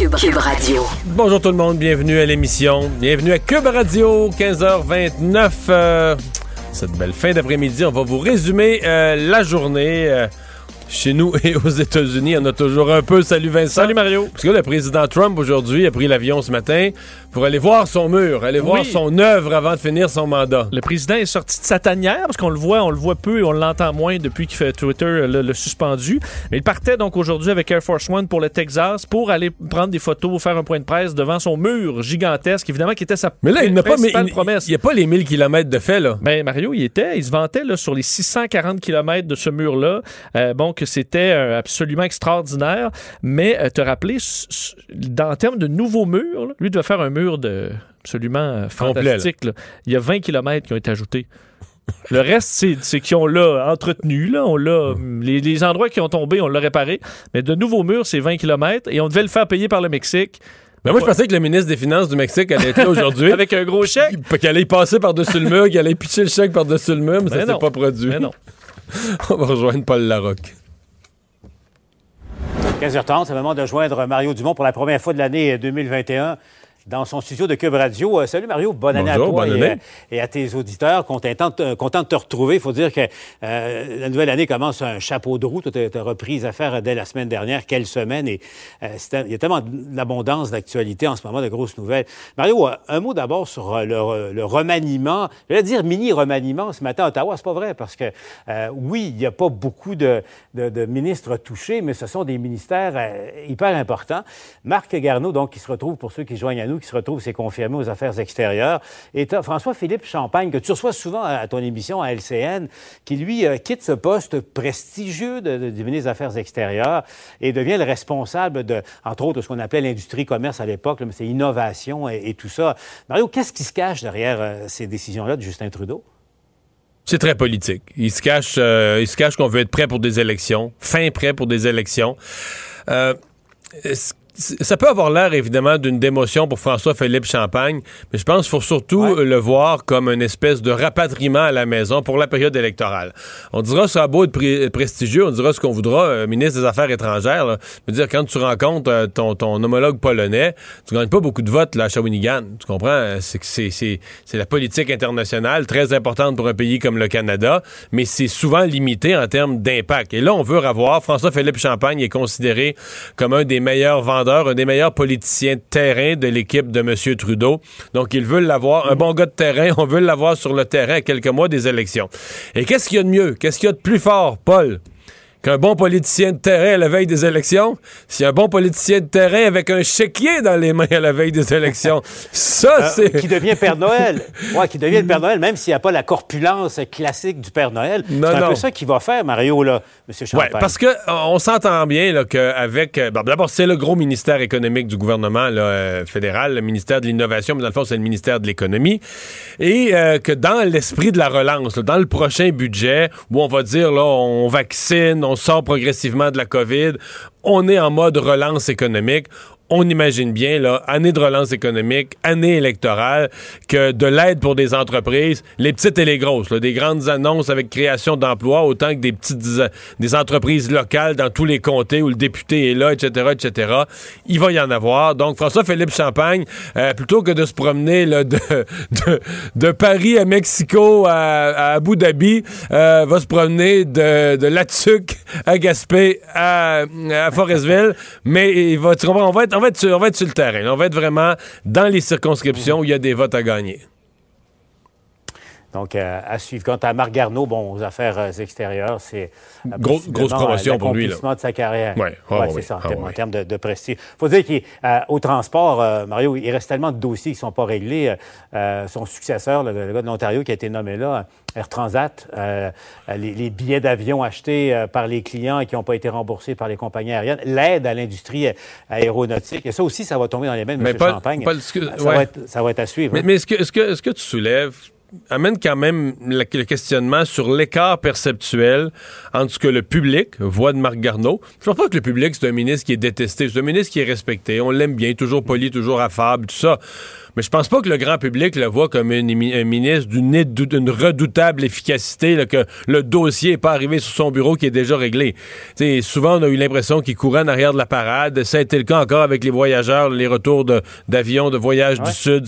Cube, Radio. Bonjour tout le monde, bienvenue à l'émission. Bienvenue à Cube Radio, 15h29. euh, cette belle fin d'après-midi, on va vous résumer euh, la journée. euh, chez nous et aux États-Unis, on a toujours un peu. Salut Vincent. Salut Mario. Parce que le président Trump aujourd'hui a pris l'avion ce matin pour aller voir son mur, aller voir son œuvre avant de finir son mandat. Le président est sorti de sa tanière parce qu'on le voit, on le voit peu et on l'entend moins depuis que fait Twitter euh, le, le suspendu. Mais il partait donc aujourd'hui avec Air Force One pour le Texas pour aller prendre des photos, faire un point de presse devant son mur gigantesque, évidemment qui était sa Mais là, il n'a pas, mais il promesse. n'y a pas les 1000 km de fait, là. Ben Mario, il était, il se vantait là, sur les 640 km de ce mur-là, euh, bon que c'était euh, absolument extraordinaire. Mais euh, te rappeler, en termes de nouveaux murs, là, lui devait faire un mur de absolument euh, fantastique. là. Il y a 20 km qui ont été ajoutés. Le reste, c'est ont là entretenu. Là, on l'a, les, les endroits qui ont tombé, on l'a réparé. Mais de nouveaux murs, c'est 20 km et on devait le faire payer par le Mexique Mais moi, je pensais que le ministre des Finances du Mexique allait être là aujourd'hui. avec un gros chèque. Qu'il allait y passer par-dessus le mur, qu'il allait pitcher le chèque par-dessus le mur, mais, Mais ça s'est pas produit. Mais non. On va rejoindre Paul Larocque. 15h30, c'est le moment de joindre Mario Dumont pour la première fois de l'année 2021 dans son studio de Cube Radio. Euh, salut Mario, bonne année Bonjour, à toi bonne et, année. euh, et à tes auditeurs. Content, de- content de te retrouver. Il faut dire que euh, la nouvelle année commence un chapeau de roue. Tu as repris les affaires dès la semaine dernière. Quelle semaine! Et euh, il y a tellement d'abondance d'actualité en ce moment, de grosses nouvelles. Mario, un mot d'abord sur le, le remaniement. Je vais dire mini-remaniement ce matin à Ottawa. C'est pas vrai parce que, oui, il n'y a pas beaucoup de, de- de ministres touchés, mais ce sont des ministères hyper importants. Marc Garneau, donc, qui se retrouve, pour ceux qui joignent à nous, qui se retrouve, c'est confirmé aux affaires extérieures. Et François-Philippe Champagne, que tu reçois souvent à ton émission à LCN, qui, lui, euh, quitte ce poste prestigieux de, du ministre des Affaires extérieures et devient le responsable de, entre autres, ce qu'on appelait l'industrie-commerce à l'époque, mais c'est innovation et, tout ça. Mario, qu'est-ce qui se cache derrière euh, ces décisions-là de Justin Trudeau? C'est très politique. Il se cache, euh, il se cache qu'on veut être prêt pour des élections, fin prêt pour des élections. Euh, c- ça peut avoir l'air évidemment d'une démotion pour François-Philippe Champagne, mais je pense qu'il faut surtout Ouais. le voir comme une espèce de rapatriement à la maison pour la période électorale. On dira ça a beau être prestigieux, on dira ce qu'on voudra, euh, ministre des Affaires étrangères. Là. Je veux dire, quand tu rencontres euh, ton, ton homologue polonais, tu gagnes pas beaucoup de votes là, à Shawinigan. Tu comprends? C'est la politique internationale, très importante pour un pays comme le Canada, mais c'est souvent limité en termes d'impact. Et là, on veut revoir. François-Philippe Champagne est considéré comme un des meilleurs vendeurs, un des meilleurs politiciens de terrain de l'équipe de M. Trudeau. Donc, ils veulent l'avoir. Un bon gars de terrain, on veut l'avoir sur le terrain à quelques mois des élections. Et qu'est-ce qu'il y a de mieux? Qu'est-ce qu'il y a de plus fort, Paul? Qu'un bon politicien de terrain à la veille des élections, c'est un bon politicien de terrain avec un chéquier dans les mains à la veille des élections. Ça, Euh, c'est... qui devient Père Noël. Ouais, qui devient le Père Noël, même s'il n'y a pas la corpulence classique du Père Noël. C'est un non. peu ça qu'il va faire, Mario, là, M. Champagne. Ouais, parce que euh, on s'entend bien là, qu'avec. euh, bon, D'abord, c'est le gros ministère économique du gouvernement là, euh, fédéral, le ministère de l'Innovation, mais dans le fond, c'est le ministère de l'Économie. Et euh, que dans l'esprit de la relance, là, dans le prochain budget, où on va dire, là, on vaccine, on sort progressivement de la COVID, on est en mode relance économique. On imagine bien, là, année de relance économique, année électorale, que de l'aide pour des entreprises, les petites et les grosses, des grandes annonces avec création d'emplois, autant que des petites des entreprises locales dans tous les comtés où le député est là, etc., etc. Il va y en avoir. Donc, François-Philippe Champagne, euh, plutôt que de se promener de, de, Paris à Mexico à, Abu Dhabi, euh, va se promener de, de à Gaspé à, Forestville. Mais il va, on va être, on va être, sur, le terrain. On va être vraiment dans les circonscriptions où il y a des votes à gagner. Donc, euh, à suivre. Quant à Marc Garneau, bon, aux affaires euh, extérieures, c'est euh, Gros- grosse promotion euh, pour lui, là. de sa carrière. Ouais. Ah, Ouais, oui. c'est ça, en Ah, termes, en termes de, de prestige. faut dire qu'au transport, euh, Mario, il reste tellement de dossiers qui ne sont pas réglés. Euh, euh, son successeur, le, le gars de l'Ontario qui a été nommé là, Air Transat, euh, les, les billets d'avion achetés euh, par les clients et qui n'ont pas été remboursés par les compagnies aériennes, l'aide à l'industrie euh, aéronautique. Et ça aussi, ça va tomber dans les mains de Mais M. Champagne. Ça, ouais. va être, ça va être à suivre. Mais, hein. mais ce, que, ce, que, ce que tu soulèves, amène quand même le questionnement sur l'écart perceptuel entre ce que le public voit de Marc Garneau. Je ne pense pas que le public, c'est un ministre qui est détesté, c'est un ministre qui est respecté, on l'aime bien, toujours poli, toujours affable, tout ça. Mais je pense pas que le grand public le voit comme un ministre d'une redoutable efficacité, que le dossier n'est pas arrivé sur son bureau qui est déjà réglé. souvent, on a eu l'impression qu'il courait en arrière de la parade. Ça a été le cas encore avec les voyageurs, les retours d'avions de, voyage du Sud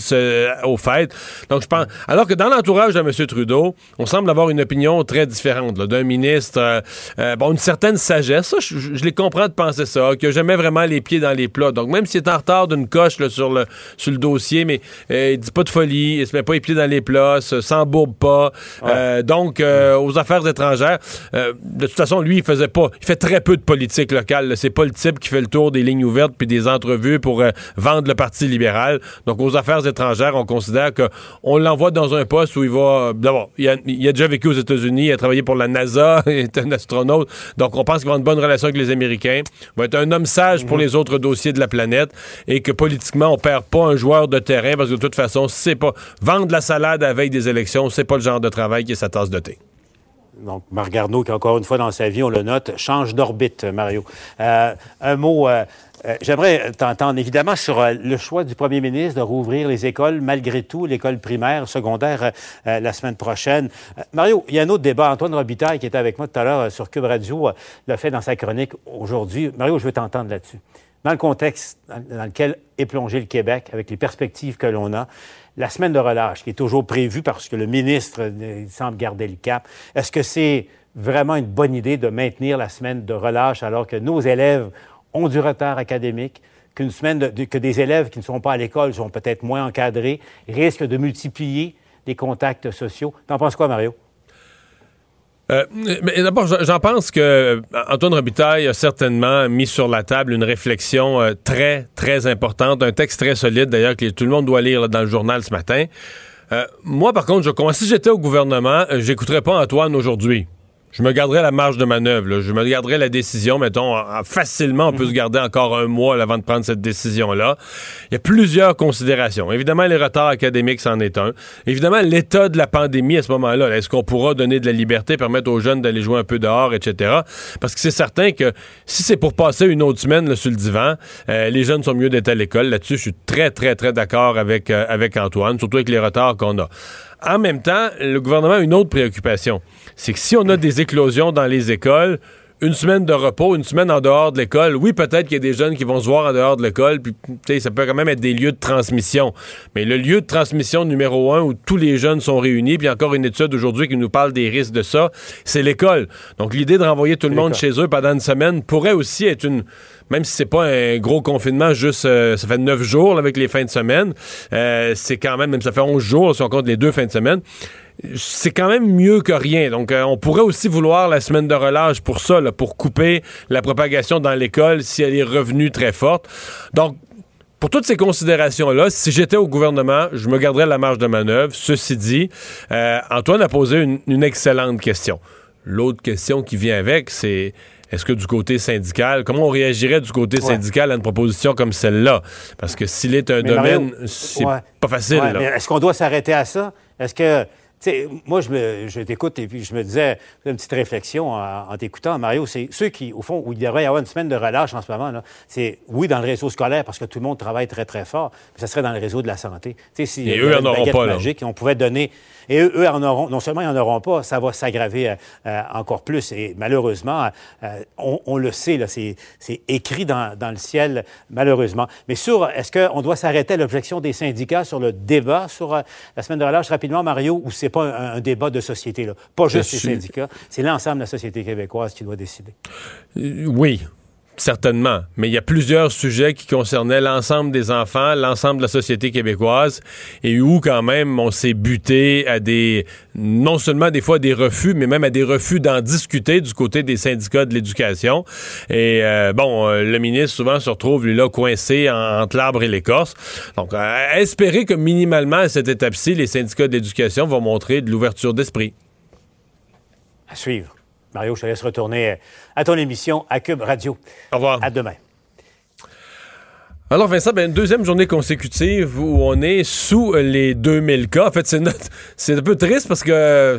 aux fêtes. Donc, je pense. Alors que dans l'entourage de M. Trudeau, on semble avoir une opinion très différente d'un ministre. Euh, euh, bon, une certaine sagesse. je, les comprends de penser ça, qui n'a jamais vraiment les pieds dans les plats. Donc, même s'il est en retard d'une coche sur, le, sur le dossier, mais euh, il dit pas de folie, il se met pas les pieds dans les plats, s'embourbe pas. Euh, donc, euh, aux affaires étrangères, de toute façon, lui, il faisait pas, il fait très peu de politique locale. C'est pas le type qui fait le tour des lignes ouvertes puis des entrevues pour vendre le Parti libéral. Donc, aux affaires étrangères, on considère qu'on l'envoie dans un poste où il va. D'abord, il, a, déjà vécu aux États-Unis, il a travaillé pour la NASA, il est un astronaute. Donc, on pense qu'il va avoir une bonne relation avec les Américains. Il va être un homme sage pour mhm. les autres dossiers de la planète et que politiquement, on perd pas un joueur de terrain parce que de toute façon, c'est pas. Vendre la salade à la veille des élections, c'est pas le genre de travail qui est sa tasse de thé. Donc, Marc Garneau, qui encore une fois dans sa vie, on le note, change d'orbite, Mario. Euh, un mot. Euh, euh, j'aimerais t'entendre évidemment sur le choix du premier ministre de rouvrir les écoles, malgré tout, l'école primaire, secondaire, la semaine prochaine. Mario, il y a un autre débat. Antoine Robitaille, qui était avec moi tout à l'heure sur Cube Radio, l'a fait dans sa chronique aujourd'hui. Mario, je veux t'entendre là-dessus dans le contexte dans lequel est plongé le Québec, avec les perspectives que l'on a, la semaine de relâche qui est toujours prévue parce que le ministre semble garder le cap, est-ce que c'est vraiment une bonne idée de maintenir la semaine de relâche alors que nos élèves ont du retard académique, que des élèves qui ne sont pas à l'école sont peut-être moins encadrés, risquent de multiplier les contacts sociaux? T'en penses quoi, Mario? Euh, mais d'abord, j'en pense que euh, Antoine Robitaille a certainement mis sur la table une réflexion euh, très, très importante, un texte très solide d'ailleurs que tout le monde doit lire dans le journal ce matin. moi, par contre, je, si j'étais au gouvernement, j'écouterais pas Antoine aujourd'hui je me garderais la marge de manœuvre. Je me garderais la décision, mettons, facilement, on peut se garder encore un mois avant de prendre cette décision-là. Il y a plusieurs considérations. Évidemment, les retards académiques, c'en est un. Évidemment, l'état de la pandémie à ce moment-là. Est-ce qu'on pourra donner de la liberté, permettre aux jeunes d'aller jouer un peu dehors, etc. Parce que c'est certain que si c'est pour passer une autre semaine là, sur le divan, euh, les jeunes sont mieux d'être à l'école. Là-dessus, je suis très, très, très d'accord avec, euh, avec Antoine, surtout avec les retards qu'on a. En même temps, le gouvernement a une autre préoccupation. C'est que si on a des éclosions dans les écoles, une semaine de repos, une semaine en dehors de l'école, oui, peut-être qu'il y a des jeunes qui vont se voir en dehors de l'école, puis ça peut quand même être des lieux de transmission. Mais le lieu de transmission numéro un où tous les jeunes sont réunis, puis encore une étude aujourd'hui qui nous parle des risques de ça, c'est l'école. Donc l'idée de renvoyer tout le monde chez eux pendant une semaine pourrait aussi être une même si c'est pas un gros confinement, juste euh, ça fait neuf jours avec les fins de semaine, euh, c'est quand même, même ça fait onze jours si on compte les deux fins de semaine, c'est quand même mieux que rien. Donc, euh, on pourrait aussi vouloir la semaine de relâche pour ça, pour couper la propagation dans l'école si elle est revenue très forte. Donc, pour toutes ces considérations-là, si j'étais au gouvernement, je me garderais la marge de manœuvre. Ceci dit, Antoine a posé une, une excellente question. L'autre question qui vient avec, c'est est-ce que du côté syndical, comment on réagirait du côté syndical à une proposition comme celle-là? Parce que s'il est un domaine, c'est pas facile. Est-ce qu'on doit s'arrêter à ça? Est-ce que moi, je, je t'écoute et puis je me disais, une petite réflexion en, t'écoutant, Mario, c'est ceux qui, au fond, où il devrait y avoir une semaine de relâche en ce moment, c'est, oui, dans le réseau scolaire, parce que tout le monde travaille très, très fort, mais ça serait dans le réseau de la santé. Si et eux, en auront pas, magique, on pouvait donner... Et eux, en auront, non seulement ils n'en auront pas, ça va s'aggraver euh, euh, encore plus. Et malheureusement, euh, on, le sait, là, c'est, écrit dans, dans, le ciel, malheureusement. Mais sur, est-ce qu'on doit s'arrêter à l'objection des syndicats sur le débat sur la semaine de relâche rapidement, Mario, ou c'est pas un, débat de société, là. Pas juste les syndicats, c'est l'ensemble de la société québécoise qui doit décider. Euh, oui, Certainement, mais il y a plusieurs sujets qui concernaient l'ensemble des enfants, l'ensemble de la société québécoise, et où quand même on s'est buté à des, non seulement des fois des refus, mais même à des refus d'en discuter du côté des syndicats de l'éducation. Et euh, bon, euh, le ministre souvent se retrouve lui là coincé entre l'arbre et l'écorce. Donc, espérer que minimalement à cette étape-ci, les syndicats de l'éducation vont montrer de l'ouverture d'esprit. À suivre. Mario, je te laisse retourner à ton émission à Cube Radio. Au revoir. À demain. Alors Vincent, ben, une deuxième journée consécutive où on est sous les 2000 cas. En fait, c'est notre... c'est un peu triste parce que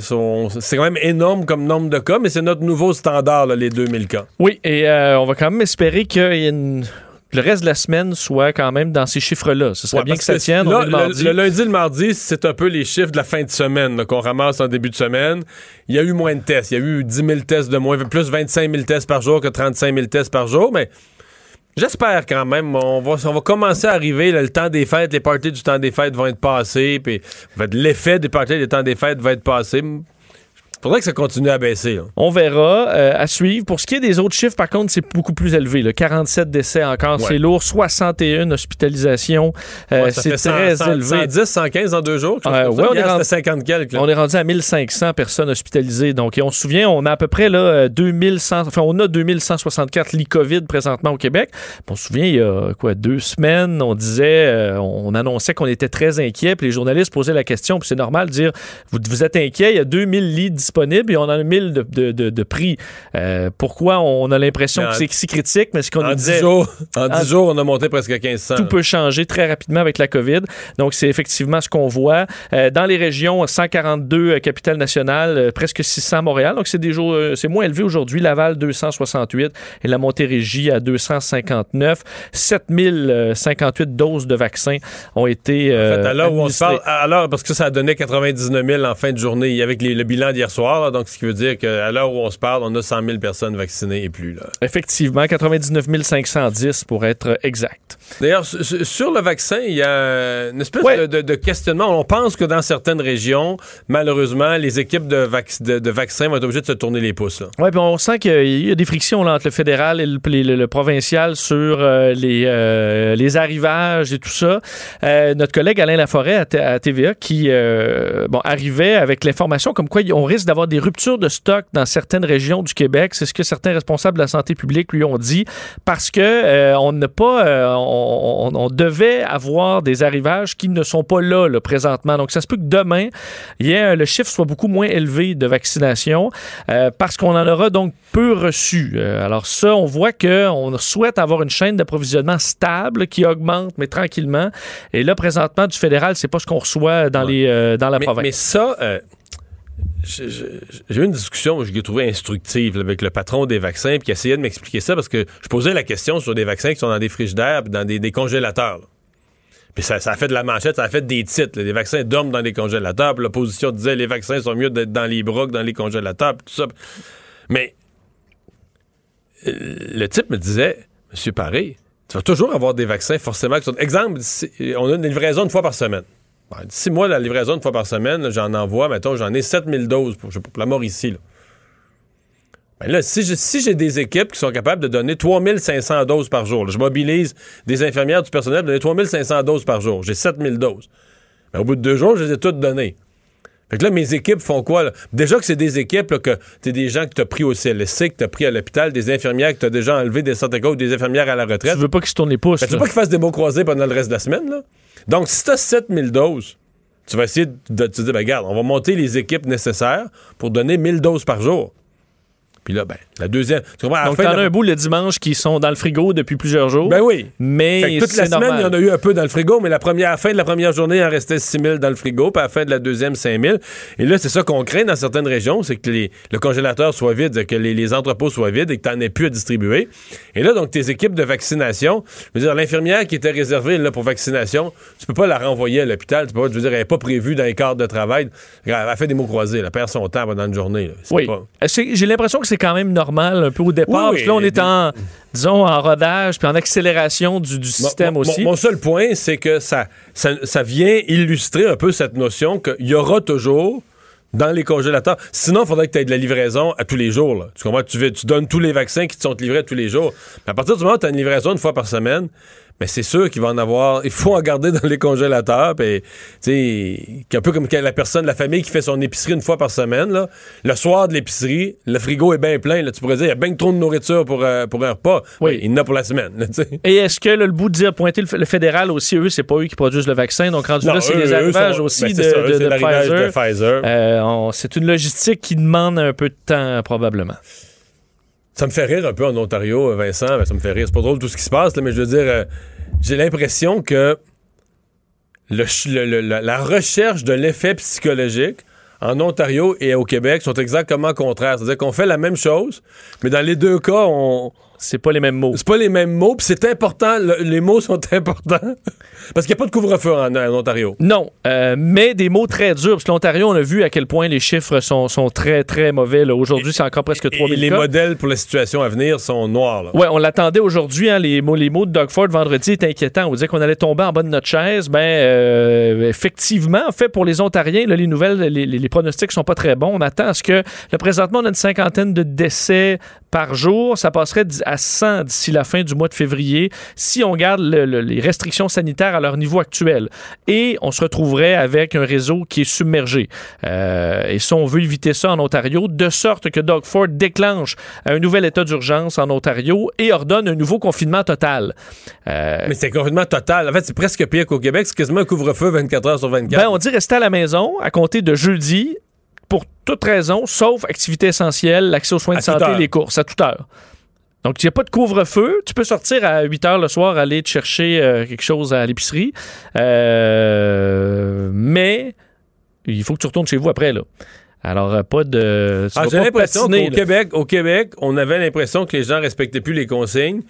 c'est quand même énorme comme nombre de cas, mais c'est notre nouveau standard, là, les 2000 cas. Oui, et euh, on va quand même espérer qu'il y ait une le reste de la semaine soit quand même dans ces chiffres-là. Ce serait bien que ça tienne. le, lundi. le, lundi et le mardi, c'est un peu les chiffres de la fin de semaine qu'on ramasse en début de semaine. Il y a eu moins de tests. Il y a eu 10 000 tests de moins, plus 25 000 tests par jour que 35 000 tests par jour, mais J'espère quand même. On va, on va commencer à arriver. le temps des fêtes, les parties du temps des fêtes vont être passées. Puis l'effet des parties du temps des fêtes va être passé faudrait que ça continue à baisser. On verra. Euh, à suivre. Pour ce qui est des autres chiffres, par contre, c'est beaucoup plus élevé. Le 47 décès encore, c'est lourd. 61 hospitalisations. Euh, c'est très élevé. 110, 115 en deux jours. Euh, ouais, on, est rendu, 50 quelques, on est rendu à 1500 personnes hospitalisées. Donc, et on se souvient, on a à peu près là, 2100, enfin, on a 2164 lits COVID présentement au Québec. On se souvient, il y a quoi, deux semaines, on disait, on annonçait qu'on était très inquiets. Puis les journalistes posaient la question, puis c'est normal de dire, vous, vous êtes inquiets, il y a 2000 lits disponibles et on en a 1000 de, de, de, prix. Euh, pourquoi on a l'impression que c'est si critique? Mais ce qu'on nous disait. Jours, en 10 jours, on a monté presque à 1500. Tout peut changer très rapidement avec la COVID. Donc, c'est effectivement ce qu'on voit. Euh, dans les régions, 142 euh, capitales nationales, presque 600 Montréal. Donc, c'est des jours, c'est moins élevé aujourd'hui. Laval, 268 et la Montérégie à 259. 7058 doses de vaccins ont été. en fait, à l'heure où on se parle, alors, parce que ça a donné 99 000 en fin de journée avec le bilan d'hier soir donc ce qui veut dire qu'à l'heure où on se parle, on a 100 000 personnes vaccinées et plus. Là. Effectivement, 99 510 pour être exact. D'ailleurs, sur le vaccin, il y a une espèce de, questionnement. On pense que dans certaines régions, malheureusement, les équipes de, de, vaccins vont être obligées de se tourner les pouces. Oui, puis on sent qu'il y a des frictions entre le fédéral et le, provincial sur euh, les, euh, les arrivages et tout ça. Euh, notre collègue Alain Laforêt à, TVA qui bon, arrivait avec l'information comme quoi on risque d'avoir des ruptures de stock dans certaines régions du Québec. C'est ce que certains responsables de la santé publique lui ont dit parce que euh, on n'a pas, euh, on, devait avoir des arrivages qui ne sont pas là, présentement. Donc ça se peut que demain, le chiffre soit beaucoup moins élevé de vaccination euh, parce qu'on en aura donc peu reçu. alors ça, on voit que on souhaite avoir une chaîne d'approvisionnement stable qui augmente mais tranquillement. Et là présentement du fédéral, c'est pas ce qu'on reçoit dans les dans la province. Mais ça j'ai eu une discussion que j'ai trouvé instructive avec le patron des vaccins puis qui essayait de m'expliquer ça parce que je posais la question sur des vaccins qui sont dans des frigidaires dans des, congélateurs. Puis ça, a fait de la manchette, ça a fait des titres. Les vaccins dorment dans les congélateurs. L'opposition disait les vaccins sont mieux d'être dans les bras que dans les congélateurs. tout ça. Mais euh, le type me disait, Monsieur Paré, tu vas toujours avoir des vaccins forcément qui sont... Exemple, on a une livraison une fois par semaine. Si moi, la livraison une fois par semaine, j'en envoie, mettons, j'en ai 7000 doses pour, pour la mort ici. Là. Ben là, si j'ai des équipes qui sont capables de donner 3500 doses par jour, je mobilise des infirmières, du personnel pour donner 3500 doses par jour, j'ai 7000 doses. Ben, au bout de deux jours, je les ai toutes données. Fait que là, mes équipes font quoi? Déjà que c'est des équipes, là, que t'es des gens que t'as pris au CLSC, que t'as pris à l'hôpital, des infirmières que t'as déjà enlevé des centres ou des infirmières à la retraite. Tu veux pas qu'ils se tournent les pouces. Ben, tu veux pas qu'ils fassent des mots croisés pendant le reste de la semaine, là? Donc, si tu as 7000 doses, tu vas essayer de te dire, ben, regarde, on va monter les équipes nécessaires pour donner 1000 doses par jour. Puis là, ben, la deuxième. Tu comprends, Donc, t'en as un bout le dimanche qui sont dans le frigo depuis plusieurs jours. Ben oui. Mais. toute la semaine, il y en a eu un peu dans le frigo, mais la première, fin de la première journée, il en restait 6 000 dans le frigo, puis à la fin de la deuxième, 5 000. Et là, c'est ça qu'on craint dans certaines régions, c'est que le congélateur soit vide, que les, entrepôts soient vides et que tu n'en aies plus à distribuer. Et là, donc, tes équipes de vaccination, je veux dire, l'infirmière qui était réservée là, pour vaccination, tu peux pas la renvoyer à l'hôpital. Tu peux pas, je veux dire, elle n'est pas prévue dans les cadres de travail. Elle a fait des mots croisés, elle perd son temps pendant une journée. Oui. J'ai l'impression que c'est quand même normal un peu au départ. là, on est en, disons, en rodage puis en accélération du, système aussi. Mon, seul point, c'est que ça, ça, vient illustrer un peu cette notion qu'il y aura toujours dans les congélateurs. Sinon, il faudrait que tu aies de la livraison à tous les jours. Tu comprends? Tu, tu donnes tous les vaccins qui te sont livrés tous les jours. Mais à partir du moment où tu as une livraison une fois par semaine, mais c'est sûr qu'il va en avoir. Il faut en garder dans les congélateurs. Puis, un peu comme la personne, la famille qui fait son épicerie une fois par semaine. Là. Le soir de l'épicerie, le frigo est bien plein. Là, tu pourrais dire, il y a bien trop de nourriture pour, euh, pour un repas. Oui. il y en a pour la semaine. Et est-ce que le bout de dire pointer le, fédéral aussi, eux, c'est pas eux qui produisent le vaccin. Donc, rendu là, c'est les arrivages aussi ben, de, Pfizer. Euh, c'est une logistique qui demande un peu de temps, probablement. Ça me fait rire un peu en Ontario, Vincent. Ben, ça me fait rire. C'est pas drôle tout ce qui se passe, là, mais je veux dire, euh, j'ai l'impression que le, la recherche de l'effet psychologique en Ontario et au Québec sont exactement contraires. C'est-à-dire qu'on fait la même chose, mais dans les deux cas, on. C'est pas les mêmes mots. C'est pas les mêmes mots, puis c'est important. le- les mots sont importants. Parce qu'il n'y a pas de couvre-feu en, en Ontario. Non, euh, mais des mots très durs. Parce que l'Ontario, on a vu à quel point les chiffres sont, sont très, très mauvais. Aujourd'hui, c'est encore presque Et 3000 les cas. modèles pour la situation à venir sont noirs. là. Ouais, on l'attendait aujourd'hui. hein, les, mots, les mots de Doug Ford vendredi étaient inquiétants. On disait qu'on allait tomber en bas de notre chaise. Ben, euh, effectivement, en fait, pour les Ontariens, là, les nouvelles, les, les- les pronostics sont pas très bons. On attend à ce que, là, présentement, on a une cinquantaine de décès par jour. Ça passerait à 100 d'ici la fin du mois de février si on garde le- le- les restrictions sanitaires à leur niveau actuel. Et on se retrouverait avec un réseau qui est submergé. Euh, et ça, on veut éviter ça en Ontario, de sorte que Doug Ford déclenche un nouvel état d'urgence en Ontario et ordonne un nouveau confinement total. Euh, Mais c'est complètement total. En fait, c'est presque pire qu'au Québec. C'est quasiment un couvre-feu 24 heures sur 24. ben, on dit rester à la maison à compter de jeudi pour toute raison, sauf activité essentielle, l'accès aux soins À de santé, heure. les courses, à toute heure. Donc, il n'y a pas de couvre-feu. Tu peux sortir à 8 heures le soir, aller te chercher euh, quelque chose à l'épicerie. Euh, mais il faut que tu retournes chez vous après, là. Alors, euh, pas de. Ah, J'ai l'impression qu'au. Québec, au Québec, on avait l'impression que les gens respectaient plus les consignes.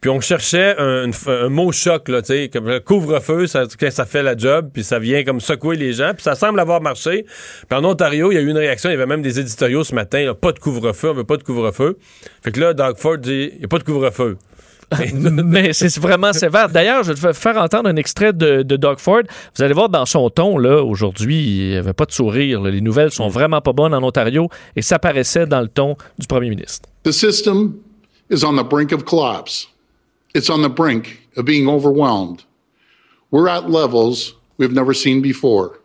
Puis on cherchait un, mot choc, là, tu sais, comme le couvre-feu, ça, fait la job, puis ça vient comme secouer les gens, puis ça semble avoir marché. Puis en Ontario, il y a eu une réaction, il y avait même des éditoriaux ce matin, là, pas de couvre-feu, on veut pas de couvre-feu. Fait que là, Doug Ford dit, il n'y a pas de couvre-feu. mais c'est vraiment sévère. D'ailleurs, je vais te faire entendre un extrait de, de Doug Ford. Vous allez voir dans son ton, là, aujourd'hui, il n'y avait pas de sourire. là. Les nouvelles sont vraiment pas bonnes en Ontario et ça paraissait dans le ton du premier ministre. The system is on the brink of collapse. It's on the brink of being overwhelmed. We're at levels we've never seen before.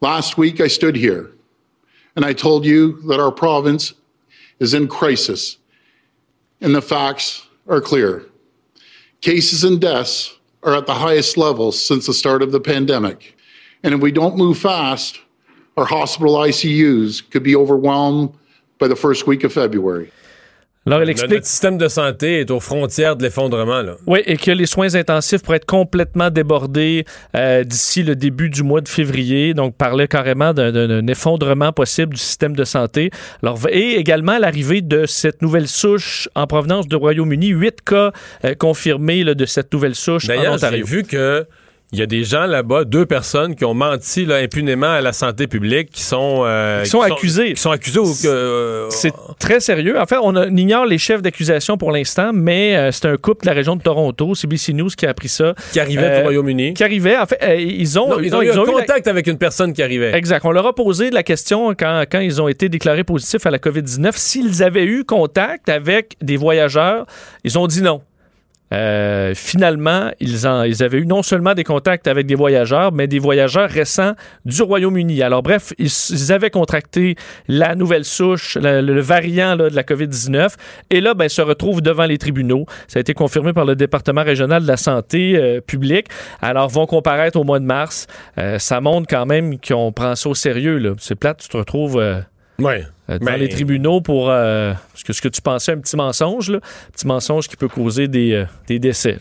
Last week, I stood here and I told you that our province is in crisis, and the facts are clear. Cases and deaths are at the highest levels since the start of the pandemic. And if we don't move fast, our hospital ICUs could be overwhelmed by the first week of February. Alors, elle Le- explique Notre système de santé est aux frontières de l'effondrement, là. Oui, et que les soins intensifs pourraient être complètement débordés euh, d'ici le début du mois de février. Donc, parlait carrément d'un- effondrement possible du système de santé. Alors, et également l'arrivée de cette nouvelle souche en provenance du Royaume-Uni. Huit cas euh, confirmés là, de cette nouvelle souche en D'ailleurs, j'ai Ontario. vu que il y a des gens là-bas, deux personnes qui ont menti là, impunément à la santé publique, qui sont, euh, Qui sont accusés. qui sont accusés euh, C'est très sérieux. En fait, on, a- on ignore les chefs d'accusation pour l'instant, mais euh, c'est un couple de la région de Toronto, CBC News, qui a appris ça. qui arrivaient Euh, du Royaume-Uni. Qui arrivait. En fait, euh, ils ont, Non, ils, ont eu un eu la- contact avec une personne qui arrivait. Exact. On leur a posé la question quand, quand ils ont été déclarés positifs à la COVID-19 s'ils avaient eu contact avec des voyageurs. Ils ont dit non. Euh, finalement, ils, en- ils avaient eu non seulement des contacts avec des voyageurs, mais des voyageurs récents du Royaume-Uni. Alors bref, ils, avaient contracté la nouvelle souche, le, variant de la COVID-19, et là, ben, ils se retrouvent devant les tribunaux. Ça a été confirmé par le département régional de la santé euh, publique. Alors, vont comparaître au mois de mars. Euh, ça montre quand même qu'on prend ça au sérieux. C'est plate, tu te retrouves... Ouais. Euh, devant les tribunaux pour euh, parce que ce que tu pensais un petit mensonge, là, un petit mensonge qui peut causer des, euh, des décès.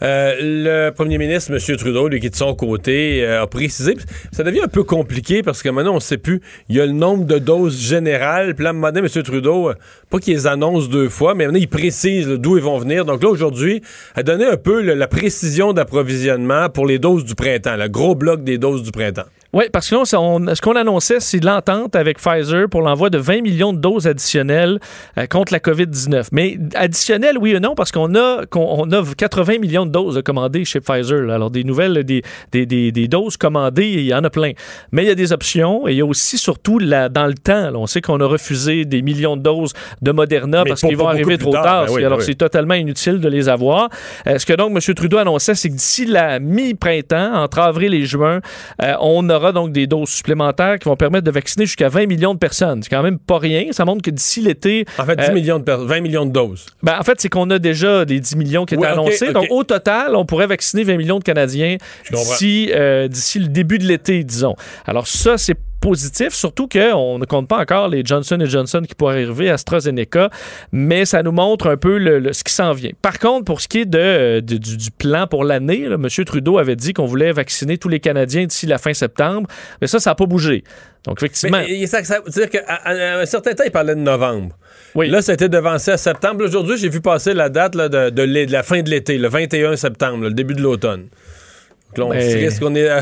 le premier ministre, M. Trudeau, lui, qui est de son côté, a précisé. Ça devient un peu compliqué parce que maintenant, on ne sait plus. Il y a le nombre de doses générales. Puis là, donné, M. Trudeau, pas qu'il les annonce deux fois, mais maintenant, il précise d'où ils vont venir. Donc là, aujourd'hui, a donné un peu la précision d'approvisionnement pour les doses du printemps, le gros bloc des doses du printemps. Oui, parce que là, on- ce qu'on annonçait, c'est l'entente avec Pfizer pour l'envoi de 20 millions de doses additionnelles euh, contre la COVID-19. Mais additionnelles, oui ou non, parce qu'on a, on a 80 millions de doses commandées chez Pfizer. là. Alors, des nouvelles, des, des, des- des doses commandées, il y en a plein. Mais il y a des options et il y a aussi, surtout, la- dans le temps, là, on sait qu'on a refusé des millions de doses de Moderna Mais parce qu'ils vont arriver trop tard. tard. Ben oui, alors, ben oui. c'est totalement inutile de les avoir. Euh, ce que donc M. Trudeau annonçait, c'est que d'ici la mi-printemps, entre avril et juin, euh, on aura donc des doses supplémentaires qui vont permettre de vacciner jusqu'à 20 millions de personnes. C'est quand même pas rien. Ça montre que d'ici l'été, En fait, 10 Euh, millions de per- 20 millions de doses. ben, en fait, c'est qu'on a déjà les 10 millions qui étaient Oui, annoncés. Donc, au total, on pourrait vacciner 20 millions de Canadiens d'ici euh, d'ici le début de l'été, disons. Alors, ça, c'est positif, surtout qu'on ne compte pas encore les Johnson Johnson qui pourraient arriver, AstraZeneca, mais ça nous montre un peu le, ce qui s'en vient. Par contre, pour ce qui est de, du, du, plan pour l'année, M. Trudeau avait dit qu'on voulait vacciner tous les Canadiens d'ici la fin septembre, mais ça, ça n'a pas bougé. Donc, effectivement. Mais, ça, ça veut dire qu'à un certain temps, il parlait de novembre. Oui. Là, ça a été devancé à septembre. Aujourd'hui, j'ai vu passer la date là, de, de, la fin de l'été, le 21 septembre, le début de l'automne.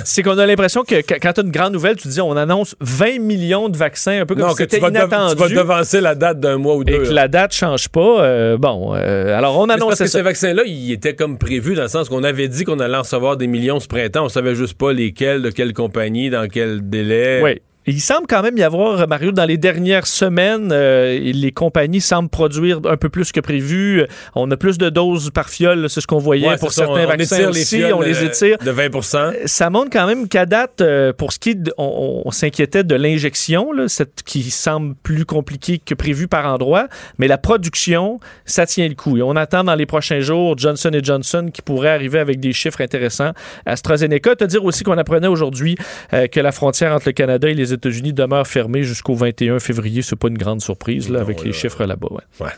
C'est qu'on a l'impression que quand tu as une grande nouvelle, tu dis on annonce 20 millions de vaccins, un peu comme si c'était inattendu. tu vas devancer la date d'un mois ou deux. Et que la date change pas. Euh, bon, euh, alors on annonce parce que ces vaccins-là, ils étaient comme prévus dans le sens qu'on avait dit qu'on allait en recevoir des millions ce printemps. On savait juste pas lesquels, de quelle compagnie, dans quel délai. Oui. Il semble quand même y avoir, Mario, dans les dernières semaines, euh, les compagnies semblent produire un peu plus que prévu. On a plus de doses par fiole, c'est ce qu'on voyait pour certains vaccins aussi. on les étire. De 20 euh, Ça montre quand même qu'à date, euh, pour ce qui est, on, s'inquiétait de l'injection, cette qui semble plus compliquée que prévu par endroit, mais la production, ça tient le coup. Et on attend dans les prochains jours Johnson Johnson qui pourrait arriver avec des chiffres intéressants. AstraZeneca, te dire aussi qu'on apprenait aujourd'hui que la frontière entre le Canada et les États-Unis demeure fermée jusqu'au 21 février. C'est pas une grande surprise là, avec les chiffres là-bas. Il ouais.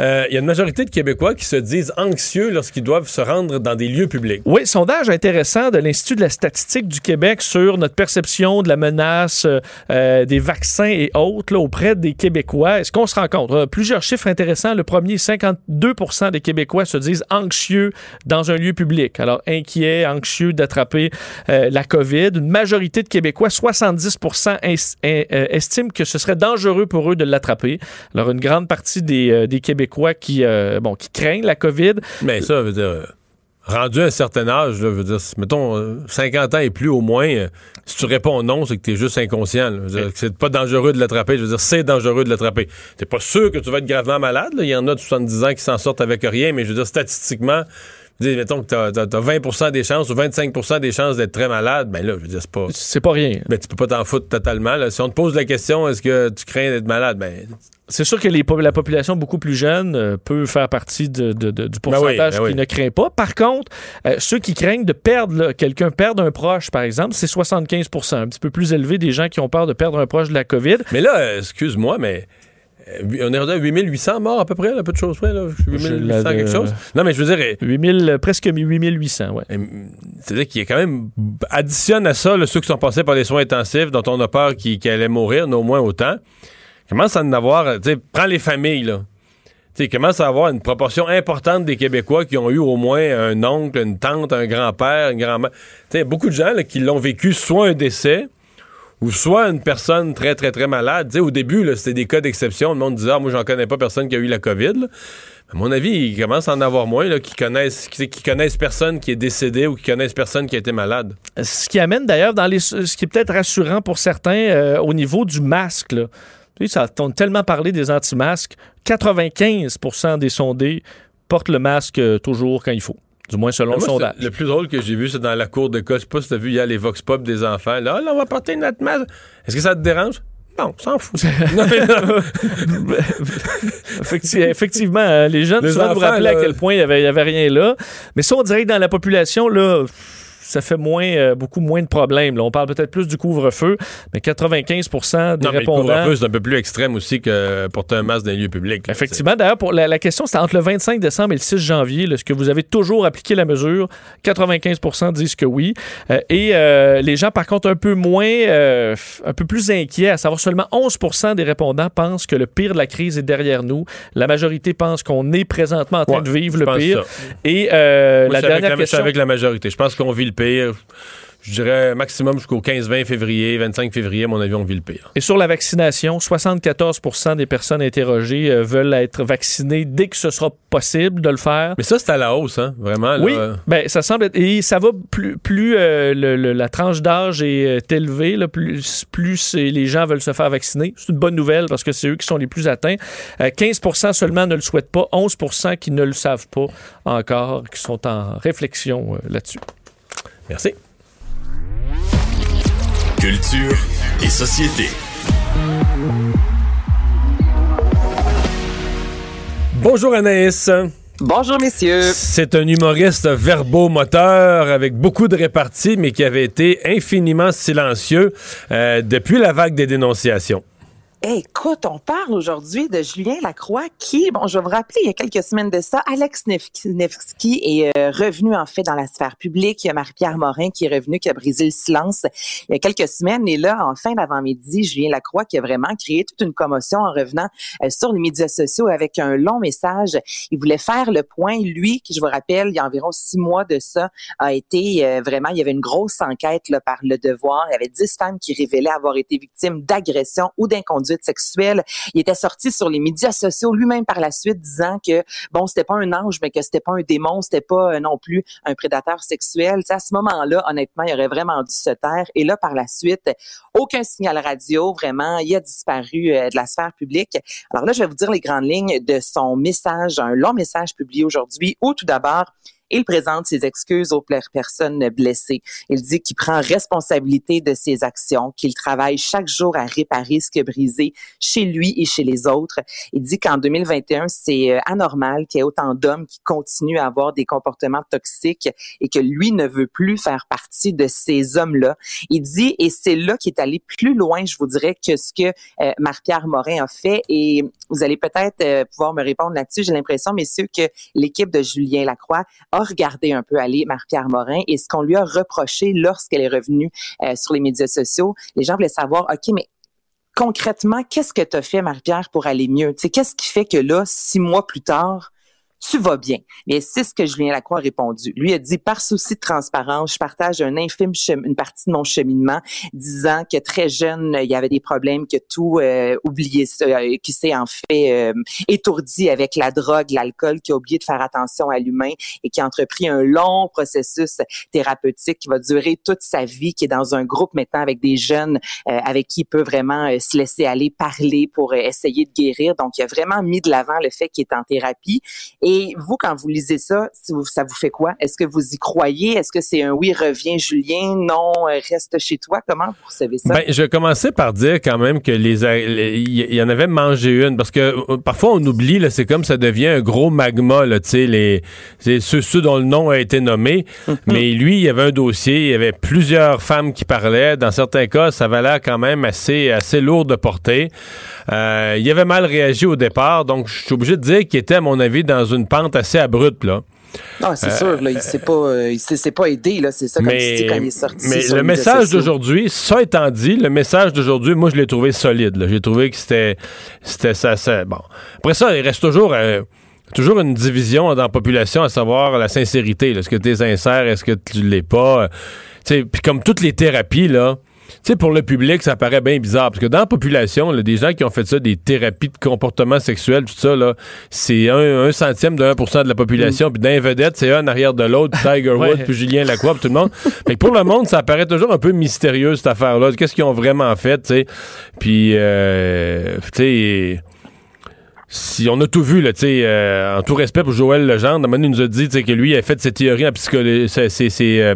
euh, y a une majorité de Québécois qui se disent anxieux lorsqu'ils doivent se rendre dans des lieux publics. Oui, sondage intéressant de l'Institut de la statistique du Québec sur notre perception de la menace euh, des vaccins et autres là, auprès des Québécois. Est-ce qu'on se rend compte? Euh, plusieurs chiffres intéressants. Le premier, 52 des Québécois se disent anxieux dans un lieu public. Alors, inquiets, anxieux d'attraper la COVID. Une majorité de Québécois, 70 euh, estiment que ce serait dangereux pour eux de l'attraper. Alors, une grande partie des, euh, des Québécois qui, euh, bon, qui craignent la COVID. Mais ça veut dire rendu à un certain âge, veux dire, mettons 50 ans et plus au moins, si tu réponds non, c'est que tu es juste inconscient. C'est pas dangereux de l'attraper. Je veux dire, c'est dangereux de l'attraper. T'es pas sûr que tu vas être gravement malade. Il y en a de 70 ans qui s'en sortent avec rien, mais je veux dire, statistiquement, dis, mettons que t'as as, 20 des chances ou 25 des chances d'être très malade, ben là, je veux dire, c'est pas. C'est pas rien. Ben, tu peux pas t'en foutre totalement. Si on te pose la question, est-ce que tu crains d'être malade, ben. C'est sûr que les, la population beaucoup plus jeune euh, peut faire partie de, du ben pourcentage ben qui ne craint pas. Par contre, euh, ceux qui craignent de perdre quelqu'un, perdre un proche, par exemple, c'est 75 un petit peu plus élevé des gens qui ont peur de perdre un proche de la COVID. Mais là, excuse-moi, mais euh, on est rendu à 8800 morts à peu près, un peu de choses près, là. 8800 quelque chose. Non, mais je veux dire... 8000, euh, presque 8800, ouais. C'est-à-dire qu'il y a quand même... Additionne à ça, ceux qui sont passés par les soins intensifs, dont on a peur qu'ils allaient mourir, au moins autant. Commence à en avoir... Tu sais, prends les familles, là. Tu commence à avoir une proportion importante des Québécois qui ont eu au moins un oncle, une tante, un grand-père, une grand-mère. Tu sais, beaucoup de gens qui l'ont vécu soit un décès ou soit une personne très, très, très malade. au début, c'était des cas d'exception. Le monde disait, ah, moi, j'en connais pas personne qui a eu la COVID. À mon avis, il commence à en avoir moins qui, connaissent, connaissent personne qui est décédé ou qui connaissent personne qui a été malade. Ce qui amène d'ailleurs dans les. Ce qui est peut-être rassurant pour certains euh, au niveau du masque. Ça, on tellement parlé des anti-masques. 95% des sondés portent le masque euh, toujours quand il faut. Du moins selon le sondage. Le plus drôle que j'ai vu, c'est dans la cour de cas. Je sais pas si t'as vu hier les Vox Pop des enfants. Là, là, on va porter notre masque. Est-ce que ça te dérange? Non, s'en fout. Effectivement, euh, les jeunes, les souvent, vous rappeler à quel point il n'y avait, avait, rien là. Mais ça, on dirait que dans la population, là ça fait moins, euh, beaucoup moins de problèmes. Là. On parle peut-être plus du couvre-feu, mais 95 des répondants. le couvre-feu, c'est un peu plus extrême aussi que porter un masque dans les lieux publics. Effectivement. D'ailleurs, pour la, question, c'est entre le 25 décembre et le 6 janvier. Est-ce que vous avez toujours appliqué la mesure? 95% disent que oui. Euh, et euh, les gens, par contre, un peu moins, un peu plus inquiets, à savoir seulement 11% des répondants pensent que le pire de la crise est derrière nous. La majorité pense qu'on est présentement en train de vivre le pire. Et la dernière question. avec la majorité. Je pense qu'on vit le pire. Je dirais maximum jusqu'au 15-20 février, 25 février, à mon avis, on vit le pire. Et sur la vaccination, 74 des personnes interrogées euh, veulent être vaccinées dès que ce sera possible de le faire. Mais ça, c'est à la hausse, hein, vraiment. Oui, ben, ça semble être... Et ça va plus, plus euh, la tranche d'âge est euh, élevée, plus, plus les gens veulent se faire vacciner. C'est une bonne nouvelle parce que c'est eux qui sont les plus atteints. 15 seulement ne le souhaitent pas, 11 qui ne le savent pas encore, qui sont en réflexion là-dessus. Merci. Culture et société. Bonjour Anaïs. Bonjour, messieurs. C'est un humoriste verbomoteur avec beaucoup de réparties, mais qui avait été infiniment silencieux euh, depuis la vague des dénonciations. Écoute, on parle aujourd'hui de Julien Lacroix qui, bon, je vais vous rappeler, il y a quelques semaines de ça, Alex Nevsky est euh, revenu en fait dans la sphère publique. Il y a Marie-Pierre Morin qui est revenu, qui a brisé le silence il y a quelques semaines. Et là, en fin d'avant-midi, Julien Lacroix qui a vraiment créé toute une commotion en revenant euh, sur les médias sociaux avec un long message. Il voulait faire le point. Lui, qui je vous rappelle, il y a environ six mois de ça, a été euh, vraiment, il y avait une grosse enquête là, par le devoir. Il y avait dix femmes qui révélaient avoir été victimes d'agressions ou d'inconduite sexuelle. Il était sorti sur les médias sociaux lui-même par la suite disant que bon, c'était pas un ange, mais que c'était pas un démon, c'était pas euh, non plus un prédateur sexuel. à ce moment-là, honnêtement, il aurait vraiment dû se taire. Et là, par la suite, aucun signal radio, vraiment, il a disparu euh, de la sphère publique. Alors là, je vais vous dire les grandes lignes de son message, un long message publié aujourd'hui, où tout d'abord, il présente ses excuses aux personnes blessées. Il dit qu'il prend responsabilité de ses actions, qu'il travaille chaque jour à réparer ce qui est brisé chez lui et chez les autres. Il dit qu'en 2021, c'est euh, anormal qu'il y ait autant d'hommes qui continuent à avoir des comportements toxiques et que lui ne veut plus faire partie de ces hommes-là. Il dit, et c'est là qu'il est allé plus loin, je vous dirais, que ce que euh, Marc-Pierre Morin a fait. Et vous allez peut-être euh, pouvoir me répondre là-dessus. J'ai l'impression, messieurs, que l'équipe de Julien Lacroix regardé un peu aller Marie-Pierre Morin et ce qu'on lui a reproché lorsqu'elle est revenue euh, sur les médias sociaux. Les gens voulaient savoir, OK, mais concrètement, qu'est-ce que tu as fait, Marie-Pierre, pour aller mieux? Qu'est-ce qui fait que là, six mois plus tard, tu vas bien. Mais c'est ce que Julien Lacroix a répondu. Lui a dit, par souci de transparence, je partage un infime une partie de mon cheminement, disant que très jeune, il y avait des problèmes, que tout euh, oublié, euh, qui s'est en fait euh, étourdi avec la drogue, l'alcool, qui a oublié de faire attention à l'humain et qui a entrepris un long processus thérapeutique qui va durer toute sa vie, qui est dans un groupe maintenant avec des jeunes euh, avec qui il peut vraiment se laisser aller parler pour essayer de guérir. Donc, il a vraiment mis de l'avant le fait qu'il est en thérapie. Et vous, quand vous lisez ça, ça vous fait quoi? Est-ce que vous y croyez? Est-ce que c'est un oui, reviens, Julien? Non, euh, reste chez toi? Comment vous recevez ça? Ben, je commencer par dire quand même que les, il y en avait mangé une parce que euh, parfois on oublie, là, c'est comme ça devient un gros magma, là, tu sais, les, ceux, ceux dont le nom a été nommé. Mhm. Mais lui, il y avait un dossier, il y avait plusieurs femmes qui parlaient. Dans certains cas, ça valait quand même assez, assez lourd de portée. Euh, il avait mal réagi au départ, donc je suis obligé de dire qu'il était, à mon avis, dans une pente assez abrupte, là. Non, c'est sûr, là, il s'est pas, euh, il s'est pas aidé, là, c'est ça, comme mais, dit quand il est sorti. Mais le message d'aujourd'hui, ça étant dit, le message d'aujourd'hui, moi, je l'ai trouvé solide, J'ai trouvé que c'était, c'était ça, ça, bon. Après ça, il reste toujours, euh, toujours une division dans la population, à savoir la sincérité, Est-ce que tu es sincère, est-ce que tu l'es pas? Puis comme toutes les thérapies, là, tu sais, pour le public, ça paraît bien bizarre. Parce que dans la population, là, des gens qui ont fait ça, des thérapies de comportement sexuel, tout ça, là, c'est un, centième de 1% de la population. Mm. Puis d'un vedette, c'est un en arrière de l'autre, Tiger Woods, puis Julien Lacroix, puis tout le monde. Mais pour le monde, ça paraît toujours un peu mystérieux, cette affaire-là. Qu'est-ce qu'ils ont vraiment fait, tu sais? Puis, euh, tu sais si on a tout vu, là, euh, en tout respect pour Joël Legendre, il nous a dit que lui a fait ses théories en psychologie, euh,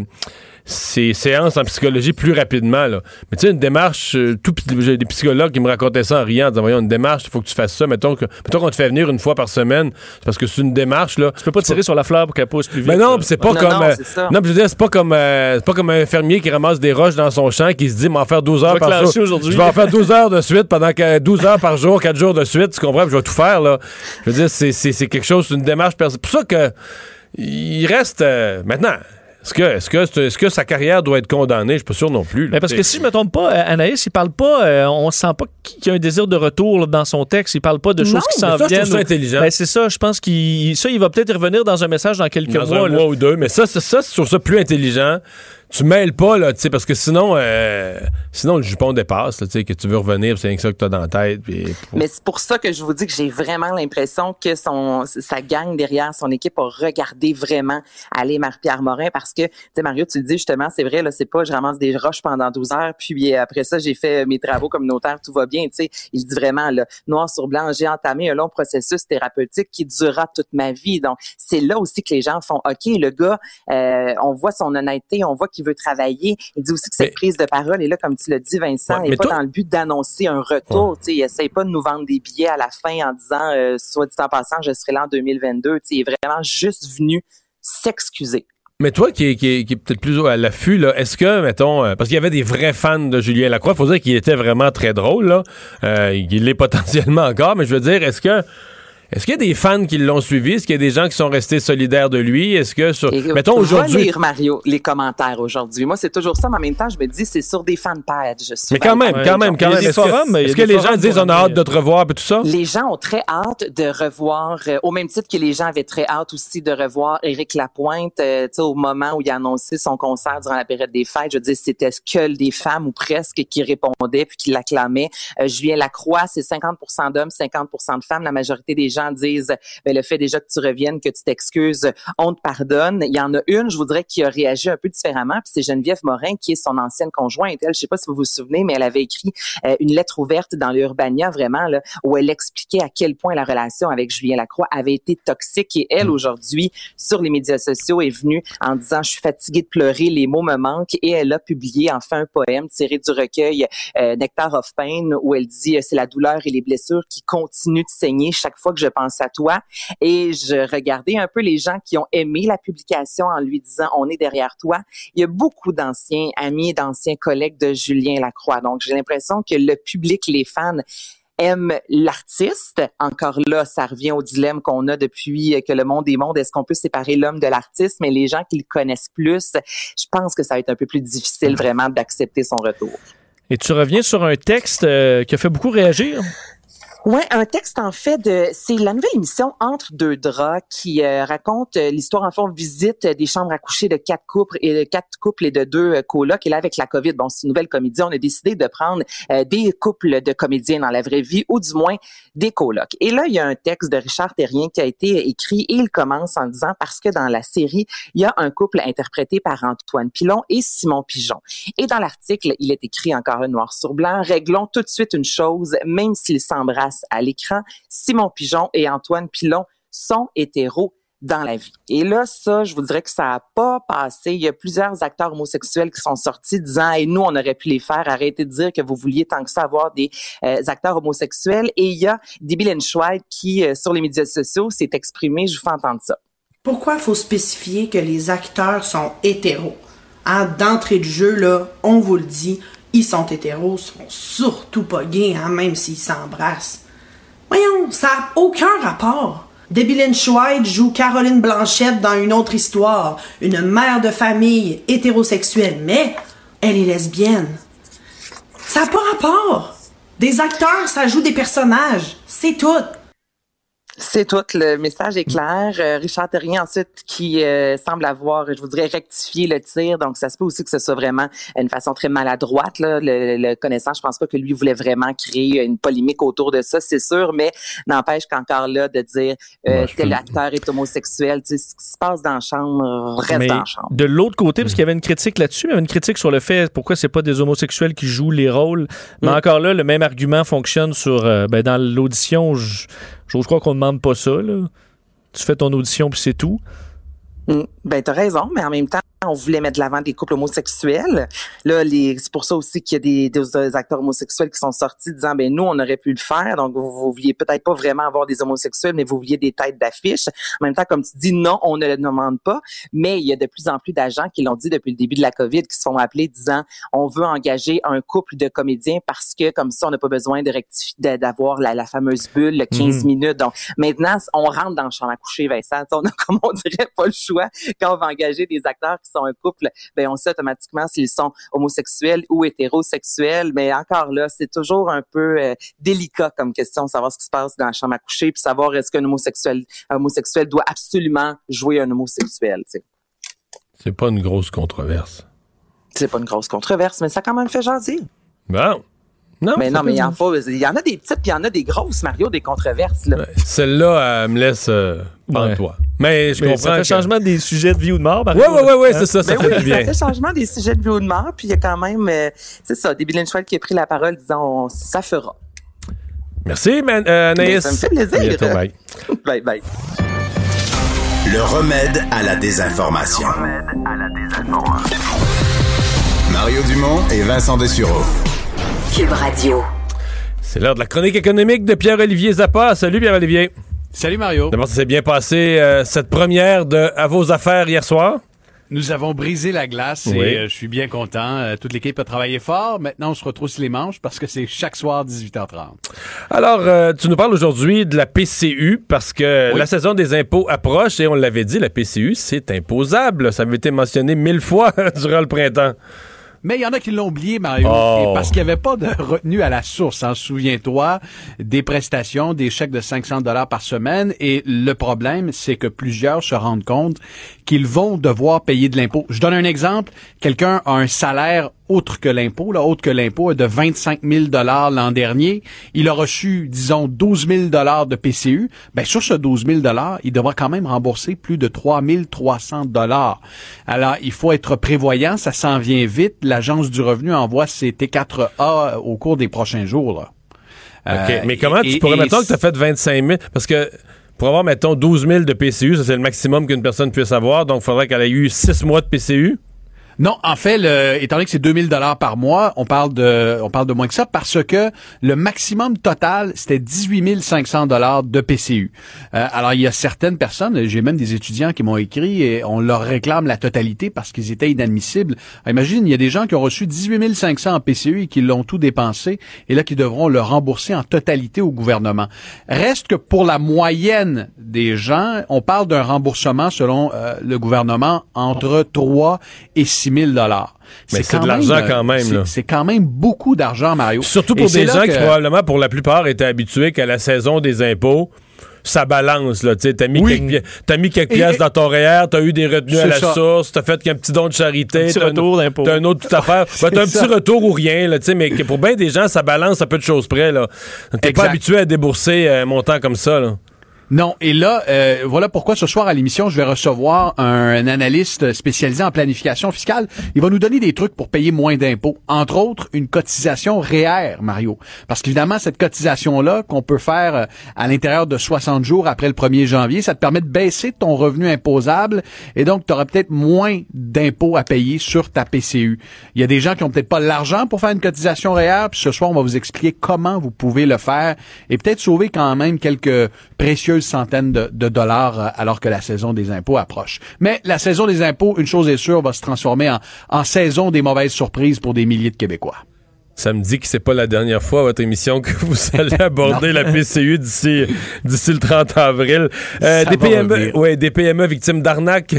ces séances en psychologie plus rapidement. Là. Mais tu sais, une démarche, euh, tout, j'ai des psychologues qui me racontaient ça en riant, en disant, voyons, une démarche, il faut que tu fasses ça. Mettons que, mettons qu'on te fait venir une fois par semaine, c'est parce que c'est une démarche, là. Tu peux pas tirer sur la fleur pour qu'elle pousse plus vite. Mais non, c'est pas comme, non, euh, non, je veux dire, c'est pas comme, euh, c'est pas comme un fermier qui ramasse des roches dans son champ, qui se dit, m'en faire 12 heures par jour. Je vais en faire 12 heures de suite pendant 12 heures par jour, 4 jours de suite, tu comprends? Je vais tout faire, là. Je veux dire, c'est, c'est, quelque chose, c'est une démarche. C'est pour ça que, il reste, maintenant, est-ce que, est-ce, que, est-ce que sa carrière doit être condamnée? Je suis pas sûr non plus. Mais parce que si je me trompe pas, euh, Anaïs, il parle pas, euh, on sent pas qu'il y a un désir de retour dans son texte. Il parle pas de choses qui s'en viennent. Ça, intelligent. Ben, c'est ça, je pense qu'il ça, il va peut-être revenir dans un message dans quelques dans mois. Un mois ou deux. Mais ça, c'est ça, je trouve ça plus intelligent tu mêles pas, là, tu sais, parce que sinon, euh, sinon le jupon dépasse, tu sais, que tu veux revenir, c'est rien que ça que tu as dans la tête. Mais c'est pour ça que je vous dis que j'ai vraiment l'impression que son, sa gang derrière son équipe a regardé vraiment aller Marie-Pierre Morin parce que, tu sais, Mario, tu le dis justement, c'est vrai, là, c'est pas je ramasse des roches pendant 12 heures, puis après ça, j'ai fait mes travaux communautaires, tout va bien, tu sais. Il dit vraiment, là, noir sur blanc, j'ai entamé un long processus thérapeutique qui durera toute ma vie. Donc, c'est là aussi que les gens font, OK, le gars, euh, on voit son honnêteté, on voit qu'il qu'il veut travailler. Il dit aussi que cette prise de parole, et là, comme tu l'as dit, Vincent, n'est pas dans le but d'annoncer un retour. sais, Il essaye pas de nous vendre des billets à la fin en disant, euh, soit dit en passant, je serai là en 2022. sais, il est vraiment juste venu s'excuser. Mais toi, qui est, qui est, peut-être plus à l'affût, là, est-ce que, mettons, euh, parce qu'il y avait des vrais fans de Julien Lacroix, faut dire qu'il était vraiment très drôle, là. Euh, il l'est potentiellement encore, mais je veux dire, est-ce que est-ce qu'il y a des fans qui l'ont suivi? Est-ce qu'il y a des gens qui sont restés solidaires de lui? Est-ce que sur, mettons aujourd'hui. lire, Mario, les commentaires aujourd'hui. Moi, c'est toujours ça, mais en même temps, je me dis, c'est sur des fan pages. Mais quand même, quand même, quand même. Est-ce que, est que les gens disent, on a hâte de te revoir et tout ça? Les gens ont très hâte de revoir, euh, au même titre que les gens avaient très hâte aussi de revoir Éric Lapointe, euh, tu sais, au moment où il a annoncé son concert durant la période des fêtes. Je veux dire, c'était que des femmes ou presque qui répondaient puis qui l'acclamaient. Euh, Julien Lacroix, c'est 50% d'hommes, 50% de femmes. La majorité des gens disent ben, le fait déjà que tu reviennes, que tu t'excuses, on te pardonne. Il y en a une, je voudrais, qui a réagi un peu différemment, puis c'est Geneviève Morin, qui est son ancienne conjointe. Elle, je sais pas si vous vous souvenez, mais elle avait écrit euh, une lettre ouverte dans l'Urbania, vraiment, là, où elle expliquait à quel point la relation avec Julien Lacroix avait été toxique. Et elle, mm. aujourd'hui, sur les médias sociaux, est venue en disant, je suis fatiguée de pleurer, les mots me manquent. Et elle a publié enfin un poème tiré du recueil euh, Nectar of Pain, où elle dit, c'est la douleur et les blessures qui continuent de saigner chaque fois que je pense à toi. Et je regardais un peu les gens qui ont aimé la publication en lui disant on est derrière toi. Il y a beaucoup d'anciens amis, d'anciens collègues de Julien Lacroix. Donc j'ai l'impression que le public, les fans aiment l'artiste. Encore là, ça revient au dilemme qu'on a depuis que le monde est monde. Est-ce qu'on peut séparer l'homme de l'artiste? Mais les gens qui le connaissent plus, je pense que ça va être un peu plus difficile vraiment d'accepter son retour. Et tu reviens sur un texte euh, qui a fait beaucoup réagir? Ouais, un texte en fait de c'est la nouvelle émission Entre deux draps qui euh, raconte euh, l'histoire en fond visite des chambres à coucher de quatre couples et de quatre couples et de deux euh, colocs et là avec la Covid bon c'est une nouvelle comédie on a décidé de prendre des couples de comédiens dans la vraie vie ou du moins des colocs. Et là il y a un texte de Richard Terrien qui a été écrit et il commence en disant parce que dans la série il y a un couple interprété par Antoine Pilon et Simon Pigeon. Et dans l'article il est écrit encore noir sur blanc réglons tout de suite une chose même s'ils s'embrassent à l'écran, Simon Pigeon et Antoine Pilon sont hétéros dans la vie. Et là, ça, je vous dirais que ça n'a pas passé. Il y a plusieurs acteurs homosexuels qui sont sortis disant, et nous, on aurait pu les faire. Arrêtez de dire que vous vouliez tant que ça avoir des euh, acteurs homosexuels. Et il y a Debbie Lenschweid qui, euh, sur les médias sociaux, s'est exprimé. Je vous fais entendre ça. Pourquoi faut spécifier que les acteurs sont hétéros? Hein, D'entrée de jeu, là, on vous le dit, ils sont hétéros, sont surtout pas gays, hein, même s'ils s'embrassent. Voyons, ça n'a aucun rapport. Debbie White joue Caroline Blanchette dans une autre histoire, une mère de famille hétérosexuelle, mais elle est lesbienne. Ça n'a pas rapport. Des acteurs, ça joue des personnages. C'est tout. C'est tout. Le message est clair. Euh, Richard Terrien, ensuite, qui euh, semble avoir, je voudrais, rectifier le tir. Donc, ça se peut aussi que ce soit vraiment une façon très maladroite. Là. Le, le connaissant, je pense pas que lui voulait vraiment créer une polémique autour de ça, c'est sûr. Mais n'empêche qu'encore là, de dire euh, tel acteur est homosexuel, tu sais, ce qui se passe dans la chambre reste dans la chambre. De l'autre côté, parce qu'il y avait une critique là-dessus, il y avait une critique sur le fait pourquoi c'est pas des homosexuels qui jouent les rôles. Mais mm. encore là, le même argument fonctionne sur ben, dans l'audition. Je, je crois qu'on ne demande pas ça. Là. Tu fais ton audition puis c'est tout. Mm. Ben, t'as raison, mais en même temps, on voulait mettre de l'avant des couples homosexuels. Là, c'est pour ça aussi qu'il y a des, des, acteurs homosexuels qui sont sortis disant, ben nous, on aurait pu le faire. Donc, vous, vous vouliez peut-être pas vraiment avoir des homosexuels, mais vous vouliez des têtes d'affiche. En même temps, comme tu dis, non, on ne le demande pas. Mais il y a de plus en plus d'agents qui l'ont dit depuis le début de la COVID, qui se font appeler disant, on veut engager un couple de comédiens parce que comme ça, on n'a pas besoin de rectifier, d'avoir la, la, fameuse bulle, le 15 mhm. minutes. Donc, maintenant, on rentre dans le champ à coucher, Vincent. On a, comme on dirait, pas le choix quand on va engager des acteurs qui sont un couple, ben on sait automatiquement s'ils sont homosexuels ou hétérosexuels. Mais encore là, c'est toujours un peu euh, délicat comme question, savoir ce qui se passe dans la chambre à coucher, puis savoir est-ce qu'un homosexuel, homosexuel doit absolument jouer un homosexuel. C'est pas une grosse controverse. C'est pas une grosse controverse, mais ça a quand même fait jaser. Bon. Non, mais non, mais il y, en il y en a des petites, puis il y en a des grosses, Mario, des controverses. Là. Celle-là, elle me laisse euh, toi. Mais je comprends. Ça fait changement des sujets de vie ou de mort, Mario. Oui, oui, oui, c'est ça, ça ben fait oui, bien. Ça fait changement des sujets de vie ou de mort, puis il y a quand même, euh, c'est ça, des Lynchwell qui a pris la parole disant, ça fera. Merci, man, euh, Anaïs. ça me fait plaisir. bye. bye, bye. Le remède à la désinformation. Le remède à la désinformation. Mario Dumont et Vincent Dessureau. Cube Radio. C'est l'heure de la chronique économique de Pierre-Olivier Zappa. Salut Pierre-Olivier. Salut Mario. D'abord, ça s'est bien passé euh, cette première de À vos affaires hier soir. Nous avons brisé la glace Oui. et euh, je suis bien content. Euh, toute l'équipe a travaillé fort. Maintenant, on se retrousse les manches parce que c'est chaque soir 18h30. Alors, euh, tu nous parles aujourd'hui de la PCU parce que Oui. la saison des impôts approche et on l'avait dit, la PCU, c'est imposable. Ça avait été mentionné mille fois durant le printemps. Mais il y en a qui l'ont oublié, Mario. Oh. Parce qu'il n'y avait pas de retenue à la source. Hein. Souviens-toi des prestations, des chèques de 500 dollars par semaine. Et le problème, c'est que plusieurs se rendent compte qu'ils vont devoir payer de l'impôt. Je donne un exemple. Quelqu'un a un salaire autre que l'impôt, là, autre que l'impôt, de 25 000 dollars l'an dernier. Il a reçu, disons, 12 000 dollars de PCU. Ben, sur ce 12 000 dollars, il devra quand même rembourser plus de 3 300 dollars. Alors, il faut être prévoyant. Ça s'en vient vite. L'Agence du revenu envoie ses T4A au cours des prochains jours, là. OK. Euh, Mais comment et- tu pourrais, mettons que tu as fait 25 000, parce que pour avoir, mettons, 12 000 de PCU, ça c'est le maximum qu'une personne puisse avoir, donc il faudrait qu'elle ait eu 6 mois de PCU. Non, en fait, étant donné que c'est 2000 dollars par mois, on parle de, on parle de moins que ça parce que le maximum total c'était 18 500 dollars de PCU. Euh, alors il y a certaines personnes, j'ai même des étudiants qui m'ont écrit et on leur réclame la totalité parce qu'ils étaient inadmissibles. Imagine, il y a des gens qui ont reçu 18 500 en PCU et qui l'ont tout dépensé et là qui devront le rembourser en totalité au gouvernement. Reste que pour la moyenne des gens, on parle d'un remboursement selon euh, le gouvernement entre 3 et 6 000 dollars. Mais c'est de l'argent quand même, c'est- là. C'est quand même beaucoup d'argent, Mario. Surtout pour des gens que- qui probablement, pour la plupart, étaient habitués qu'à la saison des impôts, ça balance, là, t'as mis, Oui. quelques, pi- t'as mis quelques pièces et- dans ton REER, t'as eu des retenues à la ça. source, t'as fait qu'un petit don de charité, Un petit t'as retour d'impôt. T'as un autre toute affaire. Ben, t'as un petit ça. retour ou rien, là, mais que pour bien des gens, ça balance à peu de choses près, là. T'es pas habitué à débourser un montant comme ça, là. Non, et là, euh, voilà pourquoi ce soir à l'émission, je vais recevoir un, analyste spécialisé en planification fiscale. Il va nous donner des trucs pour payer moins d'impôts. Entre autres, une cotisation REER, Mario. Parce qu'évidemment, cette cotisation-là, qu'on peut faire euh, à l'intérieur de 60 jours après le 1er janvier, ça te permet de baisser ton revenu imposable et donc tu auras peut-être moins d'impôts à payer sur ta PCU. Il y a des gens qui ont peut-être pas l'argent pour faire une cotisation REER, puis ce soir, on va vous expliquer comment vous pouvez le faire et peut-être sauver quand même quelques précieuses centaines de, de dollars euh, alors que la saison des impôts approche. Mais la saison des impôts, une chose est sûre, va se transformer en, en saison des mauvaises surprises pour des milliers de Québécois. Ça me dit que c'est pas la dernière fois à votre émission que vous allez aborder la PCU d'ici d'ici le 30 avril. Euh, des PME, ouais, des PME victimes d'arnaques?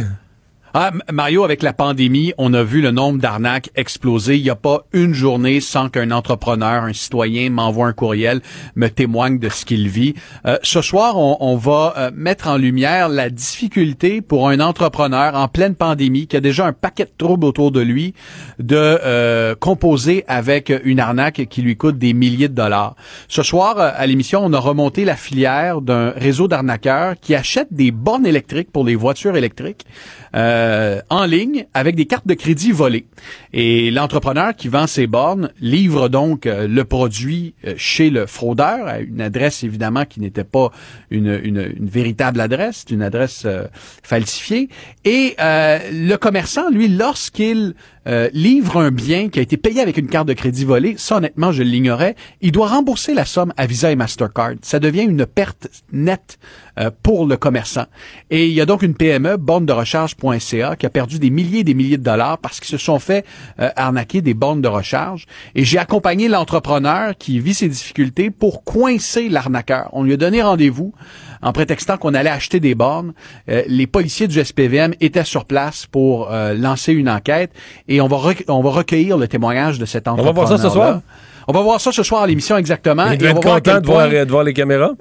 Ah, Mario, avec la pandémie, on a vu le nombre d'arnaques exploser. Il n'y a pas une journée sans qu'un entrepreneur, un citoyen m'envoie un courriel, me témoigne de ce qu'il vit. Euh, ce soir, on, on va euh, mettre en lumière la difficulté pour un entrepreneur en pleine pandémie qui a déjà un paquet de troubles autour de lui de euh, composer avec une arnaque qui lui coûte des milliers de dollars. Ce soir, euh, à l'émission, on a remonté la filière d'un réseau d'arnaqueurs qui achètent des bornes électriques pour les voitures électriques euh, en ligne avec des cartes de crédit volées. Et l'entrepreneur qui vend ces bornes livre donc euh, le produit euh, chez le fraudeur à une adresse évidemment qui n'était pas une, une, une véritable adresse, une adresse euh, falsifiée. Et euh, le commerçant, lui, lorsqu'il euh, livre un bien qui a été payé avec une carte de crédit volée, ça honnêtement je l'ignorais, il doit rembourser la somme à Visa et Mastercard. Ça devient une perte nette euh, pour le commerçant. Et il y a donc une PME, borne de recharge.ca, qui a perdu des milliers et des milliers de dollars parce qu'ils se sont fait euh, arnaquer des bornes de recharge. Et j'ai accompagné l'entrepreneur qui vit ses difficultés pour coincer l'arnaqueur. On lui a donné rendez-vous en prétextant qu'on allait acheter des bornes. Euh, les policiers du SPVM étaient sur place pour euh, lancer une enquête et on va, on va recueillir le témoignage de cet va entrepreneur. voir ça ce soir? On va voir ça ce soir à l'émission exactement. Il Et on va être voir content de voir, de voir les caméras?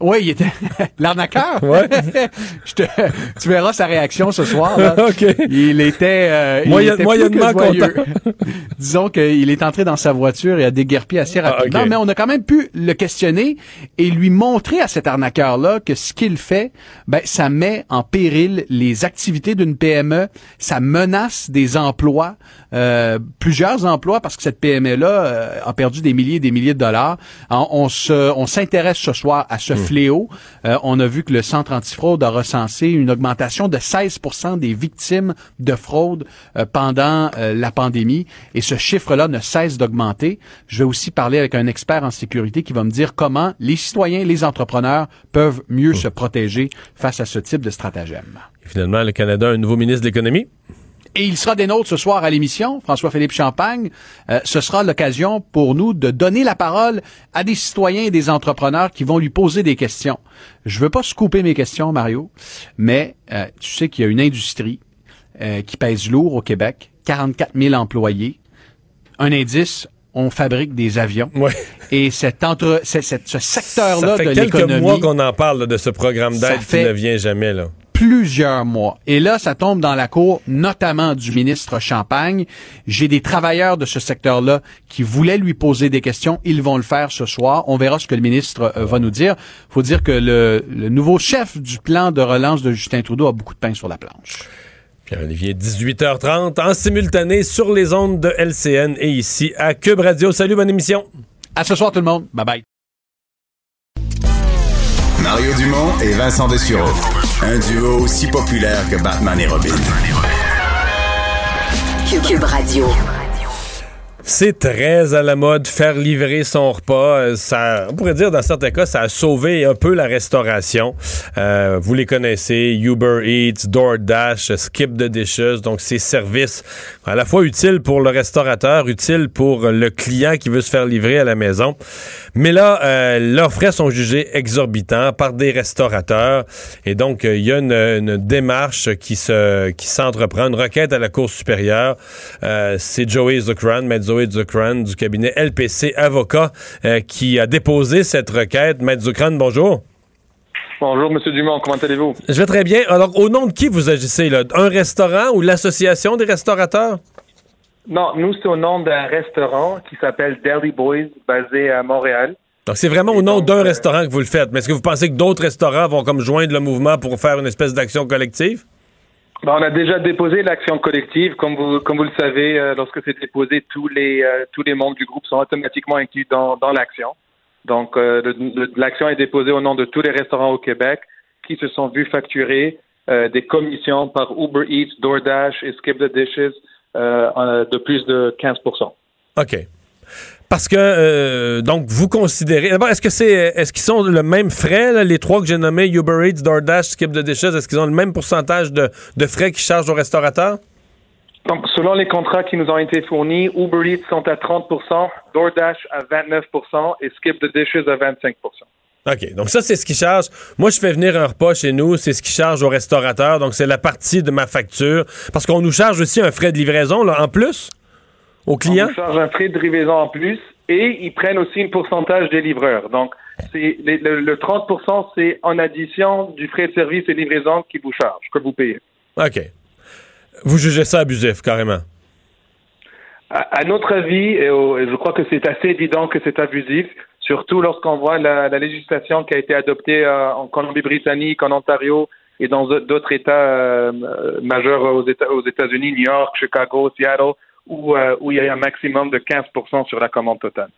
Oui, il était l'arnaqueur. Ouais. Je te- tu verras sa réaction ce soir. là. Il était, euh, il Moyen- était plus moyennement que. Disons qu'il est entré dans sa voiture et a déguerpi assez Ah, rapidement, mais on a quand même pu le questionner et lui montrer à cet arnaqueur-là que ce qu'il fait, ben, ça met en péril les activités d'une PME, ça menace des emplois, euh, plusieurs emplois, parce que cette PME-là euh, a perdu des milliers et des milliers de dollars. Alors, on se, on s'intéresse ce soir à ce fléau. Euh, on a vu que le Centre antifraude a recensé une augmentation de 16% des victimes de fraude euh, pendant euh, la pandémie et ce chiffre-là ne cesse d'augmenter. Je vais aussi parler avec un expert en sécurité qui va me dire comment les citoyens, les entrepreneurs peuvent mieux se protéger face à ce type de stratagème. Et finalement, le Canada a un nouveau ministre de l'économie. Et il sera des nôtres ce soir à l'émission, François-Philippe Champagne. Euh, ce sera l'occasion pour nous de donner la parole à des citoyens et des entrepreneurs qui vont lui poser des questions. Je veux pas couper mes questions, Mario, mais euh, tu sais qu'il y a une industrie euh, qui pèse lourd au Québec, 44 000 employés. Un indice, on fabrique des avions. Ouais. Et cet entre, c'est- c'est- ce secteur-là Ça fait de quelques l'économie mois qu'on en parle là, de ce programme d'aide qui ne vient jamais. là. Plusieurs mois. Et là, ça tombe dans la cour, notamment du ministre Champagne. J'ai des travailleurs de ce secteur-là qui voulaient lui poser des questions. Ils vont le faire ce soir. On verra ce que le ministre euh, va nous dire. faut dire que le, le nouveau chef du plan de relance de Justin Trudeau a beaucoup de pain sur la planche. Pierre-Olivier, 18h30, en simultané sur les ondes de LCN et ici à Cube Radio. Salut, bonne émission. À ce soir tout le monde. Bye bye. Mario Dumont et Vincent Dessureau. Un duo aussi populaire que Batman et Robin. Cube, Radio. C'est très à la mode faire livrer son repas. Euh, Ça, on pourrait dire dans certains cas, ça a sauvé un peu la restauration. Euh, vous les connaissez, Uber Eats, DoorDash, Skip the Dishes. Donc ces services à la fois utiles pour le restaurateur, utiles pour le client qui veut se faire livrer à la maison. Mais là, euh, leurs frais sont jugés exorbitants par des restaurateurs. Et donc, il y a une, démarche qui se qui s'entreprend, une requête à la Cour supérieure. C'est Joey Zuckran, Maître Zoé Zuckran du cabinet LPC Avocat euh, qui a déposé cette requête. Maître Zuckran, bonjour. Bonjour, Monsieur Dumont, comment allez-vous? Je vais très bien. Alors, au nom de qui vous agissez, là? Un restaurant ou l'association des restaurateurs? Non, nous, c'est au nom d'un restaurant qui s'appelle Deli Boys, basé à Montréal. Donc, c'est vraiment au nom d'un euh, restaurant que vous le faites. Mais est-ce que vous pensez que d'autres restaurants vont comme joindre le mouvement pour faire une espèce d'action collective? Ben, on a déjà déposé l'action collective. Comme vous, comme vous le savez, euh, lorsque c'est déposé, tous les, euh, tous les membres du groupe sont automatiquement inclus dans, dans l'action. Donc, euh, l'action est déposée au nom de tous les restaurants au Québec qui se sont vus facturer euh, des commissions par Uber Eats, DoorDash et Skip the Dishes euh, en- de plus de 15% OK. Parce que, euh, donc, vous considérez. D'abord, est-ce que c'est. Est-ce qu'ils sont le même frais, là, les trois que j'ai nommés, Uber Eats, DoorDash, Skip the Dishes, est-ce qu'ils ont le même pourcentage de, de frais qu'ils chargent aux restaurateurs? Donc, selon les contrats qui nous ont été fournis, Uber Eats sont à 30% DoorDash à 29% et Skip the Dishes à 25% OK. Donc, ça, c'est ce qu'ils chargent. Moi, je fais venir un repas chez nous, c'est ce qu'ils chargent aux restaurateurs. Donc, c'est la partie de ma facture. Parce qu'on nous charge aussi un frais de livraison, là, en plus, aux On clients. nous charge un frais de livraison en plus et ils prennent aussi un pourcentage des livreurs. Donc, c'est le, le 30 c'est en addition du frais de service et livraison qu'ils vous chargent, que vous payez. OK. Vous jugez ça abusif, carrément? À, à notre avis, et au- et je crois que c'est assez évident que c'est abusif, surtout lorsqu'on voit la, la législation qui a été adoptée euh, en Colombie-Britannique, en Ontario et dans d'autres États euh, majeurs aux États- aux États-Unis, New York, Chicago, Seattle, où, euh, où il y a un maximum de 15 sur la commande totale.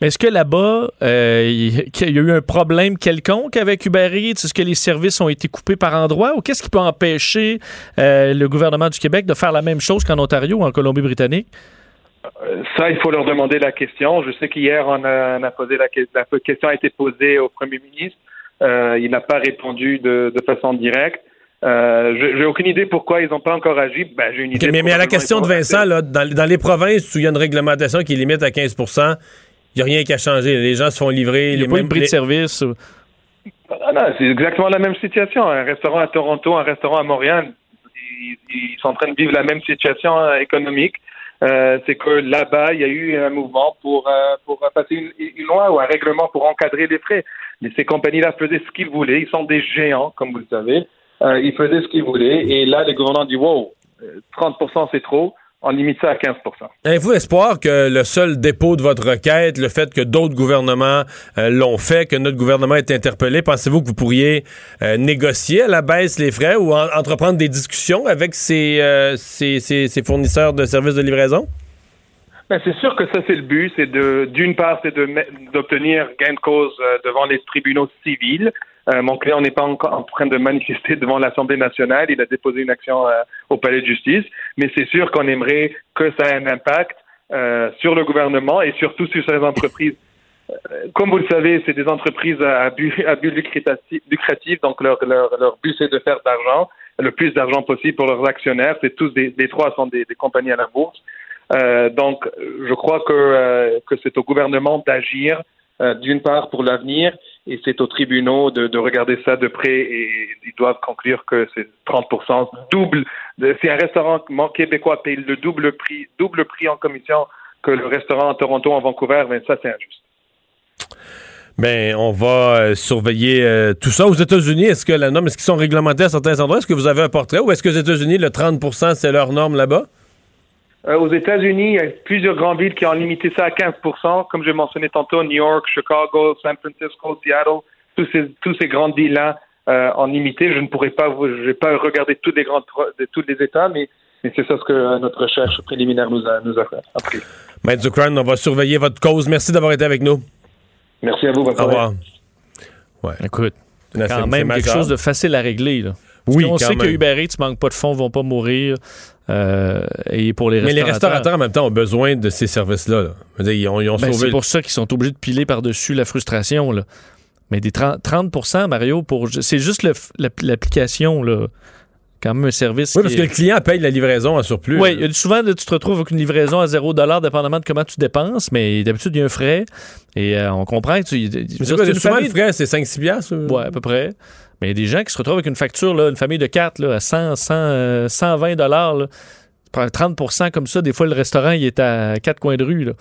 Mais est-ce que là-bas, euh, il y a eu un problème quelconque avec Uber Eats? Est-ce que les services ont été coupés par endroit? Ou qu'est-ce qui peut empêcher euh, le gouvernement du Québec de faire la même chose qu'en Ontario ou en Colombie-Britannique? Ça, il faut leur demander la question. Je sais qu'hier, on a, on a posé la, la question a été posée au premier ministre. Euh, il n'a pas répondu de, de façon directe. Euh, j'ai aucune idée pourquoi ils n'ont pas encore agi. Ben, j'ai une idée. mais, mais à la question de Vincent, là, dans, dans les provinces où il y a une réglementation qui limite à 15% il n'y a rien qu'à changer. Les gens se font livrer. Il n'y les a pas mêmes prix de service. ou- Ah non, c'est exactement la même situation. Un restaurant à Toronto, un restaurant à Montréal, ils, ils sont en train de vivre la même situation euh, économique. Euh, c'est que là-bas, il y a eu un mouvement pour, euh, pour passer une, une loi ou un règlement pour encadrer les frais. Mais ces compagnies-là faisaient ce qu'ils voulaient. Ils sont des géants, comme vous le savez. Euh, ils faisaient ce qu'ils voulaient. Et là, le gouvernement dit, wow, euh, 30% c'est trop. On limite ça à 15%. Avez-vous espoir que le seul dépôt de votre requête, le fait que d'autres gouvernements euh, l'ont fait, que notre gouvernement est interpellé, pensez-vous que vous pourriez euh, négocier à la baisse les frais ou en- entreprendre des discussions avec ces, euh, ces, ces- ces fournisseurs de services de livraison? Ben, c'est sûr que ça, c'est le but. C'est de, d'une part, c'est de, d'obtenir gain de cause devant les tribunaux civils. Euh, mon client n'est pas encore en train de manifester devant l'Assemblée nationale. Il a déposé une action euh, au palais de justice. Mais c'est sûr qu'on aimerait que ça ait un impact euh, sur le gouvernement et surtout sur ces entreprises. Euh, Comme vous le savez, c'est des entreprises à but, lucratif, donc leur, leur, leur but c'est de faire d'argent, le plus d'argent possible pour leurs actionnaires. C'est tous des, les trois sont des, des compagnies à la bourse. Euh, donc, je crois que, euh, que c'est au gouvernement d'agir, d'une part pour l'avenir, et c'est aux tribunaux de, de, regarder ça de près, et ils doivent conclure que c'est 30% double. De, si un restaurant québécois paye le double prix, double prix en commission que le restaurant à Toronto, en Vancouver, ben ça c'est injuste. Ben, on va euh, surveiller euh, tout ça. Aux États-Unis, est-ce que la norme, est-ce qu'ils sont réglementés à certains endroits? Est-ce que vous avez un portrait? Ou est-ce que aux États-Unis, le 30 c'est leur norme là-bas? Euh, aux États-Unis, il y a plusieurs grandes villes qui ont limité ça à 15% Comme j'ai mentionné tantôt, New York, Chicago, San Francisco, Seattle, tous ces, tous ces grandes villes-là euh, ont limité. Je ne pourrais pas, je vais pas regarder tous les grands, de tous les États, mais, mais c'est ça ce que notre recherche préliminaire nous a, nous a appris. Maître Zucran, on va surveiller votre cause. Merci d'avoir été avec nous. Merci à vous. Au revoir. Ouais. Écoute, quand même quelque chose de facile à régler. Là. Oui, on sait même. que Uber Eats manque pas de fonds, vont pas mourir. Euh, et pour les Mais les restaurateurs, en même temps, ont besoin de ces services-là. là. Ils ont, ils ont ben, sauvé. c'est pour ça qu'ils sont obligés de piler par-dessus la frustration. Là. Mais des 30, 30 Mario, pour c'est juste l'application, là. Quand même un service. Oui, parce que le client paye la livraison en surplus. Oui, souvent, là, tu te retrouves avec une livraison à 0 dépendamment de comment tu dépenses, mais d'habitude, il y a un frais. Et euh, on comprend que tu. Mais c'est quoi, souvent, le frais, c'est 5-6 piastres? ou- Ouais, à peu près. Mais il y a des gens qui se retrouvent avec une facture, là, une famille de 4 là, à 100, 100, euh, 120 dollars. là. Tu prends 30% comme ça. Des fois, le restaurant, il est à quatre coins de rue. Là.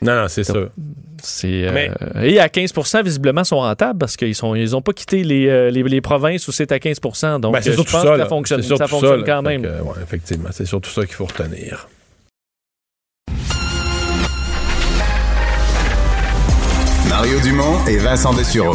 Non, non, c'est ça. C'est, euh, Mais- Et à 15% visiblement, sont rentables parce qu'ils n'ont ils ont pas quitté les, euh, les, les provinces où c'est à 15% Donc, Ben, c'est euh, je surtout pense ça. que ça fonctionne, ça fonctionne quand même. que, ouais, effectivement, c'est surtout ça qu'il faut retenir. Mario Dumont et Vincent Dessureau.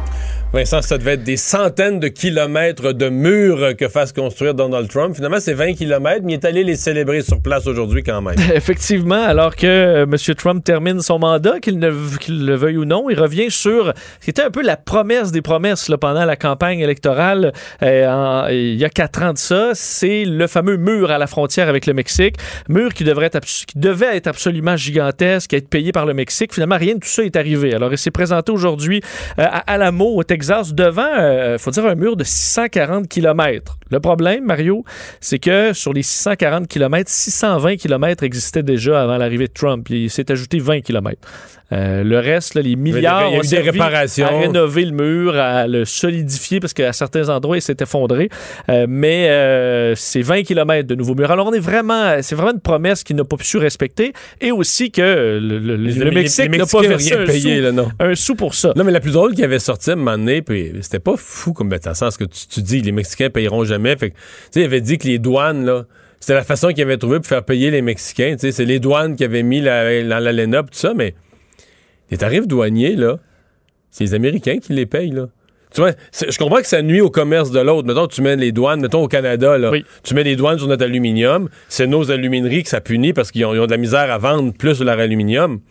Vincent, ça devait être des centaines de kilomètres de murs que fasse construire Donald Trump. Finalement, c'est 20 kilomètres, mais il est allé les célébrer sur place aujourd'hui quand même. Effectivement, alors que euh, M. Trump termine son mandat, qu'il le veuille ou non, il revient sur ce qui était un peu la promesse des promesses pendant la campagne électorale euh, il y a quatre ans de ça. C'est le fameux mur à la frontière avec le Mexique. Mur qui, devrait qui devait être absolument gigantesque, être payé par le Mexique. Finalement, rien de tout ça est arrivé. Alors, il s'est présenté aujourd'hui euh, à Alamo, au Texas, devant, il faut dire, un mur de 640 km. Le problème, Mario, c'est que sur les 640 km, 620 km existaient déjà avant l'arrivée de Trump. Il s'est ajouté 20 km. Euh, le reste, là, les milliards il y a eu ont des servi réparations. à rénover le mur, à le solidifier parce qu'à certains endroits, il s'est effondré. Euh, mais euh, c'est 20 km de nouveaux murs. Alors, on est vraiment, c'est vraiment une promesse qu'il n'a pas pu respecter et aussi que le, le- le Les- Mexique n'a pas versé rien un, payé, sou, là, non. un sou pour ça. Non, mais la plus drôle qu'il avait sorti à un moment donné, puis c'était pas fou comme le sens que tu, tu dis les Mexicains payeront jamais. Fait que, il avait dit que les douanes, là, c'était la façon qu'il avait trouvé pour faire payer les Mexicains. C'est les douanes qui avaient mis la, dans l'ALENA, tout ça, mais les tarifs douaniers, là, c'est les Américains qui les payent, là. Tu vois, je comprends que ça nuit au commerce de l'autre. Mettons, tu mets les douanes, mettons au Canada, là, Oui. tu mets les douanes sur notre aluminium, c'est nos alumineries que ça punit parce qu'ils ont, ont de la misère à vendre plus de leur aluminium.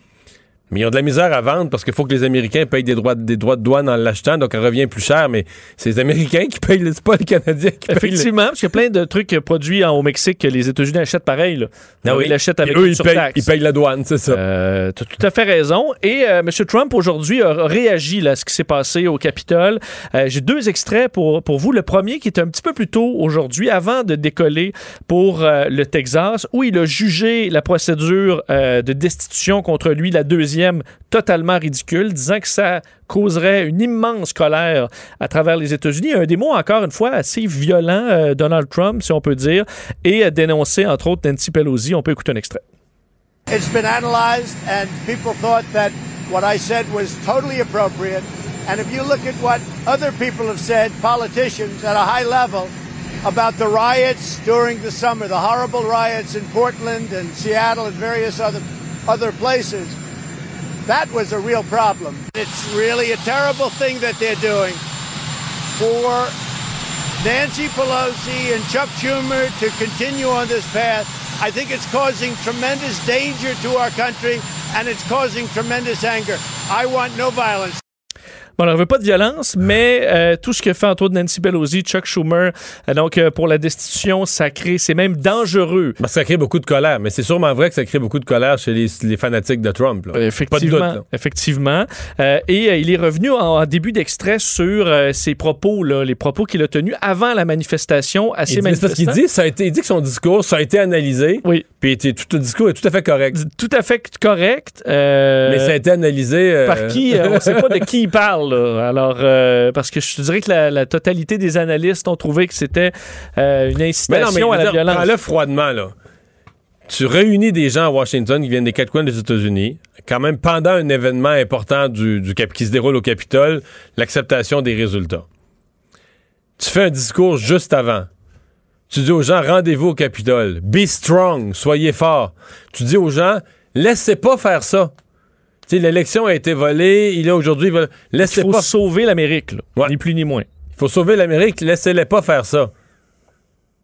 Mais ils ont de la misère à vendre parce qu'il faut que les Américains payent des droits, des droits de douane en l'achetant, donc elle revient plus cher, mais c'est les Américains qui payent, c'est pas les Canadiens qui payent. le- Effectivement, parce qu'il y a plein de trucs produits en- au Mexique que les États-Unis achètent pareil. Là. Ah oui. Ils l'achètent avec Eux, une ils payent, surtaxe. ils payent la douane, c'est ça. Euh, tu as tout à fait raison. Et euh, M. Trump, aujourd'hui, a réagi là, à ce qui s'est passé au Capitole. Euh, J'ai deux extraits pour, pour vous. Le premier qui est un petit peu plus tôt aujourd'hui, avant de décoller pour euh, le Texas, où il a jugé la procédure de destitution contre lui, la deuxième, totalement ridicule, disant que ça causerait une immense colère à travers les États-Unis. Un des mots, encore une fois, assez violent, euh, Donald Trump, si on peut dire, et a dénoncé, entre autres, Nancy Pelosi. On peut écouter un extrait. It's been analyzed, and people thought that what I said was totally appropriate. And if you look at what other people have said, politicians at a high level, about the riots during the summer, the horrible riots in Portland and Seattle and various other other places, That was a real problem. It's really a terrible thing that they're doing for Nancy Pelosi and Chuck Schumer to continue on this path. I think it's causing tremendous danger to our country and it's causing tremendous anger. I want no violence. Bon, on ne veut pas de violence, mais euh, tout ce que fait entre autres Nancy Pelosi, Chuck Schumer, euh, donc euh, pour la destitution, ça crée, c'est même dangereux. Ben, ça crée beaucoup de colère, mais c'est sûrement vrai que ça crée beaucoup de colère chez les, les fanatiques de Trump. là. Effectivement, Pas de doute, là. effectivement. Et il est revenu en, en début d'extrait sur ses propos, là, les propos qu'il a tenus avant la manifestation à ses parce qu'il manifestants. dit, ça a été, il dit que son discours, ça a été analysé. Oui. Puis était- tout le discours est tout à fait correct. Tout à fait correct. mais ça a été analysé. Par qui? on ne sait pas de qui il parle. Là. Alors, euh, parce que je te dirais que la, la totalité des analystes ont trouvé que c'était euh, une Mais incitation non, mais à la dire, violence. prends-le froidement, là. Tu réunis des gens à Washington qui viennent des quatre coins des États-Unis, quand même pendant un événement important du, du Cap- qui se déroule au Capitole, l'acceptation des résultats. Tu fais un discours juste avant. Tu dis aux gens, rendez-vous au Capitole. Be strong, soyez forts. Tu dis aux gens, laissez pas faire ça. Tu sais, l'élection a été volée, il est aujourd'hui, Il laissez faut pas. sauver l'Amérique. Ouais. ni plus ni moins. Il faut sauver l'Amérique, laissez-les pas faire ça.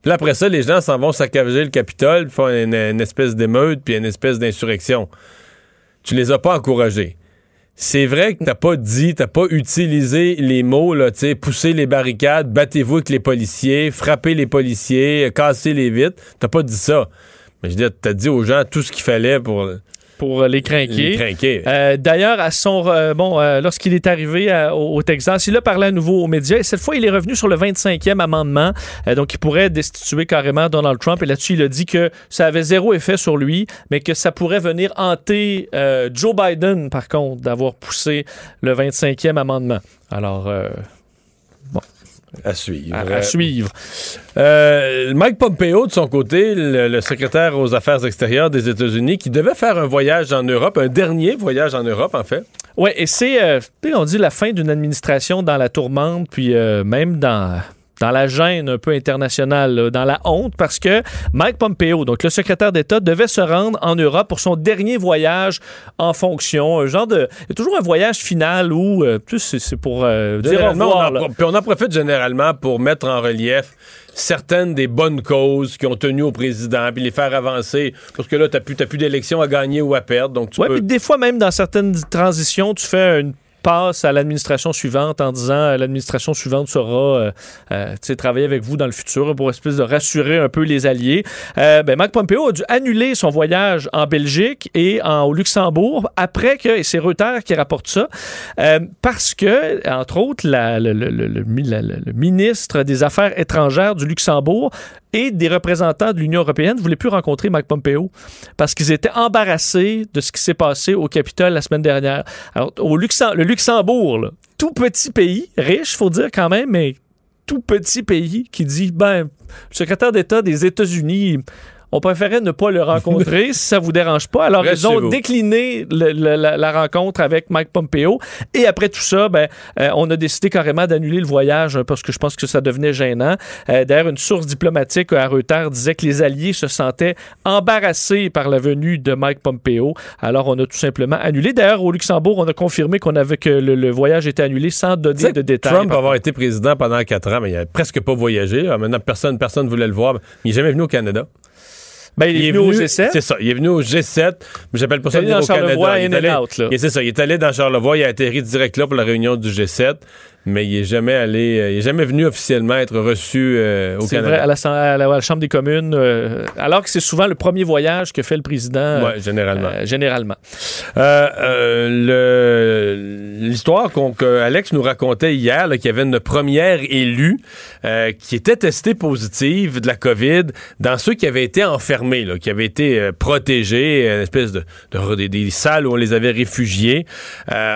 Puis après ça, les gens s'en vont saccager le Capitole, puis font une, une espèce d'émeute, puis une espèce d'insurrection. Tu les as pas encouragés. C'est vrai que t'as pas dit, t'as pas utilisé les mots, là, tu sais, pousser les barricades, battez-vous avec les policiers, frappez les policiers, casser les vitres. T'as pas dit ça. Mais je veux dire, t'as dit aux gens tout ce qu'il fallait pour Pour euh, les craquer. les craquer. Euh, D'ailleurs, à son euh, bon, euh, lorsqu'il est arrivé au, au Texas, il a parlé à nouveau aux médias et cette fois, il est revenu sur le 25e amendement, donc il pourrait destituer carrément Donald Trump. Et là-dessus, il a dit que ça avait zéro effet sur lui, mais que ça pourrait venir hanter Joe Biden, par contre, d'avoir poussé le 25e amendement. Alors, euh, à suivre. à, à suivre. Euh, Mike Pompeo, de son côté, le, le secrétaire aux Affaires extérieures des États-Unis, qui devait faire un voyage en Europe, un dernier voyage en Europe, en fait. Oui, et c'est, euh, tu sais, on dit la fin d'une administration dans la tourmente, puis euh, même dans, dans la gêne un peu internationale, dans la honte, parce que Mike Pompeo, donc le secrétaire d'État, devait se rendre en Europe pour son dernier voyage en fonction. Un genre de. Il y a toujours un voyage final où, euh, plus c'est pour euh, dire au on, en, puis on en profite généralement pour mettre en relief certaines des bonnes causes qui ont tenu au président, puis les faire avancer. Parce que là, t'as plus, t'as plus d'élections à gagner ou à perdre, donc tu Ouais, peux... puis des fois, même dans certaines transitions, tu fais une passe à l'administration suivante en disant euh, l'administration suivante sera euh, euh, travailler avec vous dans le futur pour espèce de rassurer un peu les alliés. Ben, Mike Pompeo a dû annuler son voyage en Belgique et au Luxembourg après que, c'est Reuters qui rapporte ça, parce que, entre autres, le, ministre des Affaires étrangères du Luxembourg et des représentants de l'Union européenne ne voulaient plus rencontrer Mike Pompeo parce qu'ils étaient embarrassés de ce qui s'est passé au Capitole la semaine dernière. Alors, au le Luxembourg, là, tout petit pays, riche, faut dire quand même, mais tout petit pays qui dit, ben, secrétaire d'État des États-Unis, on préférait ne pas le rencontrer si ça vous dérange pas. Alors, ils ont vous. décliné le- le- la, la rencontre avec Mike Pompeo. Et après tout ça, ben, euh, on a décidé carrément d'annuler le voyage hein, parce que je pense que ça devenait gênant. Euh, D'ailleurs, une source diplomatique à Reuters disait que les Alliés se sentaient embarrassés par la venue de Mike Pompeo. Alors, on a tout simplement annulé. D'ailleurs, au Luxembourg, on a confirmé qu'on avait que le, le voyage était annulé sans donner de que détails. Trump avoir été président pendant quatre ans, mais il a presque pas voyagé. Maintenant, personne personne voulait le voir. Il n'est jamais venu au Canada. Ben, il, est venu au G7. C'est ça. Il est venu au G7. Mais j'appelle pas ça Canada. Charlevoix, Il est allé- out, là. Et c'est ça. Il est allé dans Charlevoix. Il a atterri direct là pour la réunion du G7. Mais il est jamais allé. euh, il est jamais venu officiellement être reçu euh, au C'est Canada. vrai, à la, à la- à la Chambre des communes, euh, alors que c'est souvent le premier voyage que fait le président. Ouais, généralement. généralement. Le- L'histoire qu'on- que Alex nous racontait hier, qu'il y avait une première élue qui était testée positive de la COVID dans ceux qui avaient été enfermés, là, qui avaient été protégés, une espèce de, de- des, des salles où on les avait réfugiés.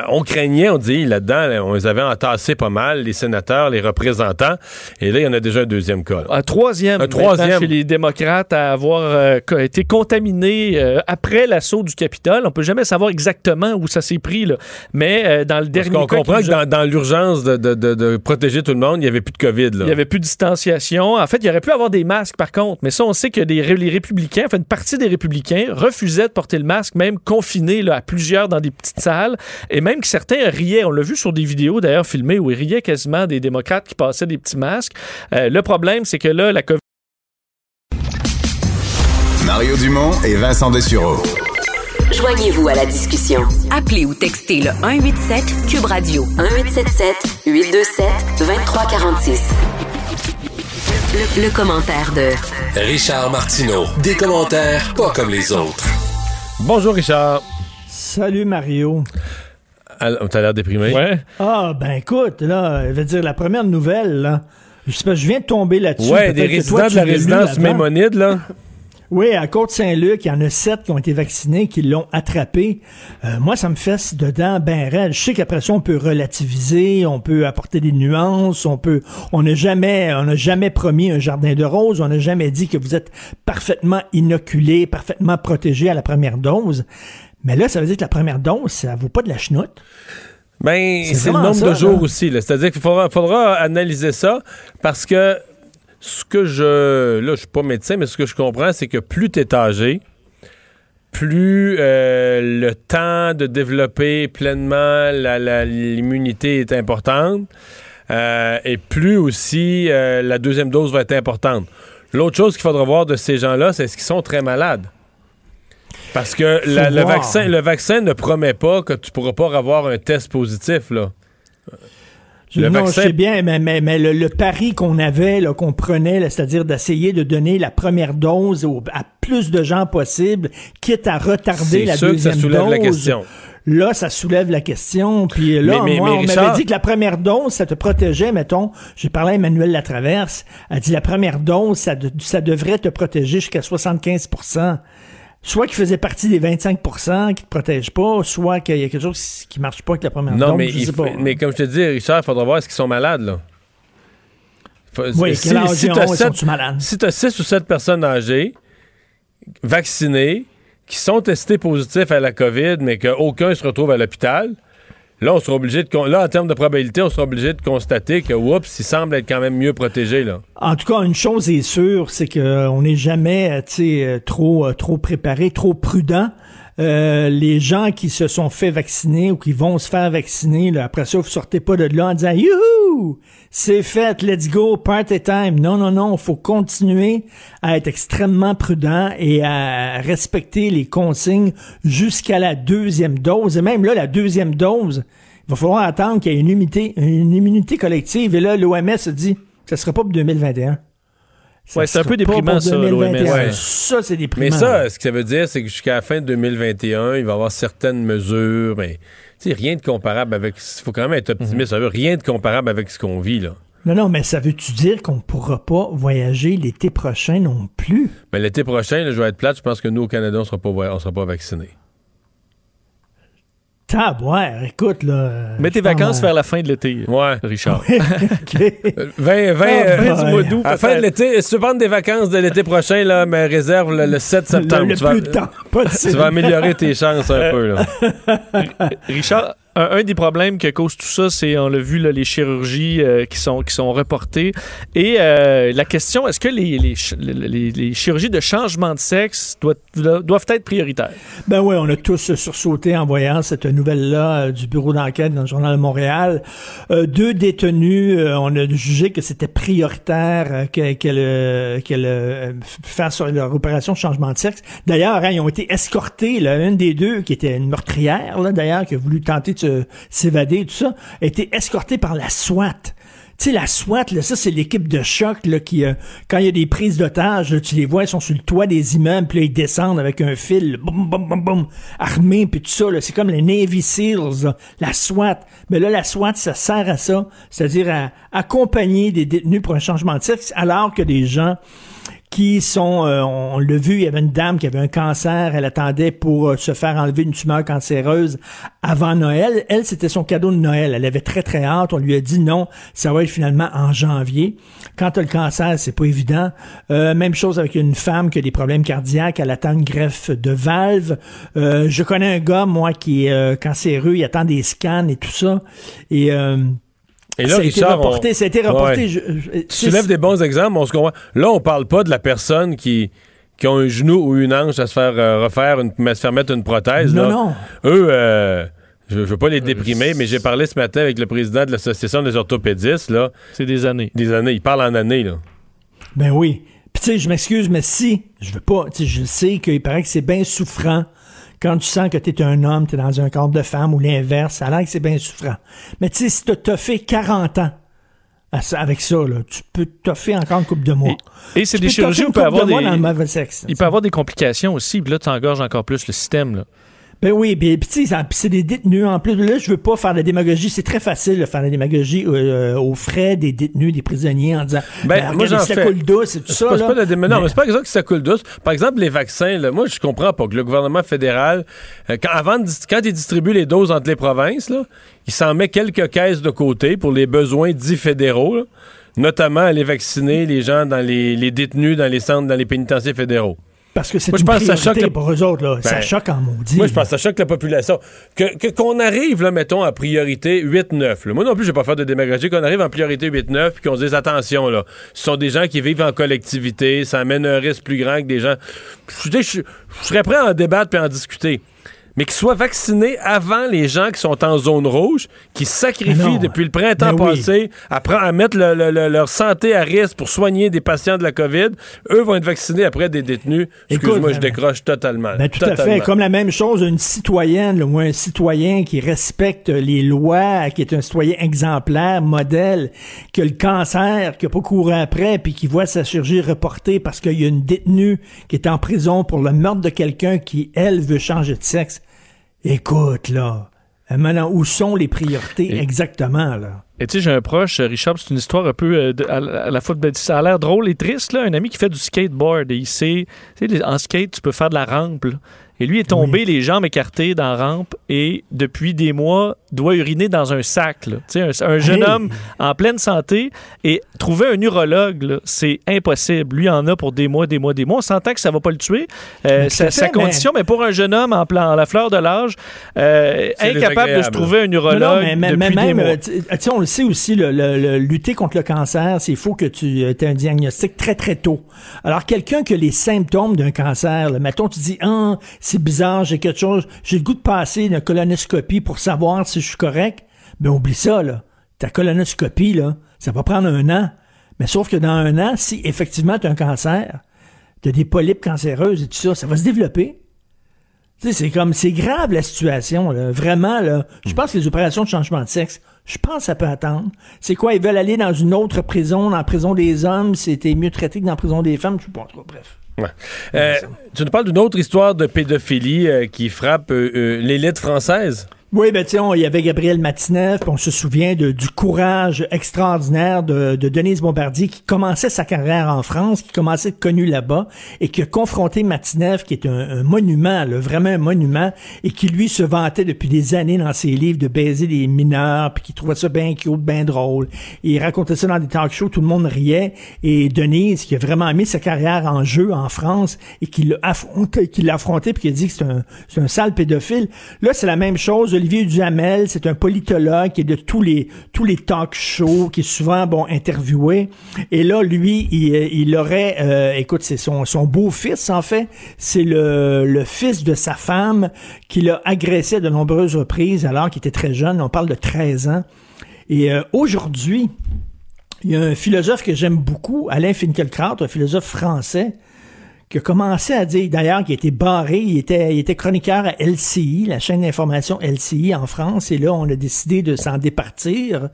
On craignait, on dit là-dedans, là, on les avait entassés pas mal, les sénateurs, les représentants. Et là, il y en a déjà un deuxième cas. là. Un troisième, Un troisième. chez les démocrates à avoir euh, été contaminé euh, après l'assaut du Capitole. On peut jamais savoir exactement où ça s'est pris, là. mais euh, dans le Parce dernier qu'on cas comprend que dans, dans l'urgence de, de- de- de protéger tout le monde, il n'y avait plus de COVID. Là. Il n'y avait plus de distanciation. En fait, il y aurait pu avoir des masques, par contre. Mais ça, on sait que des, les républicains, en fait, une partie des républicains refusaient de porter le masque, même confinés là, à plusieurs dans des petites salles. Et même que certains riaient. On l'a vu sur des vidéos, d'ailleurs, filmées, où ils riaient quasiment des démocrates qui passaient des petits masques. Euh, le problème, c'est que là, la COVID Mario Dumont et Vincent Dessureau. Joignez-vous à la discussion. Appelez ou textez le 187 Cube Radio 1877 827 2346. Le, le commentaire de Richard Martineau. Des commentaires pas comme les autres. Bonjour, Richard. Salut Mario. Alors, T'as l'air déprimé. Ouais. Ah ben écoute, là, je veux dire, la première nouvelle, là, je sais pas, je viens de tomber là-dessus. Ouais, des Peut-être que toi, résidents de tu la résidence. Mémonide, là. Oui, à Côte-Saint-Luc, il y en a sept qui ont été vaccinés, qui l'ont attrapé. Euh, moi, ça me fait dedans ben raide. Je sais qu'après ça, on peut relativiser, on peut apporter des nuances, on peut, on n'a jamais, on n'a jamais promis un jardin de roses, on n'a jamais dit que vous êtes parfaitement inoculé, parfaitement protégé à la première dose. Mais là, ça veut dire que la première dose, ça vaut pas de la chenoute. Ben, C'est le nombre ça, de jours là. aussi. C'est-à-dire qu'il faudra, faudra analyser ça parce que ce que je. Là, je suis pas médecin, mais ce que je comprends, c'est que plus tu es âgé, plus euh, le temps de développer pleinement l'immunité est importante euh, et plus aussi euh, la deuxième dose va être importante. L'autre chose qu'il faudra voir de ces gens-là, c'est est-ce qu'ils sont très malades. Parce que la- le, vaccin, le vaccin ne promet pas que tu pourras pas avoir un test positif. Là. Le non, vaccin- je sais bien, mais, mais, mais le, le pari qu'on avait, qu'on prenait, c'est-à-dire d'essayer de donner la première dose au- à plus de gens possible, quitte à retarder la sûr que ça deuxième soulève dose. la question. Là, ça soulève la question. Puis là, Mais- moi, on Richard- m'avait dit que la première dose, ça te protégeait, mettons. J'ai parlé à Emmanuel Latraverse. Elle dit la première dose, ça, de- ça devrait te protéger jusqu'à 75 Soit qu'il faisait partie des 25% qui te protègent pas, soit qu'il y a quelque chose qui marche pas avec la première Non, mais, je il sais faut- pas. mais comme je te dis, Richard, il faudra voir est-ce qu'ils sont malades. Là. Faut- Oui, si tu as 6 ou 7 personnes âgées, vaccinées, qui sont testées positifs à la COVID, mais qu'aucun se retrouve à l'hôpital, là, on sera obligé de. Là, en termes de probabilité, on sera obligé de constater que, oups, il semble être quand même mieux protégé. Là. En tout cas, une chose est sûre, c'est que on n'est jamais, euh, tu sais, euh, trop, euh, trop préparé, trop prudent. Euh, les gens qui se sont fait vacciner ou qui vont se faire vacciner, là, après ça, vous sortez pas de là en disant Youhou! C'est fait, let's go, party time. Non, non, non, faut continuer à être extrêmement prudent et à respecter les consignes jusqu'à la deuxième dose. Et même là, la deuxième dose, il va falloir attendre qu'il y ait une immunité, une immunité collective. Et là, l'OMS dit, ça sera pas pour 2021. Ouais, c'est un peu pas déprimant, ça, 2021. l'OMS. Ouais. Ça, c'est déprimant. Mais ça, ce que ça veut dire, c'est que jusqu'à la fin de 2021, il va y avoir certaines mesures, mais tu sais, rien de comparable avec. Il faut quand même être optimiste. Ça veut rien de comparable avec ce qu'on vit, là. Non, non, mais ça veut-tu dire qu'on ne pourra pas voyager l'été prochain non plus? Mais l'été prochain, là, je vais être plate, je pense que nous, au Canada, on sera pas, on sera pas vaccinés. Tabouère, écoute, là. Mets tes vacances euh, vers la fin de l'été, Ouais. Richard. OK. 20, 20, Ah, euh, ben, du mois d'août, à la fin de l'été, si tu veux prendre des vacances de l'été prochain, là, mais réserve le, le 7 septembre. Le, le tu, vas, plus de temps tu vas améliorer tes chances un peu. Là. Richard, un, des problèmes que cause tout ça, c'est, on l'a vu, les chirurgies euh, qui, sont, qui sont reportées. Et euh, la question, est-ce que les, les, les- chirurgies de changement de sexe doivent, doivent être prioritaires? Ben oui, on a tous sursauté en voyant cette nouvelle-là euh, du bureau d'enquête dans le journal de Montréal. Deux détenus, on a jugé que c'était prioritaire euh, que- qu'elle euh, qu'elle euh, f- fasse sur leur opération de changement de sexe. D'ailleurs, hein, ils ont été escortés. Là, une des deux, qui était une meurtrière, d'ailleurs, qui a voulu tenter de se- s'évader, tout ça, a été escortée par la SWAT. Tu sais, la SWAT, ça, c'est l'équipe de choc, là, qui, euh, quand il y a des prises d'otages, tu les vois, ils sont sur le toit des immeubles, puis là, ils descendent avec un fil, boum, boum, boum, boum, armés, puis tout ça. C'est comme les Navy SEALs, la SWAT. Mais là, la SWAT, ça sert à ça, c'est-à-dire à accompagner des détenus pour un changement de sexe, alors que des gens qui sont, euh, on l'a vu, il y avait une dame qui avait un cancer, elle attendait pour euh, se faire enlever une tumeur cancéreuse avant Noël. Elle, c'était son cadeau de Noël. Elle avait très très hâte. On lui a dit non, ça va être finalement en janvier. Quand t'as le cancer, c'est pas évident. Euh, même chose avec une femme qui a des problèmes cardiaques, elle attend une greffe de valve. je connais un gars, moi, qui est cancéreux, il attend des scans et tout ça. Et et là, ça a Richard, été reporté, on... ça a été reporté. Ouais. Je- je- Tu soulèves des bons exemples, on se comprend. Là, on parle pas de la personne qui, qui a un genou ou une hanche à se faire euh, refaire, une, à se faire mettre une prothèse. Non, là. non. Eux, euh, je, je veux pas les déprimer, mais j'ai parlé ce matin avec le président de l'association des orthopédistes. Là. C'est des années. Des années. Il parle en années. Là. Ben oui. Puis tu sais, je m'excuse, mais si, je veux pas, tu sais, je sais qu'il paraît que c'est bien souffrant quand tu sens que t'es un homme, t'es dans un corps de femme ou l'inverse, ça a l'air que c'est bien souffrant. Mais tu sais, si t'as- t'as fait 40 ans avec ça, là, tu peux t'as fait encore une coupe de mois. Et c'est Tu des chirurgies où il peut avoir des... dans le mauvais sexe. Il peut avoir des complications aussi, puis là, tu engorges encore plus le système. Là. Ben oui, ben, puis tu sais, c'est des détenus en plus. Là, je veux pas faire de la démagogie. C'est très facile de faire de la démagogie euh, aux frais des détenus, des prisonniers, en disant Ben, ben, moi, j'en ça fais. coule douce et tout ça. pas, là. pas de la dé- mais non, Mais- mais c'est pas exemple que ça coule douce. Par exemple, les vaccins, là, moi, je comprends pas que le gouvernement fédéral, euh, quand, avant de quand il distribue les doses entre les provinces, là, il s'en met quelques caisses de côté pour les besoins dits fédéraux, là, notamment aller vacciner les gens dans les, les détenus dans les centres, dans les pénitenciers fédéraux. Parce que c'est une pense que ça priorité choque pour eux autres. Là. ça Ben, choque en maudit. Moi, je pense que ça choque la population. Que, que- qu'on arrive, là, mettons, à priorité 8-9. là. Moi non plus, je vais pas faire de démagogie. Qu'on arrive en priorité 8-9 puis qu'on se dise, attention, là, ce sont des gens qui vivent en collectivité, ça amène un risque plus grand que des gens... Je, je serais prêt à en débattre puis à en discuter. Mais qu'ils soient vaccinés avant les gens qui sont en zone rouge, qui sacrifient non. depuis le printemps oui. passé à, mettre le- le- le- leur santé à risque pour soigner des patients de la COVID, eux vont être vaccinés après des détenus. Excuse-moi, je décroche totalement. Ben, tout à fait. Comme la même chose, une citoyenne là, ou un citoyen qui respecte les lois, qui est un citoyen exemplaire, modèle, qui a le cancer, qui a pas couru après, puis qui voit sa chirurgie reportée parce qu'il y a une détenue qui est en prison pour le meurtre de quelqu'un qui, elle, veut changer de sexe. Écoute, là. euh, Maintenant, où sont les priorités exactement, là? Et tu sais, j'ai un proche, euh, Richard, c'est une histoire un peu euh, de- à, la- à la fois, ben, ça a l'air drôle et triste, là. Un ami qui fait du skateboard et il sait, tu sais, en skate, tu peux faire de la rampe, là. Et lui est tombé, les jambes écartées dans la rampe et depuis des mois, doit uriner dans un sac, là. Tu sais, un, un jeune Hey! homme en pleine santé et trouver un urologue, c'est impossible. Lui en a pour des mois, des mois, des mois. On s'entend que ça va pas le tuer, euh, sa, mais- condition, mais... pour un jeune homme en, plan, en la fleur de l'âge, euh, incapable de se trouver un urologue non, mais, mais- depuis mais des même, mois. euh, tu tu sais, on le sait aussi, le, le- le- lutter contre le cancer, c'est il faut que tu aies un diagnostic très, très tôt. Alors, quelqu'un qui a les symptômes d'un cancer, là, mettons, tu dis, ah, c'est bizarre, j'ai quelque chose, j'ai le goût de passer une colonoscopie pour savoir si je suis correct. Ben, oublie ça, là. Ta colonoscopie, là, ça va prendre un an. Mais sauf que dans un an, si effectivement tu as un cancer, tu as des polypes cancéreuses et tout ça, ça va se développer. Tu sais, c'est comme, c'est grave la situation, là. Vraiment, là. Je pense que les opérations de changement de sexe, je pense que ça peut attendre. C'est quoi, ils veulent aller dans une autre prison, dans la prison des hommes, c'était mieux traité que dans la prison des femmes, je sais pas trop, bref. Ouais. Euh, tu nous parles d'une autre histoire de pédophilie euh, qui frappe euh, l'élite française. Oui, ben tu il y avait Gabriel Matineff, on se souvient de- du courage extraordinaire de, de Denise Bombardier qui commençait sa carrière en France, qui commençait à être connu là-bas, et qui a confronté Matineff, qui est un, un monument, là, vraiment un monument, et qui lui se vantait depuis des années dans ses livres de baiser des mineurs, puis qui trouvait ça bien cute, bien drôle. Et il racontait ça dans des talk shows, tout le monde riait, et Denise, qui a vraiment mis sa carrière en jeu en France, et qui l'a affronté, qui l'a puis qui a dit que c'est un, un sale pédophile. Là, c'est la même chose. Olivier Duhamel, c'est un politologue qui est de tous les tous les talk shows, qui est souvent bon interviewé. Et là, lui, il, aurait, euh, écoute, c'est son beau-fils en fait, c'est le fils de sa femme qui l'a agressé de nombreuses reprises alors qu'il était très jeune. On parle de 13 ans. Et euh, aujourd'hui, il y a un philosophe que j'aime beaucoup, Alain Finkielkraut, un philosophe français, qui a commencé à dire, d'ailleurs, qui a été barré, il était, il était chroniqueur à LCI, la chaîne d'information LCI en France, et là, on a décidé de s'en départir.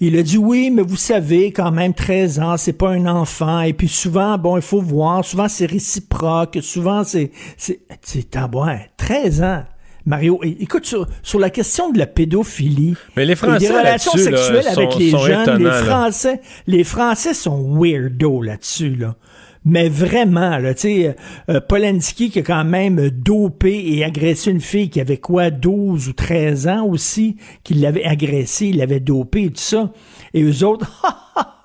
Il a dit, oui, mais vous savez, quand même, 13 ans, c'est pas un enfant, et puis souvent, bon, il faut voir, souvent c'est réciproque, souvent c'est, c'est, c'est, ah, ouais, 13 ans. Mario, écoute, sur, sur la question de la pédophilie, Mais les et Français des relations là, sexuelles sont- avec les jeunes, étonnants, les là. Français, les Français sont weirdo là-dessus, là. Mais vraiment, là, tu sais, euh, Polanski qui a quand même dopé et agressé une fille qui avait quoi, 12 ou 13 ans aussi, qui l'avait agressé, il l'avait dopé et tout ça. Et eux autres,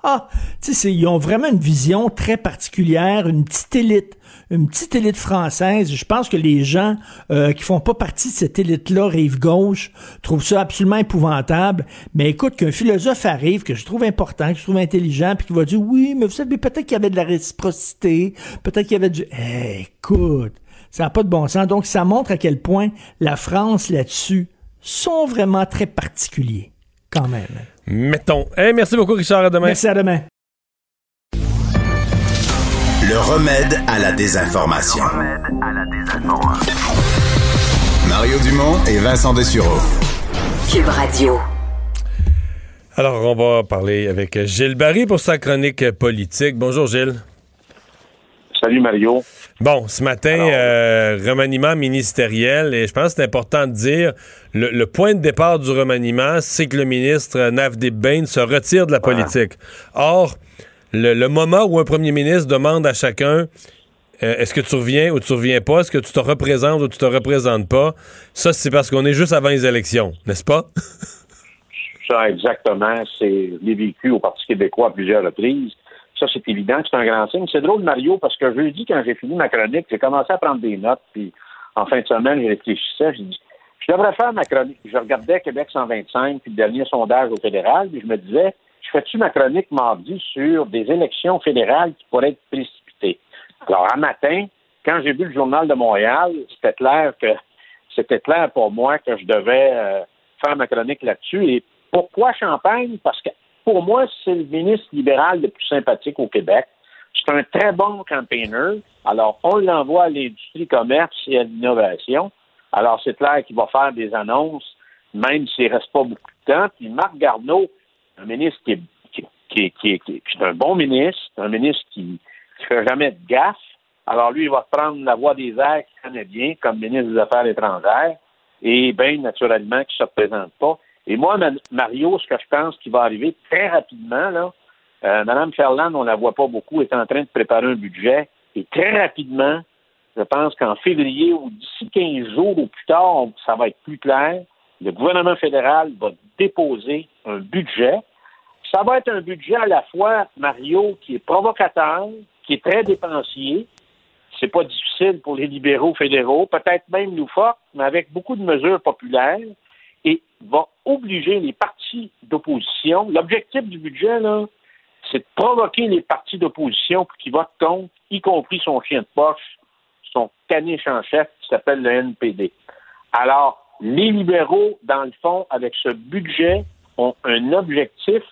tu sais, ils ont vraiment une vision très particulière, une petite élite une petite élite française. Je pense que les gens euh, qui font pas partie de cette élite-là, rive gauche, trouvent ça absolument épouvantable. Mais écoute, qu'un philosophe arrive, que je trouve important, que je trouve intelligent, puis qui va dire oui, mais vous savez, peut-être qu'il y avait de la réciprocité, peut-être qu'il y avait du. écoute, ça n'a pas de bon sens. Donc, ça montre à quel point la France là-dessus sont vraiment très particuliers, quand même. Mettons. Hey, merci beaucoup, Richard. À demain. Merci à demain. Le remède à la désinformation. Mario Dumont et Vincent Dessureau. Cube Radio. Alors, on va parler avec Gilles Barry pour sa chronique politique. Bonjour, Gilles. Salut, Mario. Bon, ce matin, euh, remaniement ministériel, et je pense que c'est important de dire, le, point de départ du remaniement, c'est que le ministre Navdeep Bain se retire de la politique. Or, le, moment où un premier ministre demande à chacun euh, est-ce que tu reviens ou tu reviens pas, est-ce que tu te représentes ou tu te représentes pas, ça c'est parce qu'on est juste avant les élections, n'est-ce pas? ça, exactement. C'est vécu au Parti québécois à plusieurs reprises. Ça, c'est évident c'est un grand signe. C'est drôle, Mario, parce que jeudi, quand j'ai fini ma chronique, j'ai commencé à prendre des notes, puis en fin de semaine, je réfléchissais, j'ai dit, je devrais faire ma chronique. Je regardais Québec 125, puis le dernier sondage au fédéral, puis je me disais, je fais-tu ma chronique mardi sur des élections fédérales qui pourraient être précipitées? Alors, un matin, quand j'ai vu le journal de Montréal, c'était clair que c'était clair pour moi que je devais euh, faire ma chronique là-dessus. Et pourquoi Champagne? Parce que pour moi, c'est le ministre libéral le plus sympathique au Québec. C'est un très bon campaigner. Alors, on l'envoie à l'industrie, commerce et à l'innovation. Alors, c'est clair qu'il va faire des annonces, même s'il ne reste pas beaucoup de temps. Puis Marc Garneau, un ministre qui est, qui, est un bon ministre, un ministre qui ne fait jamais de gaffe. Alors lui, il va prendre la voie des airs qu'il connaît bien comme ministre des Affaires étrangères et bien naturellement qui ne se représente pas. Et moi, Mario, ce que je pense qui va arriver très rapidement, là, euh, Mme Ferland, on ne la voit pas beaucoup, est en train de préparer un budget et très rapidement, je pense qu'en février ou d'ici 15 jours ou plus tard, ça va être plus clair. Le gouvernement fédéral va déposer un budget. Ça va être un budget à la fois, Mario, qui est provocateur, qui est très dépensier. C'est pas difficile pour les libéraux fédéraux, peut-être même forts, mais avec beaucoup de mesures populaires, et va obliger les partis d'opposition. L'objectif du budget, là, c'est de provoquer les partis d'opposition pour qu'ils votent contre, y compris son chien de poche, son caniche en chef qui s'appelle le NPD. Alors, les libéraux, dans le fond, avec ce budget, ont un objectif.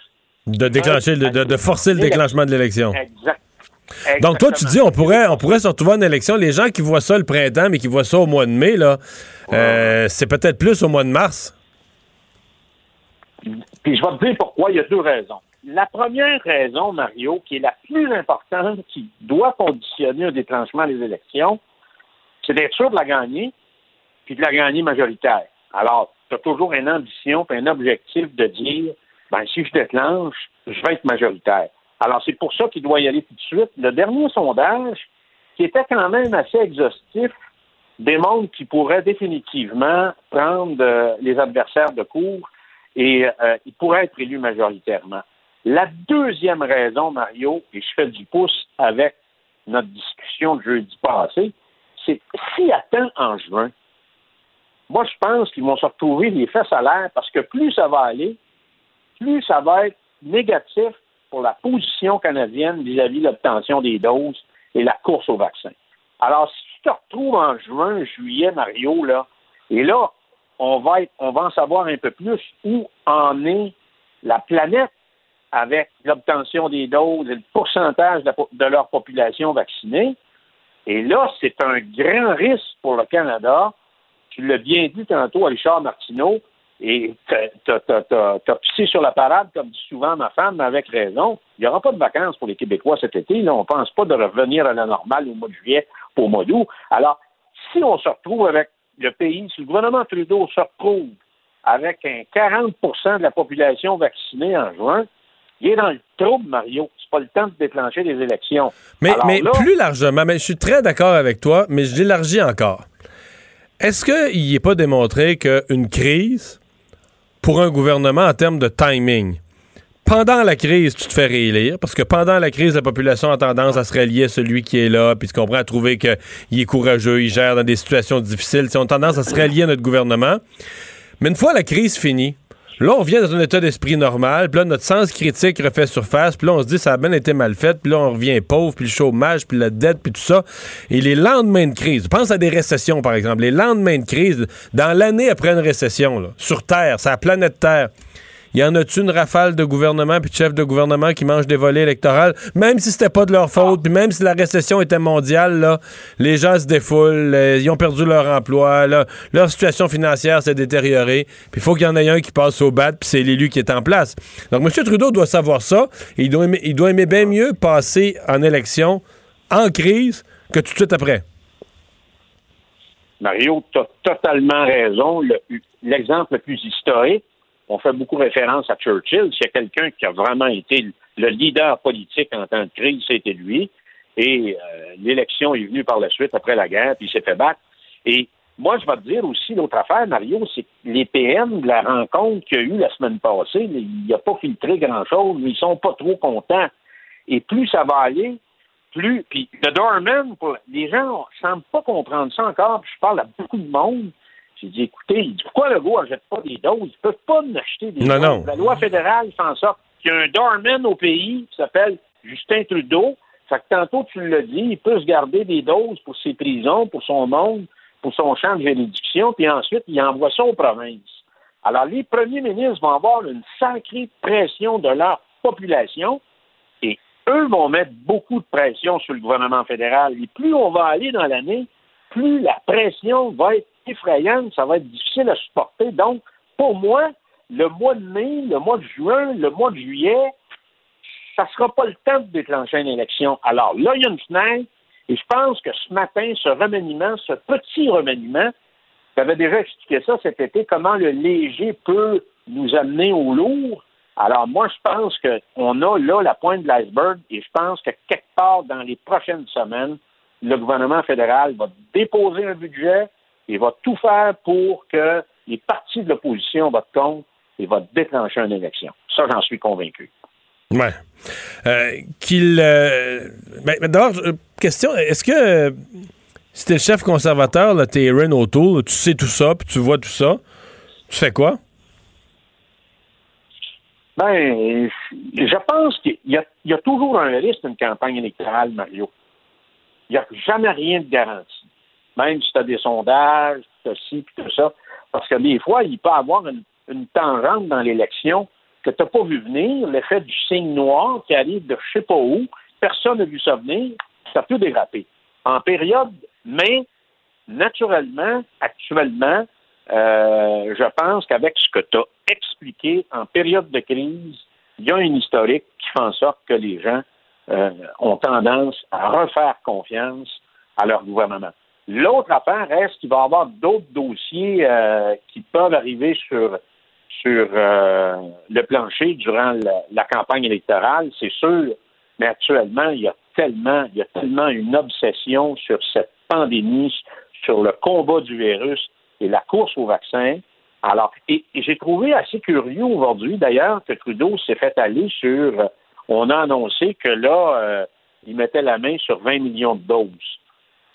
De déclencher, de, forcer le déclenchement de l'élection. Exact. Donc, toi, tu dis, on pourrait, on pourrait se retrouver en élection. Les gens qui voient ça le printemps, mais qui voient ça au mois de mai, là, euh, c'est peut-être plus au mois de mars. Puis je vais te dire pourquoi. Il y a deux raisons. La première raison, Mario, qui est la plus importante, qui doit conditionner un déclenchement des élections, c'est d'être sûr de la gagner, puis de la gagner majoritaire. Alors, tu as toujours une ambition, puis un objectif de dire, ben, si je déclenche, je vais être majoritaire. Alors, c'est pour ça qu'il doit y aller tout de suite. Le dernier sondage, qui était quand même assez exhaustif, démontre qu'il pourrait définitivement prendre euh, les adversaires de cours et euh, il pourrait être élu majoritairement. La deuxième raison, Mario, et je fais du pouce avec notre discussion de jeudi passé, c'est si attend en juin, moi, je pense qu'ils vont se retrouver les fesses à l'air parce que plus ça va aller, plus ça va être négatif pour la position canadienne vis-à-vis l'obtention des doses et la course au vaccin. Alors, si tu te retrouves en juin, juillet, Mario, là, et là, on va, être, on va en savoir un peu plus où en est la planète avec l'obtention des doses et le pourcentage de, de leur population vaccinée. Et là, c'est un grand risque pour le Canada tu l'as bien dit tantôt à Richard Martineau, et tu as, pissé sur la parade, comme dit souvent ma femme, mais avec raison. Il n'y aura pas de vacances pour les Québécois cet été. Là, on ne pense pas de revenir à la normale au mois de juillet pour au mois d'août. Alors, si on se retrouve avec le pays, si le gouvernement Trudeau se retrouve avec un 40% de la population vaccinée en juin, il est dans le trouble, Mario. C'est pas le temps de déclencher des élections. Mais, Alors mais là, plus largement, mais je suis très d'accord avec toi, mais je l'élargis encore. Est-ce qu'il n'est pas démontré qu'une crise, pour un gouvernement en termes de timing, pendant la crise, tu te fais réélire, parce que pendant la crise, la population a tendance à se rallier à celui qui est là, puis tu comprends, à trouver qu'il est courageux, il gère dans des situations difficiles. Ils ont tendance à se rallier à notre gouvernement. Mais une fois la crise finie, là, on revient dans un état d'esprit normal, puis là, notre sens critique refait surface, puis là, on se dit, ça a bien été mal fait, puis là, on revient pauvre, puis le chômage, puis la dette, puis tout ça. Et les lendemains de crise, pense à des récessions, par exemple, les lendemains de crise, dans l'année après une récession, sur Terre, sur la planète Terre, y en a-tu une rafale de gouvernement puis de chefs de gouvernement qui mangent des volets électorales, même si c'était pas de leur faute, puis même si la récession était mondiale, là, les gens se défoulent, euh, ils ont perdu leur emploi, là, leur situation financière s'est détériorée, puis il faut qu'il y en ait un qui passe au bat, puis c'est l'élu qui est en place. Donc M. Trudeau doit savoir ça, et il doit aimer, il doit bien mieux passer en élection en crise que tout de suite après. Mario, tu as totalement raison. Le- L'exemple le, plus historique, on fait beaucoup référence à Churchill. S'il y a quelqu'un qui a vraiment été le leader politique en temps de crise, c'était lui. Et euh, l'élection est venue par la suite après la guerre, puis il s'est fait battre. Et moi, je vais te dire aussi l'autre affaire, Mario, c'est les PM de la rencontre qu'il y a eu la semaine passée, il n'a pas filtré grand-chose, mais ils sont pas trop contents. Et plus ça va aller, plus. Puis le doorman, pour- les gens ne semblent pas comprendre ça encore. Puis je parle à beaucoup de monde. J'ai dit, écoutez, pourquoi le gars n'achète pas des doses? Ils ne peuvent pas en acheter des Non, doses. non. La loi fédérale fait en sorte qu'il y a un doorman au pays qui s'appelle Justin Trudeau. Fait que tantôt, tu l'as dit, il peut se garder des doses pour ses prisons, pour son monde, pour son champ de juridiction, puis ensuite, il envoie ça aux provinces. Alors, les premiers ministres vont avoir une sacrée pression de leur population et eux vont mettre beaucoup de pression sur le gouvernement fédéral. Et plus on va aller dans l'année, plus la pression va être effrayante, ça va être difficile à supporter. Donc, pour moi, le mois de mai, le mois de juin, le mois de juillet, ça ne sera pas le temps de déclencher une élection. Alors là, il y a une fenêtre, et je pense que ce matin, ce remaniement, ce petit remaniement, j'avais déjà expliqué ça cet été, comment le léger peut nous amener au lourd. Alors moi, je pense qu'on a là la pointe de l'iceberg, et je pense que quelque part dans les prochaines semaines, le gouvernement fédéral va déposer un budget et va tout faire pour que les partis de l'opposition votent contre et va déclencher une élection. Ça, j'en suis convaincu. Ouais. Euh, qu'il. euh, ben, D'abord, euh, question est-ce que euh, si t'es le chef conservateur, là, t'es Erin O'Toole, tu sais tout ça, puis tu vois tout ça, tu fais quoi? Ben, je pense qu'il y, a- il y a toujours un risque d'une campagne électorale, Mario. Il n'y a jamais rien de garanti. Même si tu as des sondages, tu ci, puis tout ça. Parce que des fois, il peut y avoir une, tangente dans l'élection que tu n'as pas vu venir, l'effet du signe noir qui arrive de je sais pas où, personne n'a vu ça venir, ça peut déraper. En période, mais naturellement, actuellement, euh, je pense qu'avec ce que tu as expliqué en période de crise, il y a une historique qui fait en sorte que les gens euh, ont tendance à refaire confiance à leur gouvernement. L'autre affaire est qu'il va y avoir d'autres dossiers euh, qui peuvent arriver sur, sur euh, le plancher durant la, campagne électorale, c'est sûr, mais actuellement, il y a tellement, il y a tellement une obsession sur cette pandémie, sur le combat du virus et la course au vaccin. Alors, et, j'ai trouvé assez curieux aujourd'hui, d'ailleurs, que Trudeau s'est fait aller sur. euh, on a annoncé que là, il mettait la main sur 20 millions de doses.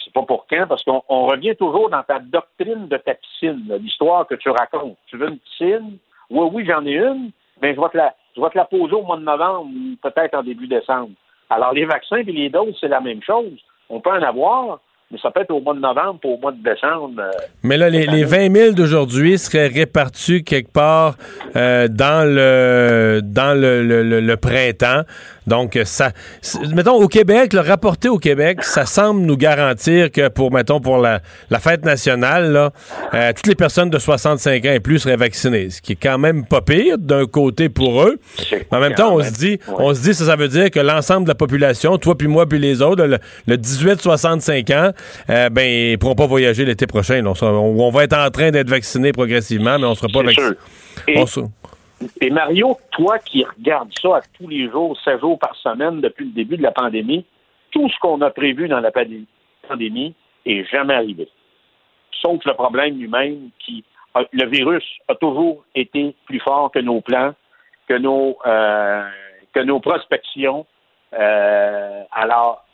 C'est pas pour quand, parce qu'on on revient toujours dans ta doctrine de ta piscine, l'histoire que tu racontes. Tu veux une piscine? Oui, oui, j'en ai une, mais je vais te la, je la poser au mois de novembre ou peut-être en début décembre. Alors, les vaccins et les doses, c'est la même chose. On peut en avoir, mais ça peut être au mois de novembre ou au mois de décembre. euh, Mais là, les, les 20 000 d'aujourd'hui seraient répartis quelque part euh, dans le dans le- le- le printemps. Donc, ça, mettons, au Québec, le rapporté au Québec, ça semble nous garantir que pour, mettons, pour la, la fête nationale, là, euh, toutes les personnes de 65 ans et plus seraient vaccinées, ce qui est quand même pas pire d'un côté pour eux. Mais en même temps, on se dit, on se dit, ça, ça veut dire que l'ensemble de la population, toi puis moi puis les autres, le, le 18-65 ans, euh, ben, ils pourront pas voyager l'été prochain. On, sera- on- on va être en train d'être vaccinés progressivement, mais on sera pas vaccinés. On Et Mario, toi qui regardes ça à tous les jours, 7 jours par semaine depuis le début de la pandémie, tout ce qu'on a prévu dans la pandé- pandémie est jamais arrivé. Sauf le problème lui-même qui le virus a toujours été plus fort que nos plans, que nos euh, que nos prospections. Euh, alors,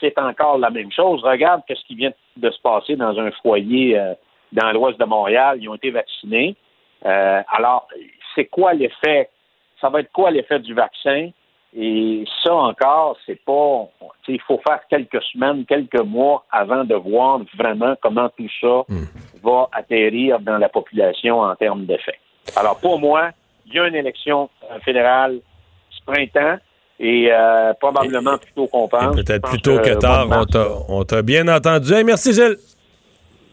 c'est encore la même chose. Regarde ce qui vient de se passer dans un foyer euh, dans l'ouest de Montréal. Ils ont été vaccinés. Alors, c'est quoi l'effet? Ça va être quoi l'effet du vaccin? Et ça encore, c'est pas. Il faut faire quelques semaines, quelques mois avant de voir vraiment comment tout ça va atterrir dans la population en termes d'effet. Alors, pour moi, il y a une élection euh, fédérale ce printemps et euh, probablement plus tôt qu'on pense. Peut-être plus tôt que tard. On t'a- là. on t'a bien entendu. Hey, merci, Gilles.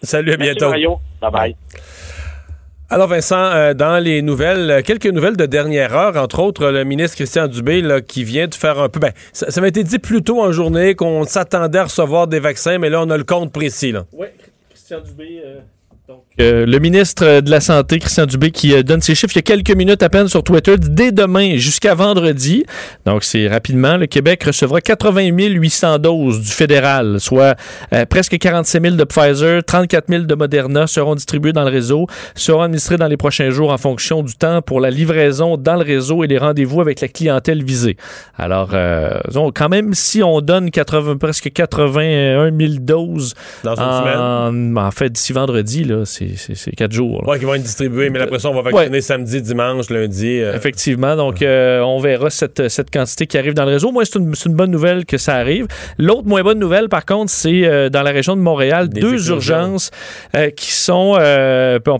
Salut, à Merci, bientôt. Mario. Bye bye. Alors Vincent, euh, dans les nouvelles, euh, quelques nouvelles de dernière heure, entre autres le ministre Christian Dubé qui vient de faire un peu... Ben, ça, m'a été dit plus tôt en journée qu'on s'attendait à recevoir des vaccins, mais là on a le compte précis. Oui, Christian Dubé. Euh, le ministre de la Santé, Christian Dubé, qui euh, donne ses chiffres il y a quelques minutes à peine sur Twitter, dès demain jusqu'à vendredi. Donc, c'est rapidement. Le Québec recevra 80 800 doses du fédéral, soit euh, presque 47 000 de Pfizer, 34 000 de Moderna seront distribués dans le réseau, seront administrés dans les prochains jours en fonction du temps pour la livraison dans le réseau et les rendez-vous avec la clientèle visée. Alors, euh, disons, quand même, si on donne 80, presque 81 000 doses Dans une en, en fait, d'ici vendredi, là, c'est quatre jours. là. Ouais, qui vont être distribués, mais après ça, on va vacciner samedi, dimanche, lundi. euh. Effectivement, donc euh, on verra cette, cette quantité qui arrive dans le réseau. Moi, c'est une, bonne nouvelle que ça arrive. L'autre moins bonne nouvelle, par contre, c'est euh, dans la région de Montréal, Des deux urgences qui sont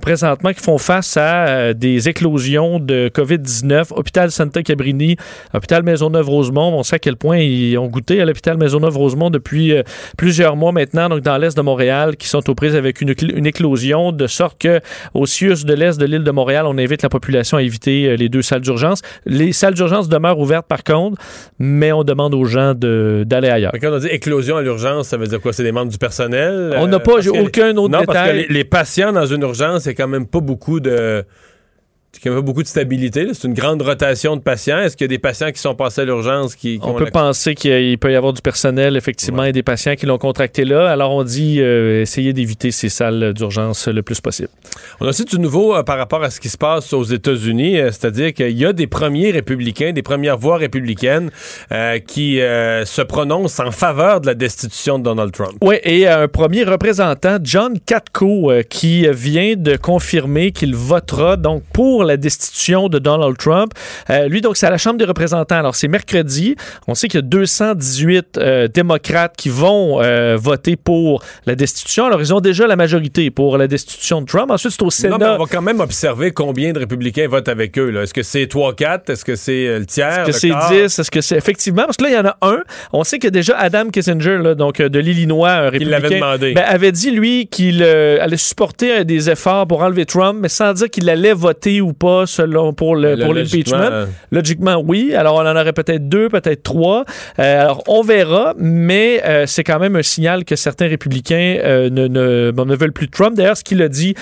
présentement qui font face à des éclosions de COVID-19. Hôpital Santa Cabrini, hôpital Maisonneuve-Rosemont. On sait à quel point ils ont goûté à l'hôpital Maisonneuve-Rosemont depuis plusieurs mois maintenant, donc dans l'est de Montréal, qui sont aux prises avec une, une éclosion, de sorte que au CIUS de l'est de l'île de Montréal, on invite la population à éviter euh, les deux salles d'urgence. Les salles d'urgence demeurent ouvertes par contre, mais on demande aux gens d'aller ailleurs. Quand on dit éclosion à l'urgence, ça veut dire quoi? C'est des membres du personnel? On n'a Euh, pas que- aucun autre non, parce que détail. les, les patients dans une urgence, c'est quand même pas beaucoup de... Quand même pas beaucoup de stabilité. C'est une grande rotation de patients. Est-ce qu'il y a des patients qui sont passés à l'urgence qui, qui On peut la- penser qu'il peut y avoir du personnel, effectivement, et des patients qui l'ont contracté là. Alors, on dit euh, essayer d'éviter ces salles d'urgence le plus possible. On a aussi du nouveau euh, par rapport à ce qui se passe aux États-Unis, euh, c'est-à-dire qu'il y a des premiers républicains, des premières voix républicaines euh, qui se prononcent en faveur de la destitution de Donald Trump. Oui, et un premier représentant, John Katko, qui vient de confirmer qu'il votera donc pour la destitution de Donald Trump. Euh, lui, donc, c'est à la Chambre des représentants. Alors, c'est mercredi. On sait qu'il y a 218 euh, démocrates qui vont euh, voter pour la destitution. Alors, ils ont déjà la majorité pour la destitution de Trump. Ensuite, c'est au Sénat. Non, mais on va quand même observer combien de républicains votent avec eux. Est-ce que c'est 3-4? Est-ce que c'est le tiers? Est-ce que c'est quart? 10? Est-ce que c'est effectivement? Parce que là, il y en a un. On sait que déjà Adam Kissinger, là, donc de l'Illinois, un Il républicain, l'avait demandé. ben, avait dit, lui, qu'il allait supporter des efforts pour enlever Trump, mais sans dire qu'il allait voter ou pas selon pour le Le- pour l'impeachment? euh, Logiquement, oui. Alors, on en aurait peut-être deux, peut-être trois. Euh, alors, on verra, mais euh, c'est quand même un signal que certains républicains euh, ne, ne, veulent plus de Trump. D'ailleurs, ce qu'il a dit,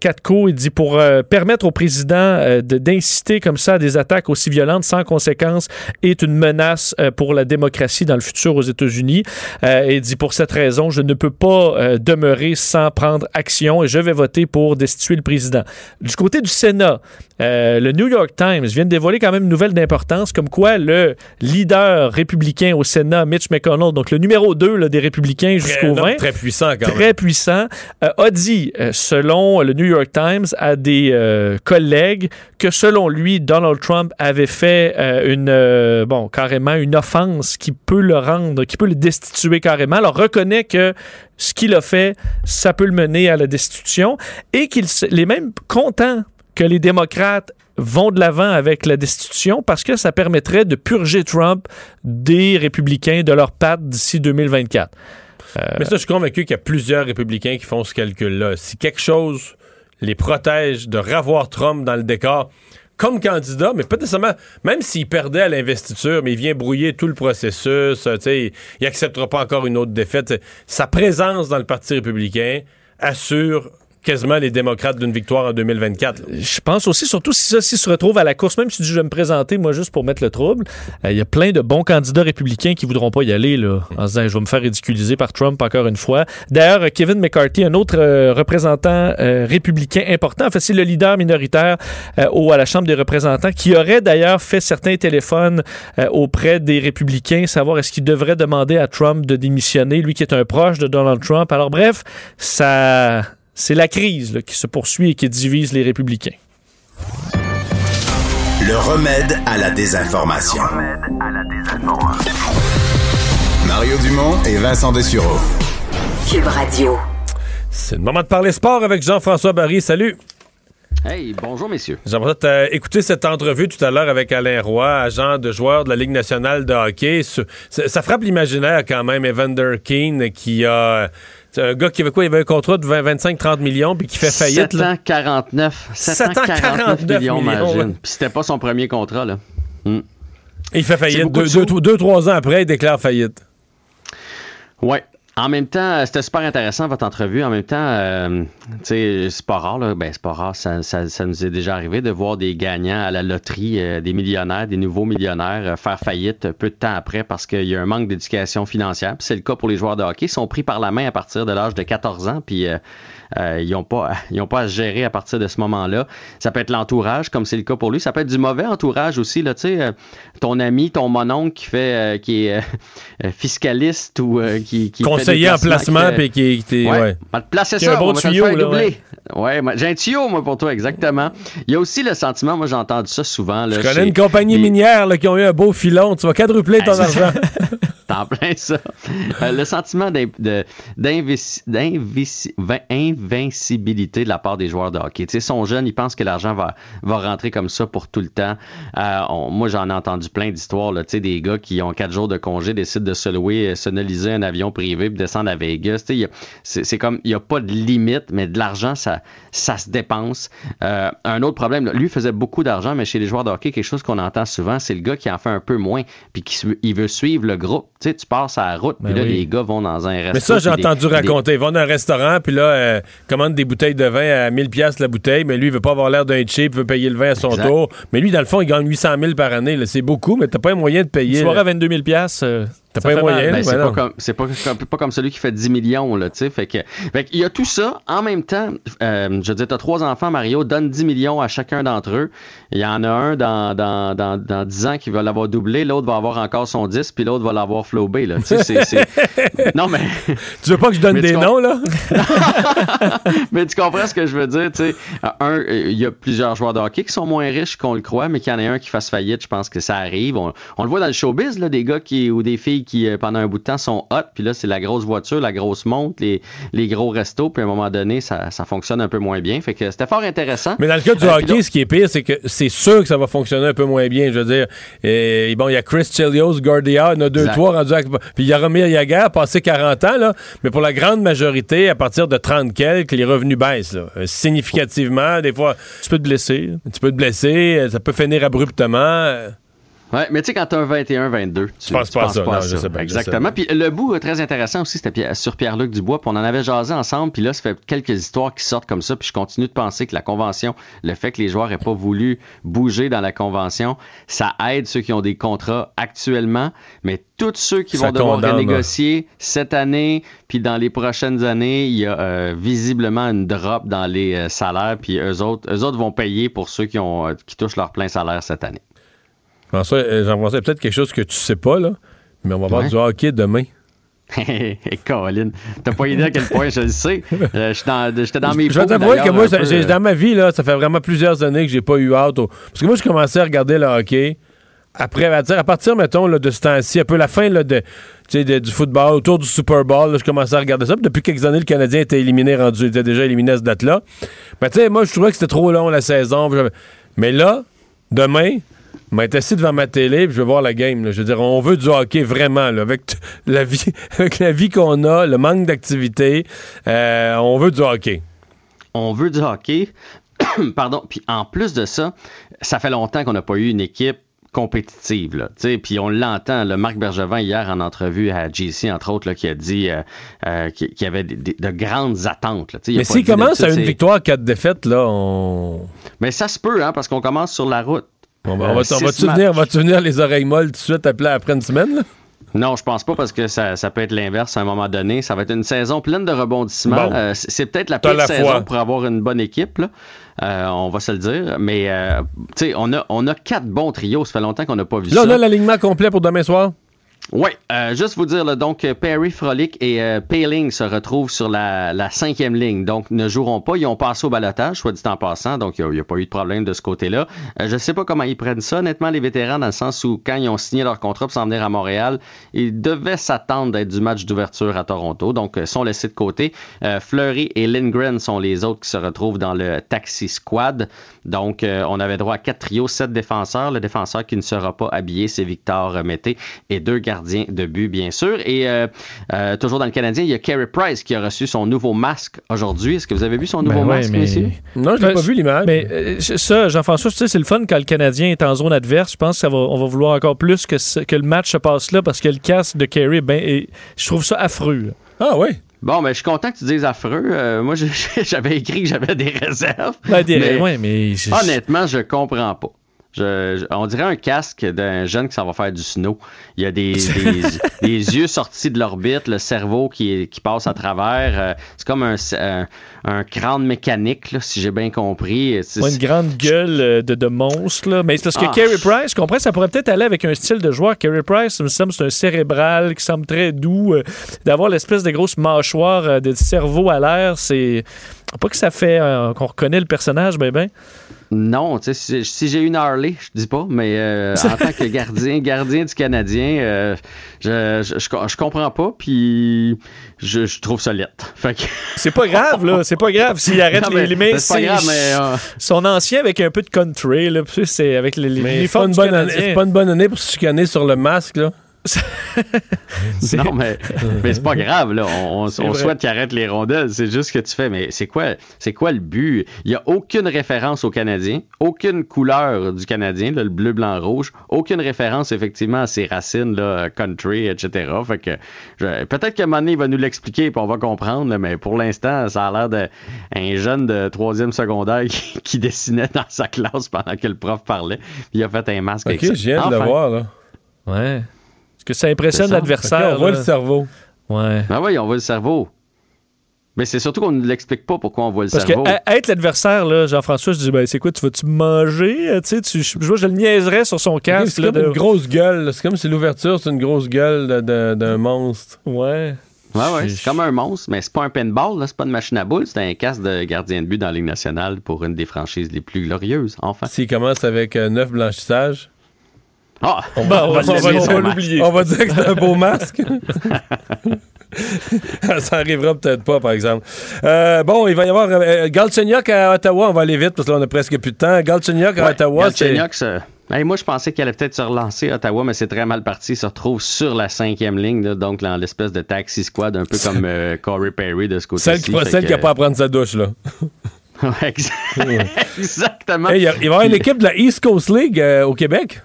Katko, il dit pour permettre au président de- d'inciter comme ça à des attaques aussi violentes sans conséquence est une menace pour la démocratie dans le futur aux États-Unis. Et il dit pour cette raison, je ne peux pas demeurer sans prendre action et je vais voter pour destituer le président. Du côté du Sénat, euh, le New York Times vient de dévoiler quand même une nouvelle d'importance, comme quoi le leader républicain au Sénat, Mitch McConnell, donc le numéro 2 là, des républicains jusqu'au un homme 20, très puissant quand même. très puissant, euh, a dit, euh, selon le New York Times, à des euh, collègues que selon lui, Donald Trump avait fait une, bon, carrément une offense qui peut le rendre, qui peut le destituer carrément. Alors reconnaît que ce qu'il a fait, ça peut le mener à la destitution et qu'il les mêmes contents que les démocrates vont de l'avant avec la destitution parce que ça permettrait de purger Trump des républicains de leur patte d'ici 2024. Mais ça, je suis convaincu qu'il y a plusieurs républicains qui font ce calcul-là. Si quelque chose les protège de revoir Trump dans le décor comme candidat, mais pas nécessairement, même s'il perdait à l'investiture, mais il vient brouiller tout le processus, euh, il n'acceptera pas encore une autre défaite. Sa présence dans le Parti républicain assure quasiment les démocrates d'une victoire en 2024. Je pense aussi, surtout si ça s'il se retrouve à la course, même si tu dis je vais me présenter, moi, juste pour mettre le trouble, euh, il y a plein de bons candidats républicains qui voudront pas y aller, là, en se disant je vais me faire ridiculiser par Trump encore une fois. D'ailleurs, euh, Kevin McCarthy, un autre euh, représentant républicain important, en c'est le leader minoritaire au, à la Chambre des représentants, qui aurait d'ailleurs fait certains téléphones auprès des républicains, savoir est-ce qu'il devrait demander à Trump de démissionner, lui qui est un proche de Donald Trump. Alors bref, ça, c'est la crise là, qui se poursuit et qui divise les républicains. Le remède à la désinformation. Mario Dumont et Vincent Dessureau. Cube Radio. C'est le moment de parler sport avec Jean-François Barry. Salut. Hey, bonjour messieurs. J'aimerais t'as écouté cette entrevue tout à l'heure avec Alain Roy, agent de joueur de la Ligue nationale de hockey. Ça, ça frappe l'imaginaire quand même, Evander Keane, qui a... C'est un gars qui avait quoi? Il avait un contrat de 25-30 millions puis qui fait faillite. là. 749. 749 749 millions, millions, imagine. Puis c'était pas son premier contrat, là. Hmm. Il fait faillite. Deux, de deux, deux, trois ans après, il déclare faillite. Ouais. En même temps, euh, c'était super intéressant votre entrevue. En même temps, euh, c'est pas rare, là. Ben, c'est pas rare. Ça, ça- ça nous est déjà arrivé de voir des gagnants à la loterie, euh, des millionnaires, des nouveaux millionnaires euh, faire faillite peu de temps après parce qu'il y a un manque d'éducation financière. C'est le cas pour les joueurs de hockey. Ils sont pris par la main à partir de l'âge de 14 ans. Puis euh, ils n'ont pas, ils ont pas à se gérer à partir de ce moment-là. Ça peut être l'entourage, comme c'est le cas pour lui. Ça peut être du mauvais entourage aussi. Là, tu sais, euh, ton ami, ton mononcle qui fait, euh, qui est euh, fiscaliste ou euh, qui, fait Conseiller en placement puis qui... Ouais. ouais. Te placer ça, un bon tuyau, là, ouais. J'ai un tuyau, moi, pour toi, exactement. Il y a aussi le sentiment, moi, j'ai entendu ça souvent. Là, Je connais chez- une compagnie minière là, qui ont eu un beau filon. Tu vas quadrupler ton Ah, argent. T'en plein ça. Euh, le sentiment d'in- de- la part des joueurs de hockey. Tu sais, ils sont jeunes, ils pensent que l'argent va, va rentrer comme ça pour tout le temps. Euh, moi, j'en ai entendu plein d'histoires, des gars qui ont quatre jours de congé, décident de se louer, euh, sonoliser un avion privé puis descendre à Vegas. C'est comme, il n'y a pas de limite, mais de l'argent, ça, ça se dépense. Un autre problème, lui faisait beaucoup d'argent, mais chez les joueurs de hockey, quelque chose qu'on entend souvent, c'est le gars qui en fait un peu moins, puis qui il veut suivre le groupe. Tu sais, tu passes à la route, puis Ben là, oui. les gars vont dans un restaurant. Mais ça, j'ai entendu raconter. Ils vont dans un restaurant, puis là, euh, commande des bouteilles de vin à 1000 pièces la bouteille, mais lui, il veut pas avoir l'air d'un cheap, il veut payer le vin à son Exact. tour. Mais lui, dans le fond, il gagne 800 000 par année. C'est beaucoup, mais t'as pas un moyen de payer. Une soirée là. à 22 000 euh, T'as pas moyen, Ben, c'est pas comme c'est pas, comme- pas comme celui qui fait 10 millions là, tu sais. Fait que, fait qu'il y a tout ça en même temps. euh, je veux dire, t'as trois enfants, Mario, donne 10 millions à chacun d'entre eux. Il y en a un dans, dans, dans, dans 10 ans qui va l'avoir doublé, l'autre va avoir encore son 10, puis l'autre va l'avoir flobé là. Tu sais, c'est- non mais Tu veux pas que je donne des noms, là? mais tu comprends ce que je veux dire, tu sais. Un, il y a plusieurs joueurs de hockey qui sont moins riches qu'on le croit, mais qu'il y en ait un qui fasse faillite, je pense que ça arrive. On, on le voit dans le showbiz, là, des gars qui, ou des filles qui, euh, pendant un bout de temps, sont hot, puis là, c'est la grosse voiture, la grosse montre, les, les gros restos, puis à un moment donné, ça, ça fonctionne un peu moins bien. Fait que c'était fort intéressant. Mais dans le cas du Euh, hockey, ce qui est pire, c'est que c'est sûr que ça va fonctionner un peu moins bien. Je veux dire, et, bon, il y a Chris Chelios, Guardia, il y en a deux, Exact. trois rendus à... Puis Yaromir Yager, passé 40 ans, là. Mais pour la grande majorité, à partir de 30 quelques, les revenus baissent, là. Euh, Significativement. Des fois, Tu peux te blesser. tu peux te blesser, euh, ça peut finir abruptement. Ouais, mais tu sais, quand t'as un 21-22, tu penses pas à ça. Non, je ça. sais bien, je Exactement. sais Puis le bout très intéressant aussi, c'était sur Pierre-Luc Dubois. Puis on en avait jasé ensemble. Puis là, ça fait quelques histoires qui sortent comme ça. Puis je continue de penser que la convention, le fait que les joueurs aient pas voulu bouger dans la convention, ça aide ceux qui ont des contrats actuellement. Mais tous ceux qui Ça vont devoir condamne, renégocier cette année, puis dans les prochaines années, il y a euh, visiblement une drop dans les euh, salaires. Puis eux autres, eux autres vont payer pour ceux qui, ont, euh, qui touchent leur plein salaire cette année. François, euh, Jean-François, peut-être quelque chose que tu sais pas, là. Mais on va voir Ouais. du hockey demain. Hé, Colin, t'as pas idée à quel point je le sais. Euh, J'étais dans, mes Je vais t'avouer que moi, peu, euh, dans ma vie, là, ça fait vraiment plusieurs années que j'ai pas eu hâte. au- Parce que moi, je commençais à regarder le hockey. Après, à, dire, à partir, mettons, là, de ce temps-ci, un peu la fin là, de, du football, autour du Super Bowl, là, je commençais à regarder ça. Puis depuis quelques années, le Canadien était éliminé, rendu, était déjà éliminé à cette date-là. Mais tu sais, moi, je trouvais que c'était trop long la saison. Mais là, demain, je vais être assis devant ma télé puis je vais voir la game. là. Je veux dire, on veut du hockey vraiment, là, avec la vie, avec la vie qu'on a, le manque d'activité. euh, on veut du hockey. on veut du hockey. Pardon. Puis en plus de ça, ça fait longtemps qu'on n'a pas eu une équipe compétitive. Là, puis on l'entend, le Marc Bergevin hier en entrevue à GC, entre autres, là, qui a dit euh, euh, qu'il y avait de grandes attentes. là. Mais s'il commence à une victoire, quatre défaites, là, on. Mais ça se peut, hein, parce qu'on commence sur la route. On va, on Euh, va, on matchs. venir, va-tu venir les oreilles molles tout de suite après, après une semaine? Là? Non, je pense pas parce que ça, ça peut être l'inverse à un moment donné. Ça va être une saison pleine de rebondissements. Bon. Euh, c'est peut-être la pire la saison foi. pour avoir une bonne équipe. là. Euh, on va se le dire. Mais euh, tu sais, on a, on a quatre bons trios. Ça fait longtemps qu'on n'a pas vu Là, ça. on a l'alignement complet pour demain soir? Oui, euh, juste vous dire, là, donc euh, Perry, Frolic et euh, Paling se retrouvent sur la, cinquième ligne. Donc, ne joueront pas. Ils ont passé au balotage, soit dit en passant. Donc, il n'y a, pas eu de problème de ce côté-là. Euh, je ne sais pas comment ils prennent ça, honnêtement, les vétérans, dans le sens où, quand ils ont signé leur contrat pour s'en venir à Montréal, ils devaient s'attendre d'être du match d'ouverture à Toronto. Donc, sont laissés de côté. Fleury et Lindgren sont les autres qui se retrouvent dans le taxi squad. Donc, on avait droit à quatre trios, sept défenseurs. Le défenseur qui ne sera pas habillé, c'est Victor Mété et deux gardiens de but, bien sûr. Et euh, euh, toujours dans le Canadien, il y a Carey Price qui a reçu son nouveau masque aujourd'hui. Est-ce que vous avez vu son nouveau Ben ouais, masque, mais- messieurs? Non, je l'ai Ben, pas vu l'image. Mais euh, ça, Jean-François, tu sais, c'est le fun quand le Canadien est en zone adverse. Je pense qu'on va vouloir encore plus que, ce- que le match se passe là parce que le casque de Kerry, ben, je trouve ça affreux. là. Ah oui? Bon, ben, je suis content que tu dises affreux. Euh, moi, j'avais écrit que j'avais des réserves. Ben, des- Mais- ouais, mais je- Honnêtement, je comprends pas. Je- je- on dirait un casque d'un jeune qui s'en va faire du snow. Il y a des, des, des yeux sortis de l'orbite, le cerveau qui, qui passe à travers. Euh, c'est comme un, un, un crâne mécanique, là, si j'ai bien compris. Ouais, une grande gueule euh, de, de monstre. Là. Mais c'est parce que Ah. Carey Price, je comprends, ça pourrait peut-être aller avec un style de joueur. Carey Price, ça me semble, c'est un cérébral qui semble très doux. euh, D'avoir l'espèce de grosse mâchoire euh, de cerveau à l'air, c'est. Pas que ça fait qu'on reconnaît le personnage, ben ben. Non, tu sais, si, si j'ai une Harley, je dis pas, mais euh, en tant que gardien, gardien du Canadien, euh, je, je, je, je comprends pas, puis je, je trouve ça lettre. Fait que... C'est pas grave, là. C'est pas grave s'il arrête Non, les, mais les mains. c'est pas grave, mais, euh, Son ancien avec un peu de country, là. Puis c'est avec les, les Mais c'est pas, uniformes une du bonne année, Canadien. c'est pas une bonne année pour se chicaner sur le masque, là. Non, mais, mais c'est pas grave, là. On, souhaite qu'il arrête les rondelles. C'est juste ce que tu fais. Mais c'est quoi, c'est quoi le but? Il n'y a aucune référence au Canadien, aucune couleur du Canadien, là, le bleu, blanc, rouge, aucune référence, effectivement, à ses racines, là, country, etc. Fait que, je- peut-être qu'à un moment donné, il va nous l'expliquer et on va comprendre, là, mais pour l'instant, ça a l'air d'un jeune de troisième secondaire qui, qui dessinait dans sa classe pendant que le prof parlait. Puis il a fait un masque avec Ok, ça. je viens de le voir, là. Ouais. Est-ce que ça impressionne l'adversaire? On voit le cerveau. Ouais. Ah oui, on voit le cerveau. Mais c'est surtout qu'on ne l'explique pas pourquoi on voit le Parce cerveau. que à- être l'adversaire, là, Jean-François, je dis, ben, c'est quoi, tu vas-tu manger? Euh, Tu sais, tu- je, je vois, je le niaiserais sur son casque. C'est comme de- une grosse gueule. C'est comme si l'ouverture, c'est une grosse gueule de- de- d'un monstre. Ouais. Ouais, ouais, c'est comme un monstre, mais c'est pas un pinball, là, c'est pas une machine à boules, c'est un casque de gardien de but dans la Ligue nationale pour une des franchises les plus glorieuses, enfin. S'il commence avec euh, neuf blanchissages. Ah! On Bah, on va- on va- on l'oublier. On va dire que c'est un beau masque. Ça arrivera peut-être pas, par exemple. Euh, bon, il va y avoir euh, Galchenyuk à Ottawa. On va aller vite parce que là, on a presque plus de temps. Galchenyuk à Ouais, Ottawa. Galchenyuk, Hey, moi, je pensais qu'elle allait peut-être se relancer à Ottawa, mais c'est très mal parti. Il se retrouve sur la cinquième ligne, là, donc dans l'espèce de taxi squad, un peu comme euh, Corey Perry de ce côté-ci. Celle qui celle n'a pas à prendre sa douche, là. Exactement. Hey, il va y avoir une équipe de la East Coast League euh, au Québec.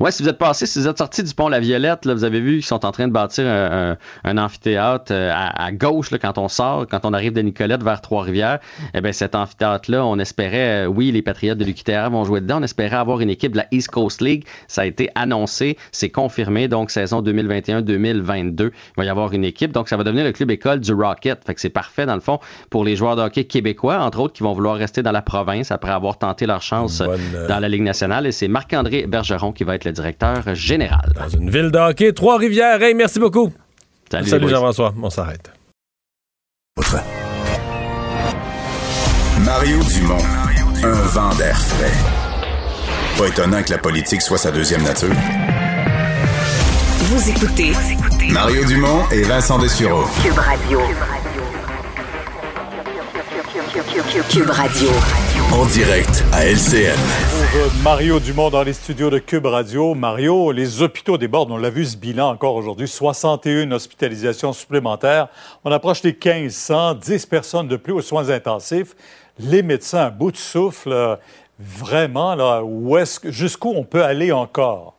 Ouais, si vous êtes passé, si vous êtes sorti du pont La Violette, là, vous avez vu qu'ils sont en train de bâtir un, un- un amphithéâtre euh, à, à gauche là, quand on sort, quand on arrive de Nicolette vers Trois-Rivières. Eh bien, cet amphithéâtre-là, on espérait, euh, oui, les Patriotes de l'UQTR vont jouer dedans. On espérait avoir une équipe de la East Coast League. Ça a été annoncé, c'est confirmé. Donc, saison 2021-2022, il va y avoir une équipe. Donc, ça va devenir le club école du Rocket. Fait que c'est parfait, dans le fond, pour les joueurs de hockey québécois, entre autres, qui vont vouloir rester dans la province après avoir tenté leur chance euh, Bonne, dans la Ligue nationale. Et c'est Marc-André Bergeron qui va être le directeur général. Dans une ville de hockey, Trois-Rivières. Hey, merci beaucoup. Salut, Salut. Jean-François. On s'arrête. Mario Dumont, un vent d'air frais. Pas étonnant que la politique soit sa deuxième nature. Vous écoutez Mario Dumont et Vincent Dessureau. Cube Radio. Cube Radio. En direct à LCN. Pour Mario Dumont dans les studios de Cube Radio. Mario, les hôpitaux débordent. On l'a vu ce bilan encore aujourd'hui. 61 hospitalisations supplémentaires. On approche des 1500, 10 personnes de plus aux soins intensifs. Les médecins à bout de souffle. euh, vraiment, là, où est-ce que, jusqu'où on peut aller encore?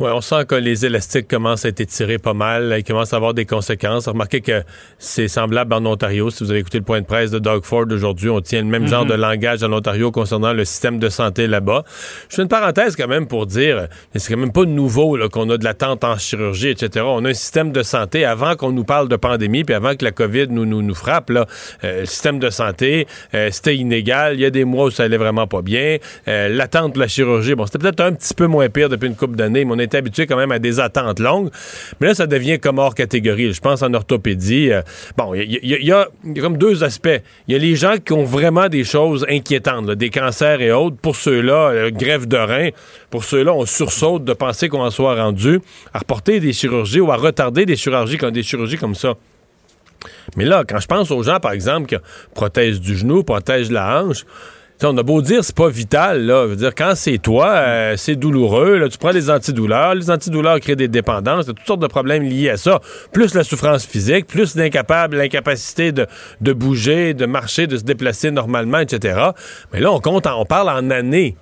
Oui, on sent que les élastiques commencent à être étirés pas mal. Ils commencent à avoir des conséquences. Remarquez que c'est semblable en Ontario. Si vous avez écouté le point de presse de Doug Ford aujourd'hui, on tient le même genre Mhm. de langage en Ontario concernant le système de santé là-bas. Je fais une parenthèse quand même pour dire, mais c'est quand même pas nouveau qu'on a de l'attente en chirurgie, etc. On a un système de santé avant qu'on nous parle de pandémie, puis avant que la COVID nous, nous, nous frappe. Là, euh, le système de santé, euh, c'était inégal. Il y a des mois où ça allait vraiment pas bien. Euh, l'attente de la chirurgie, bon, c'était peut-être un petit peu moins pire depuis une couple d'années, mais on est habitué quand même à des attentes longues. Mais là, ça devient comme hors catégorie. Je pense en orthopédie. bon, il y, a- comme deux aspects. Il y a les gens qui ont vraiment des choses inquiétantes, des cancers et autres. Pour ceux-là, euh, grève de rein. Pour ceux-là, on sursaute de penser qu'on en soit rendu à reporter des chirurgies ou à retarder des chirurgies comme des chirurgies comme ça. Mais là, quand je pense aux gens, par exemple, qui protègent du genou, protègent la hanche, on a beau dire c'est pas vital, là. Quand c'est toi, euh, c'est douloureux. Tu prends des antidouleurs. Les antidouleurs créent des dépendances. Toutes sortes de problèmes liés à ça. Plus la souffrance physique, plus l'incapable, l'incapacité de, bouger, de marcher, de se déplacer normalement, etc. Mais là, on compte, on parle en années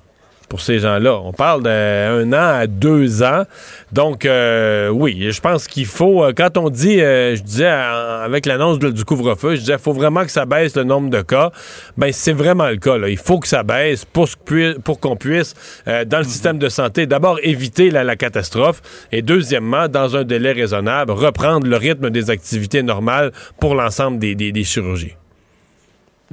pour ces gens-là. On parle d'un an à deux ans. Donc, euh, oui, je pense qu'il faut, euh, quand on dit, euh, je disais, avec l'annonce du couvre-feu, je disais, il faut vraiment que ça baisse le nombre de cas. Ben, c'est vraiment le cas. Là. Il faut que ça baisse pour, pour qu'on puisse, euh, dans le système de santé, d'abord éviter la, la catastrophe et deuxièmement, dans un délai raisonnable, reprendre le rythme des activités normales pour l'ensemble des, des- des chirurgies.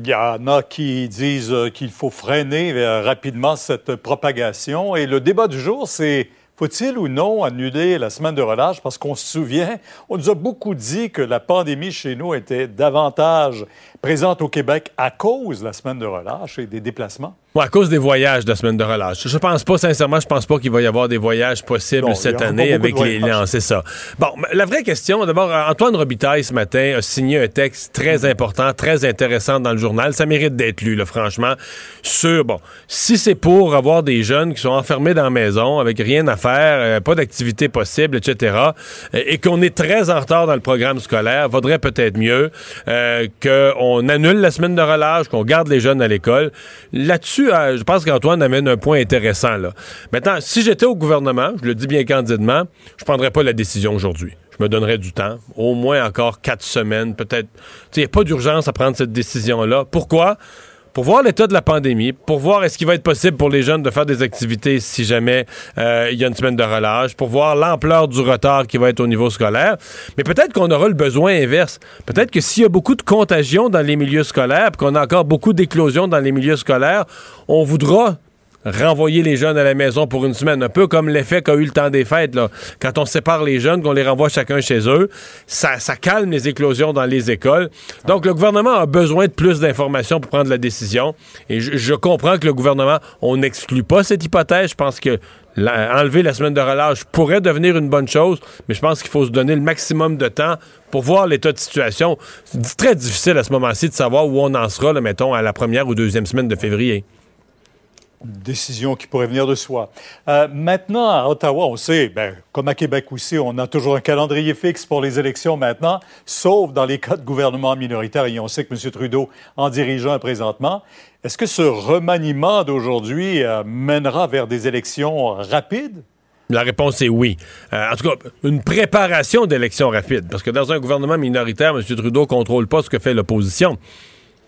Il y en a qui disent euh, qu'il faut freiner euh, rapidement cette propagation. Et le débat du jour, c'est faut-il ou non annuler la semaine de relâche? Parce qu'on se souvient, on nous a beaucoup dit que la pandémie chez nous était davantage présente au Québec à cause de la semaine de relâche et des déplacements? Ouais, à cause des voyages de la semaine de relâche. Je pense pas, sincèrement, je pense pas qu'il va y avoir des voyages possibles Non, cette année avec les. Non, c'est ça. Bon, la vraie question, d'abord, Antoine Robitaille, ce matin, a signé un texte très important, très intéressant dans le journal. Ça mérite d'être lu, là, franchement. Sur, bon, si c'est pour avoir des jeunes qui sont enfermés dans la maison avec rien à faire, euh, pas d'activité possible, etc., euh, et qu'on est très en retard dans le programme scolaire, vaudrait peut-être mieux euh, qu'on annule la semaine de relâche, qu'on garde les jeunes à l'école. Là-dessus, euh, je pense qu'Antoine amène un point intéressant. Maintenant, si j'étais au gouvernement, je le dis bien candidement, je prendrais pas la décision aujourd'hui. Je me donnerais du temps, au moins encore quatre semaines, peut-être. Il n'y a pas d'urgence à prendre cette décision-là. Pourquoi? Pour voir l'état de la pandémie, pour voir est-ce qu'il va être possible pour les jeunes de faire des activités si jamais euh, il y a une semaine de relâche, pour voir l'ampleur du retard qui va être au niveau scolaire. Mais peut-être qu'on aura le besoin inverse. Peut-être que s'il y a beaucoup de contagion dans les milieux scolaires, qu'on a encore beaucoup d'éclosions dans les milieux scolaires, on voudra renvoyer les jeunes à la maison pour une semaine, un peu comme l'effet qu'a eu le temps des fêtes. Quand on sépare les jeunes, qu'on les renvoie chacun chez eux, ça, calme les éclosions dans les écoles. Donc le gouvernement a besoin de plus d'informations pour prendre la décision. Et je, comprends que le gouvernement, on n'exclut pas cette hypothèse. Je pense que la- enlever la semaine de relâche pourrait devenir une bonne chose, mais je pense qu'il faut se donner le maximum de temps pour voir l'état de situation. C'est très difficile à ce moment-ci de savoir où on en sera, mettons, à la première ou deuxième semaine de février. Décision qui pourrait venir de soi. Euh, maintenant, à Ottawa, on sait, ben, comme à Québec aussi, on a toujours un calendrier fixe pour les élections maintenant, sauf dans les cas de gouvernement minoritaire, et on sait que M. Trudeau en dirige un présentement. Est-ce que ce remaniement d'aujourd'hui euh, mènera vers des élections rapides? La réponse est oui. Euh, en tout cas, une préparation d'élection rapide. Parce que dans un gouvernement minoritaire, M. Trudeau contrôle pas ce que fait l'opposition.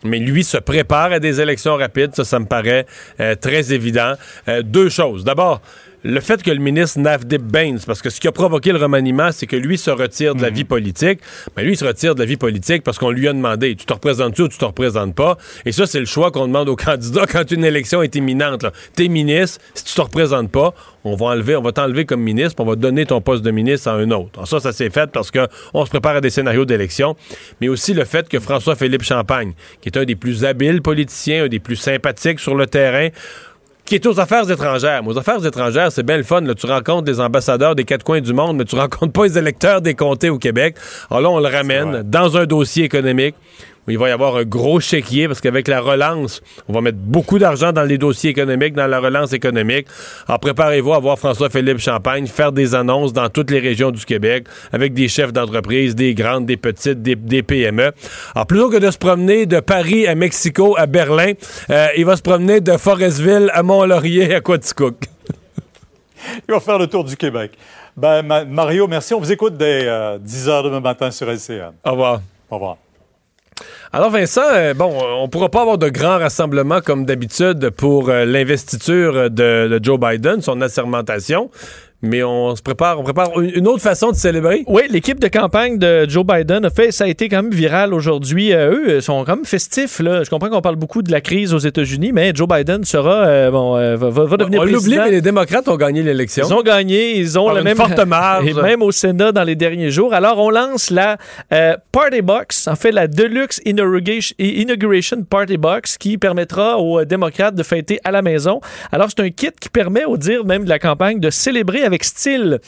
Mais lui se prépare à des élections rapides, ça, ça me paraît euh, très évident. Euh, deux choses. D'abord, le fait que le ministre Navdip Baines, parce que ce qui a provoqué le remaniement, c'est que lui se retire de la vie politique. Mais lui, il se retire de la vie politique parce qu'on lui a demandé, tu te représentes-tu ou tu te représentes pas? Et ça, c'est le choix qu'on demande aux candidats quand une élection est imminente. T'es ministre, si tu te représentes pas, on va enlever, on va t'enlever comme ministre, puis on va donner ton poste de ministre à un autre. Alors ça, ça s'est fait parce que on se prépare à des scénarios d'élection, mais aussi le fait que François-Philippe Champagne, qui est un des plus habiles politiciens, un des plus sympathiques sur le terrain, qui est aux affaires étrangères. Mais aux affaires étrangères, c'est bien le fun. là. Tu rencontres des ambassadeurs des quatre coins du monde, mais tu rencontres pas les électeurs des comtés au Québec. Alors là, on le ramène dans un dossier économique il va y avoir un gros chéquier parce qu'avec la relance, on va mettre beaucoup d'argent dans les dossiers économiques, dans la relance économique. Alors préparez-vous à voir François-Philippe Champagne faire des annonces dans toutes les régions du Québec avec des chefs d'entreprise, des grandes, des petites, des, des, PME. Alors plutôt que de se promener de Paris à Mexico à Berlin, euh, il va se promener de Forestville à Mont-Laurier à Quaticook. il va faire le tour du Québec. Ben, Mario, merci. On vous écoute dès 10 h demain matin sur LCN. Au revoir. Au revoir. Alors Vincent, euh, bon, on pourra pas avoir de grands rassemblements comme d'habitude pour euh, l'investiture de, de, Joe Biden, son assermentation mais on se prépare, on prépare une autre façon de célébrer. Oui, l'équipe de campagne de Joe Biden a fait, ça a été quand même viral aujourd'hui. Euh, eux sont quand même festifs. Là. Je comprends qu'on parle beaucoup de la crise aux États-Unis, mais Joe Biden sera, euh, bon, euh, va, va, devenir on président. On l'oublie, mais les démocrates ont gagné l'élection. Ils ont gagné, ils ont la même forte marge. Et même au Sénat dans les derniers jours. Alors, on lance la Party Box, en fait, la Deluxe Inauguration Party Box, qui permettra aux démocrates de fêter à la maison. Alors, c'est un kit qui permet, au dire même de la campagne, de célébrer avec style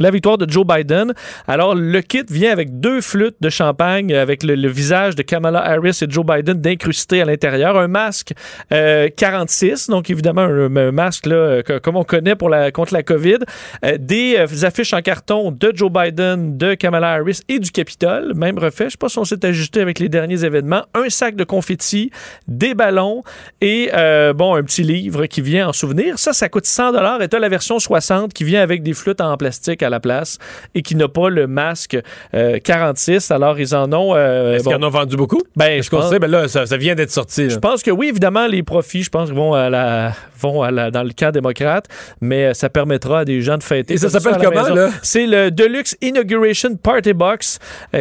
la victoire de Joe Biden. Alors, le kit vient avec deux flûtes de champagne avec le, visage de Kamala Harris et Joe Biden d'incrusté à l'intérieur. Un masque 46, euh, donc évidemment un, masque là, comme on connaît pour la, contre la COVID. Euh, des euh, affiches en carton de Joe Biden, de Kamala Harris et du Capitole. Même refait. Je ne sais pas si on s'est ajusté avec les derniers événements. Un sac de confettis, des ballons et bon, un petit livre qui vient en souvenir. Ça, ça coûte 100 Et tu as la version 60 qui vient avec des flûtes en plastique la place et qui n'a pas le masque 46. Euh, Alors, ils en ont. Euh, Est-ce qu'ils en ont vendu beaucoup? Ben, je pense. Ben là, ça, vient d'être sorti. Je pense que oui, évidemment, les profits, je pense, vont, à la, vont à la, dans le camp démocrate, mais euh, ça permettra à des gens de fêter. Et ça s'appelle comment, là? C'est le Deluxe Inauguration Party Box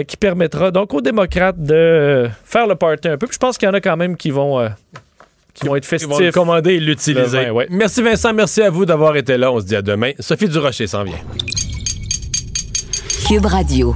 qui permettra donc aux démocrates de faire le party un peu. Puis je pense qu'il y en a quand même qui vont qui vont être festifs. Ils vont le commander et l'utiliser. Merci Vincent, merci à vous d'avoir été là. On se dit à demain. Sophie Durocher s'en vient. Cube Radio.